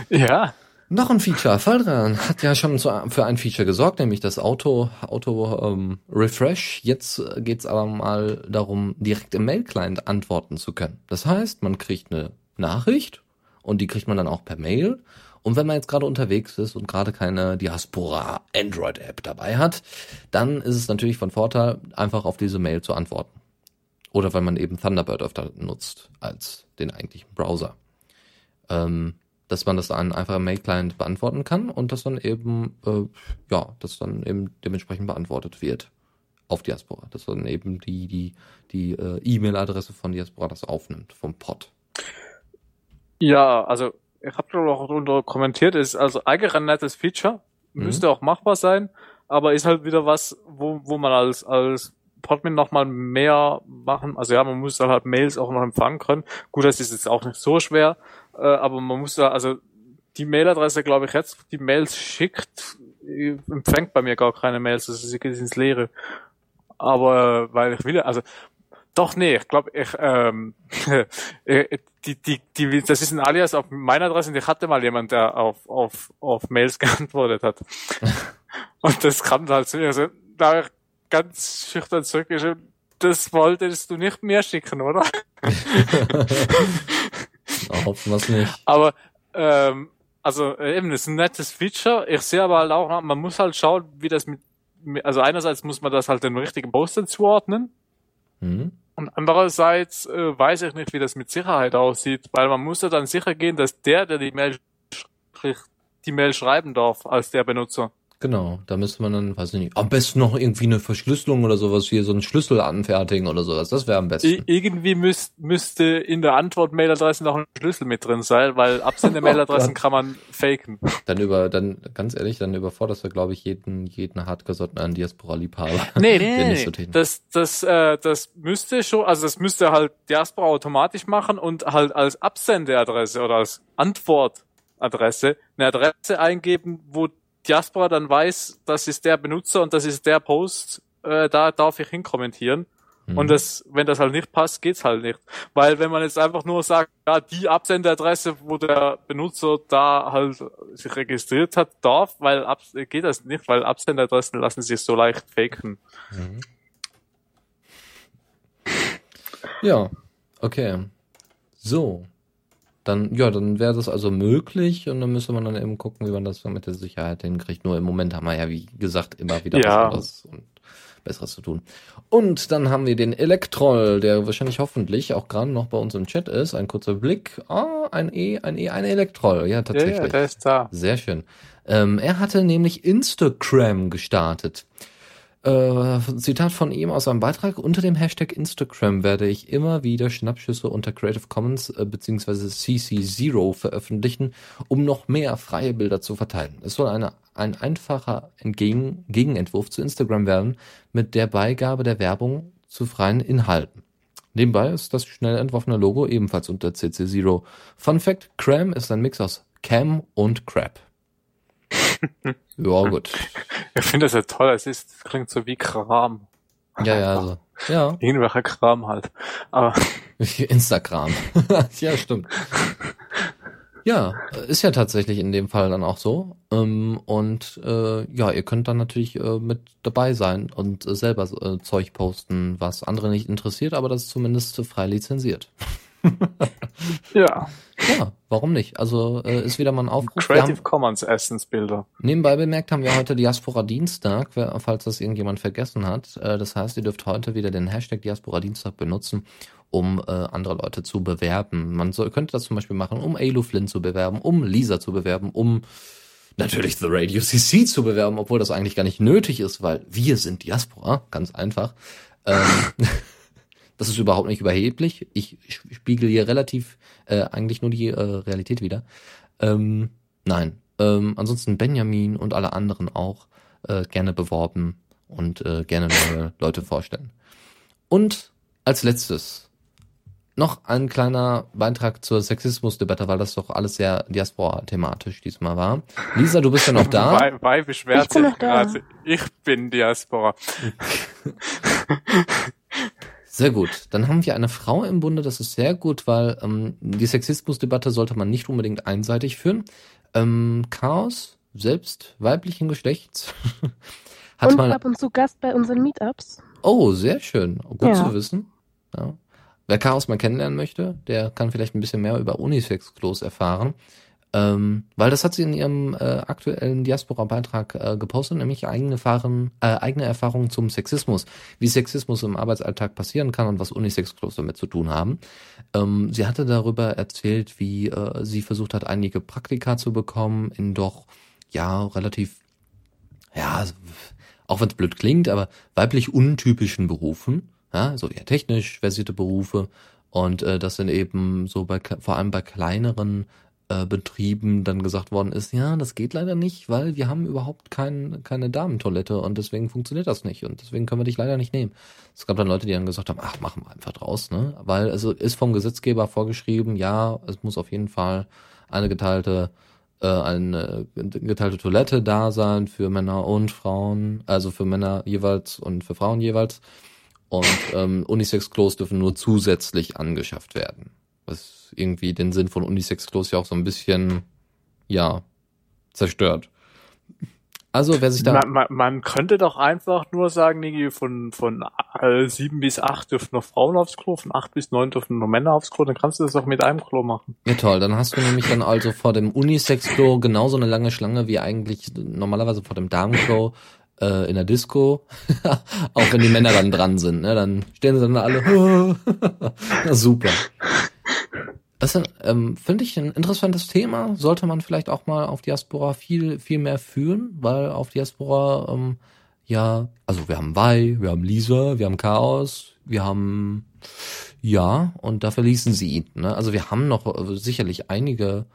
Ja. Noch ein Feature. Faldran hat ja schon für ein Feature gesorgt, nämlich das Auto, Auto ähm, Refresh. Jetzt geht's aber mal darum, direkt im Mail-Client antworten zu können. Das heißt, man kriegt eine Nachricht und die kriegt man dann auch per Mail. Und wenn man jetzt gerade unterwegs ist und gerade keine Diaspora Android-App dabei hat, dann ist es natürlich von Vorteil, einfach auf diese Mail zu antworten. Oder weil man eben Thunderbird öfter nutzt als den eigentlichen Browser. Ähm, dass man das dann einfach im Mail-Client beantworten kann und das dann eben, äh, ja, das dann eben dementsprechend beantwortet wird auf Diaspora. Dass dann eben die, die, die äh, E-Mail-Adresse von Diaspora das aufnimmt, vom Pod. Ja, also ich habe auch drunter kommentiert, ist also eigentlich ein nettes Feature, Mhm. müsste auch machbar sein, aber ist halt wieder was, wo, wo man als, als Podmin nochmal mehr machen, also ja, man muss dann halt Mails auch noch empfangen können. Gut, das ist jetzt auch nicht so schwer, äh, aber man muss da, also die Mailadresse, glaube ich, jetzt die Mails schickt, empfängt bei mir gar keine Mails, also sie geht ins Leere. Aber äh, weil ich will, also doch, nee, ich glaube, ich, ähm, *laughs* äh, die, die, die, das ist ein Alias auf meiner Adresse und ich hatte mal jemand, der auf, auf, auf Mails *laughs* geantwortet hat. *laughs* und das kam halt zu mir, also, da habe ich ganz schüchtern zurückgeschrieben, das wolltest du nicht mehr schicken, oder? Na, hoffen wir es nicht. Aber, ähm, also äh, eben, das ist ein nettes Feature. Ich sehe aber halt auch, man muss halt schauen, wie das mit, also einerseits muss man das halt den richtigen Poster zuordnen. Hm? Und andererseits äh, weiß ich nicht, wie das mit Sicherheit aussieht, weil man muss ja dann sicher gehen, dass der, der die Mail die Mail schreiben darf, als der Benutzer. Genau, da müsste man dann, weiß ich nicht, am besten noch irgendwie eine Verschlüsselung oder sowas, hier so einen Schlüssel anfertigen oder sowas. Das wäre am I besten. irgendwie müsst, müsste in der Antwort-Mailadresse noch ein Schlüssel mit drin sein, weil Absender-Mailadressen *laughs* Oh kann man faken. Dann über, dann, ganz ehrlich, dann überforderst du, glaube ich, jeden, jeden hartgesottenen Diaspora-Liebhaber. *laughs* Nee, nee, so nee. tätig. Das, das, äh, das müsste schon, also das müsste halt Diaspora automatisch machen und halt als Absendeadresse oder als Antwortadresse eine Adresse eingeben, wo Diaspora dann weiß, das ist der Benutzer und das ist der Post, äh, da darf ich hinkommentieren. Mhm. Und das, wenn das halt nicht passt, geht's halt nicht. Weil wenn man jetzt einfach nur sagt, ja, die Absenderadresse, wo der Benutzer da halt sich registriert hat, darf, weil ab, geht das nicht, weil Absenderadressen lassen sich so leicht faken. Mhm. Ja, okay. So. Dann, ja, dann wäre das also möglich und dann müsste man dann eben gucken, wie man das mit der Sicherheit hinkriegt. Nur im Moment haben wir ja, wie gesagt, immer wieder Ja. was anderes und Besseres zu tun. Und dann haben wir den Elektroll, der wahrscheinlich hoffentlich auch gerade noch bei uns im Chat ist. Ein kurzer Blick. Ah, ein E, ein E, ein Elektroll. Ja, Ja, tatsächlich. ja, der ist da. Sehr schön. Ähm, er hatte nämlich Instagram gestartet. Äh, Zitat von ihm aus seinem Beitrag. Unter dem Hashtag Instagram werde ich immer wieder Schnappschüsse unter Creative Commons äh, bzw. CC0 veröffentlichen, um noch mehr freie Bilder zu verteilen. Es soll eine, ein einfacher Entgegen Gegenentwurf zu Instagram werden, mit der Beigabe der Werbung zu freien Inhalten. Nebenbei ist das schnell entworfene Logo ebenfalls unter CC0. Fun Fact, Cram ist ein Mix aus Cam und Crap. *laughs* ja, gut. *laughs* Ich finde das ja toll, es ist, es klingt so wie Kram. Ja, ja, also. Ja, Irgendwelcher Kram halt. Aber *laughs* Instagram. *laughs* ja, stimmt. Ja, ist ja tatsächlich in dem Fall dann auch so. Ähm, und äh, ja, ihr könnt dann natürlich äh, mit dabei sein und äh, selber Zeug posten, was andere nicht interessiert, aber das ist zumindest frei lizenziert. *laughs* ja, Ja, warum nicht? Also äh, ist wieder mal ein Aufruf. Wir haben, Creative Commons Essensbilder. Nebenbei bemerkt haben wir heute Diaspora Dienstag, falls das irgendjemand vergessen hat. Äh, Das heißt, ihr dürft heute wieder den Hashtag Diaspora Dienstag benutzen, um äh, andere Leute zu bewerben. Man soll, könnte das zum Beispiel machen, um Alo Flynn zu bewerben, um Lisa zu bewerben, um natürlich The Radio CC zu bewerben, obwohl das eigentlich gar nicht nötig ist, weil wir sind Diaspora, ganz einfach. Ähm, *laughs* das ist überhaupt nicht überheblich. Ich spiegel hier relativ äh, eigentlich nur die äh, Realität wieder. Ähm, nein. Ähm, ansonsten Benjamin und alle anderen auch äh, gerne beworben und äh, gerne neue *laughs* Leute vorstellen. Und als letztes noch ein kleiner Beitrag zur Sexismusdebatte, weil das doch alles sehr Diaspora-thematisch diesmal war. Lisa, du bist ja noch da. Wei, Wei beschwert Ich bin noch da. Ich bin Diaspora. *laughs* Sehr gut. Dann haben wir eine Frau im Bunde, das ist sehr gut, weil ähm, die Sexismusdebatte sollte man nicht unbedingt einseitig führen. Ähm, Chaos, selbst weiblichen Geschlechts, *laughs* hat und mal. ab und zu Gast bei unseren Meetups. Oh, sehr schön. Gut Ja. zu wissen. Ja. Wer Chaos mal kennenlernen möchte, der kann vielleicht ein bisschen mehr über Unisex-Klos erfahren. Ähm, weil das hat sie in ihrem äh, aktuellen Diaspora-Beitrag äh, gepostet, nämlich eigene, Erfahren, äh, eigene Erfahrungen zum Sexismus, wie Sexismus im Arbeitsalltag passieren kann und was Unisex-Klos damit zu tun haben. Ähm, sie hatte darüber erzählt, wie äh, sie versucht hat, einige Praktika zu bekommen in doch, ja, relativ, ja, auch wenn es blöd klingt, aber weiblich untypischen Berufen, ja, so eher technisch versierte Berufe und äh, das sind eben so bei vor allem bei kleineren äh, Betrieben dann gesagt worden ist, ja, das geht leider nicht, weil wir haben überhaupt kein, keine Damentoilette und deswegen funktioniert das nicht und deswegen können wir dich leider nicht nehmen. Es gab dann Leute, die dann gesagt haben, ach, machen wir einfach draus, ne? Weil also ist vom Gesetzgeber vorgeschrieben, ja, es muss auf jeden Fall eine geteilte äh, eine geteilte Toilette da sein für Männer und Frauen, also für Männer jeweils und für Frauen jeweils. Und ähm, Unisex-Klos dürfen nur zusätzlich angeschafft werden. Was irgendwie den Sinn von Unisex-Klos ja auch so ein bisschen, ja, zerstört. Also, wer sich da. Man, man, man könnte doch einfach nur sagen, Niki, von, von äh, sieben bis acht dürfen noch Frauen aufs Klo, von acht bis neun dürfen nur Männer aufs Klo, dann kannst du das auch mit einem Klo machen. Ja, toll. Dann hast du nämlich dann also vor dem Unisex-Klo genauso eine lange Schlange wie eigentlich normalerweise vor dem Damenklo äh, in der Disco. *laughs* Auch wenn die Männer dann dran sind, ne? Dann stehen sie dann alle. Na, *laughs* super. Das ähm, finde ich ein interessantes Thema. Sollte man vielleicht auch mal auf Diaspora viel, viel mehr führen, weil auf Diaspora, ähm, ja, also wir haben Wei, wir haben Lisa, wir haben Chaos, wir haben ja, und da verließen sie ihn. Ne? Also wir haben noch äh, sicherlich einige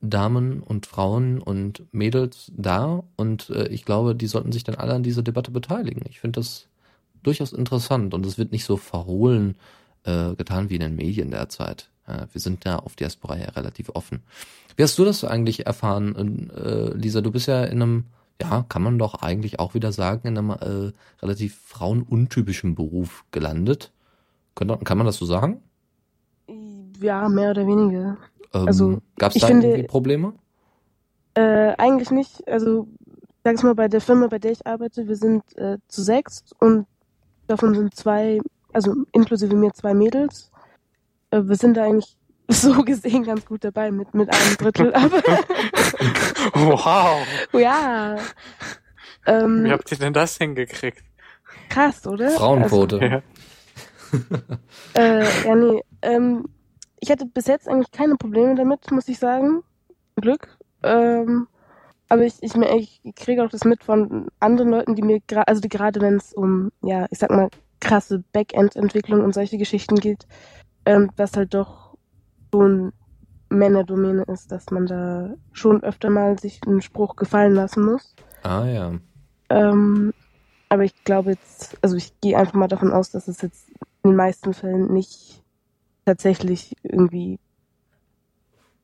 Damen und Frauen und Mädels da und äh, ich glaube, die sollten sich dann alle an dieser Debatte beteiligen. Ich finde das durchaus interessant und es wird nicht so verhohlen äh, getan wie in den Medien derzeit. Ja, wir sind da auf Diaspora ja relativ offen. Wie hast du das eigentlich erfahren, äh, Lisa? Du bist ja in einem ja, kann man doch eigentlich auch wieder sagen, in einem äh, relativ frauenuntypischen Beruf gelandet. Kann, kann man das so sagen? Ja, mehr oder weniger. Ähm, Also, Gab es da finde- irgendwie Probleme? Äh, eigentlich nicht. Also, sag ich mal, bei der Firma, bei der ich arbeite, wir sind äh, zu sechs und davon sind zwei, also inklusive mir zwei Mädels. Äh, wir sind da eigentlich *laughs* so gesehen ganz gut dabei mit, mit einem Drittel, *laughs* aber Wow. ja. Ähm, Wie habt ihr denn das hingekriegt? krass, oder? Frauenquote. Ja. *laughs* Äh, ja, nee. Ähm, ich hatte bis jetzt eigentlich keine Probleme damit, muss ich sagen. Zum Glück. Ähm, aber ich, ich, ich kriege auch das mit von anderen Leuten, die mir gerade, also die gerade wenn es um, ja, ich sag mal, krasse Backend-Entwicklung und solche Geschichten geht, ähm, was halt doch schon Männerdomäne ist, dass man da schon öfter mal sich einen Spruch gefallen lassen muss. Ah ja. Ähm, aber ich glaube jetzt, also ich gehe einfach mal davon aus, dass es jetzt in den meisten Fällen nicht tatsächlich irgendwie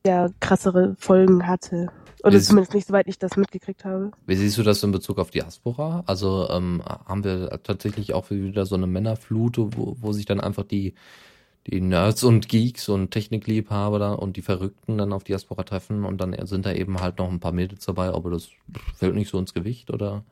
ja krassere Folgen hatte. Oder Ist- zumindest nicht, soweit ich das mitgekriegt habe. Wie siehst du das in Bezug auf Diaspora? Also ähm, haben wir tatsächlich auch wieder so eine Männerflut, wo, wo sich dann einfach die, die Nerds und Geeks und Technikliebhaber da und die Verrückten dann auf Diaspora treffen und dann sind da eben halt noch ein paar Mädels dabei, aber das fällt nicht so ins Gewicht oder?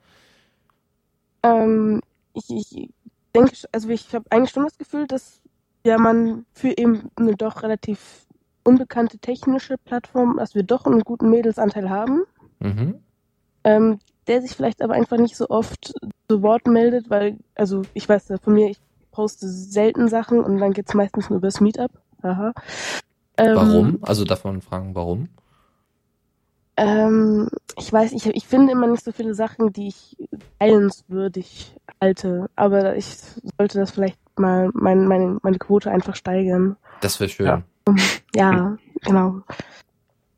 Ähm, ich, ich denke, also ich habe eigentlich schon das Gefühl, dass ja man für eben eine doch relativ unbekannte technische Plattform, dass wir doch einen guten Mädelsanteil haben. Mhm. ähm, der sich vielleicht aber einfach nicht so oft zu Wort meldet, weil, also ich weiß ja von mir, ich poste selten Sachen und dann geht's meistens nur übers Meetup. Aha. Ähm, Warum? Also darf man fragen, warum? Ähm, ich weiß, ich, ich finde immer nicht so viele Sachen, die ich teilenswürdig halte, aber ich sollte das vielleicht mal mein, meine, meine Quote einfach steigern. Das wäre schön. Ja. *laughs* Ja, genau.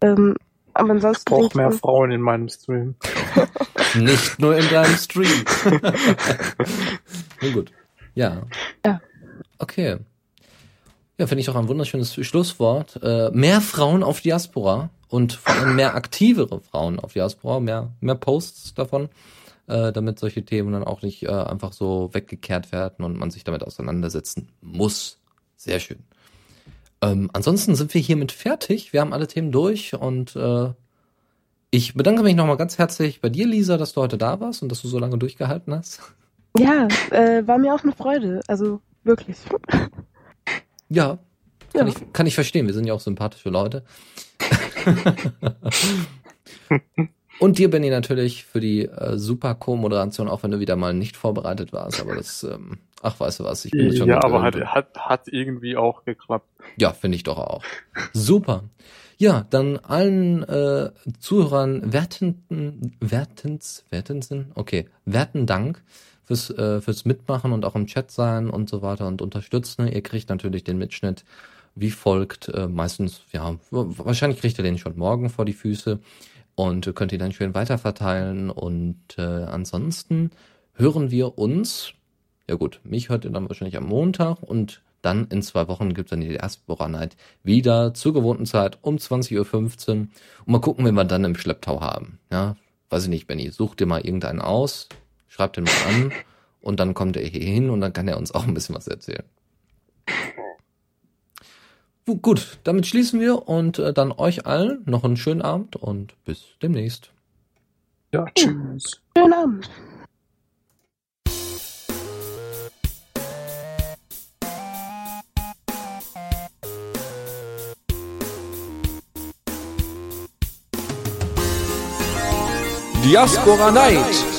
Ähm, aber ansonsten. Ich mehr mir- Frauen in meinem Stream. Nicht nur in deinem Stream. *laughs* Nun gut. Ja. Ja. Okay. Ja, finde ich auch ein wunderschönes Schlusswort. Äh, mehr Frauen auf Diaspora und vor allem mehr aktivere Frauen auf Diaspora, mehr, mehr Posts davon, äh, damit solche Themen dann auch nicht äh, einfach so weggekehrt werden und man sich damit auseinandersetzen muss. Sehr schön. Ähm, ansonsten sind wir hiermit fertig. Wir haben alle Themen durch und äh, ich bedanke mich nochmal ganz herzlich bei dir, Lisa, dass du heute da warst und dass du so lange durchgehalten hast. Ja, äh, war mir auch eine Freude. Also wirklich. Ja, kann, Ja. ich, kann ich verstehen. Wir sind ja auch sympathische Leute. *laughs* und dir, Benny, natürlich für die äh, super Co-Moderation, auch wenn du wieder mal nicht vorbereitet warst. Aber das, ähm, ach, weißt du was, ich bin jetzt schon Ja, aber hat, hat, hat irgendwie auch geklappt. Ja, finde ich doch auch. Super. Ja, dann allen äh, Zuhörern wertenden, wertens, wertensen, okay, werten Dank fürs, äh, fürs Mitmachen und auch im Chat sein und so weiter und unterstützen. Ihr kriegt natürlich den Mitschnitt wie folgt. Äh, meistens, ja, wahrscheinlich kriegt ihr den schon morgen vor die Füße und könnt ihn dann schön weiterverteilen. Und äh, ansonsten hören wir uns ja gut, mich hört ihr dann wahrscheinlich am Montag und dann in zwei Wochen gibt's dann die Diaspora Night wieder zur gewohnten Zeit um 20.15 Uhr. Und mal gucken, wen wir dann im Schlepptau haben. Ja, weiß ich nicht, Benny. Such dir mal irgendeinen aus, schreib den mal an und dann kommt er hier hin und dann kann er uns auch ein bisschen was erzählen. Gu- Gut, damit schließen wir und äh, dann euch allen noch einen schönen Abend und bis demnächst. Ja, tschüss. Schönen Abend. Diaspora Night.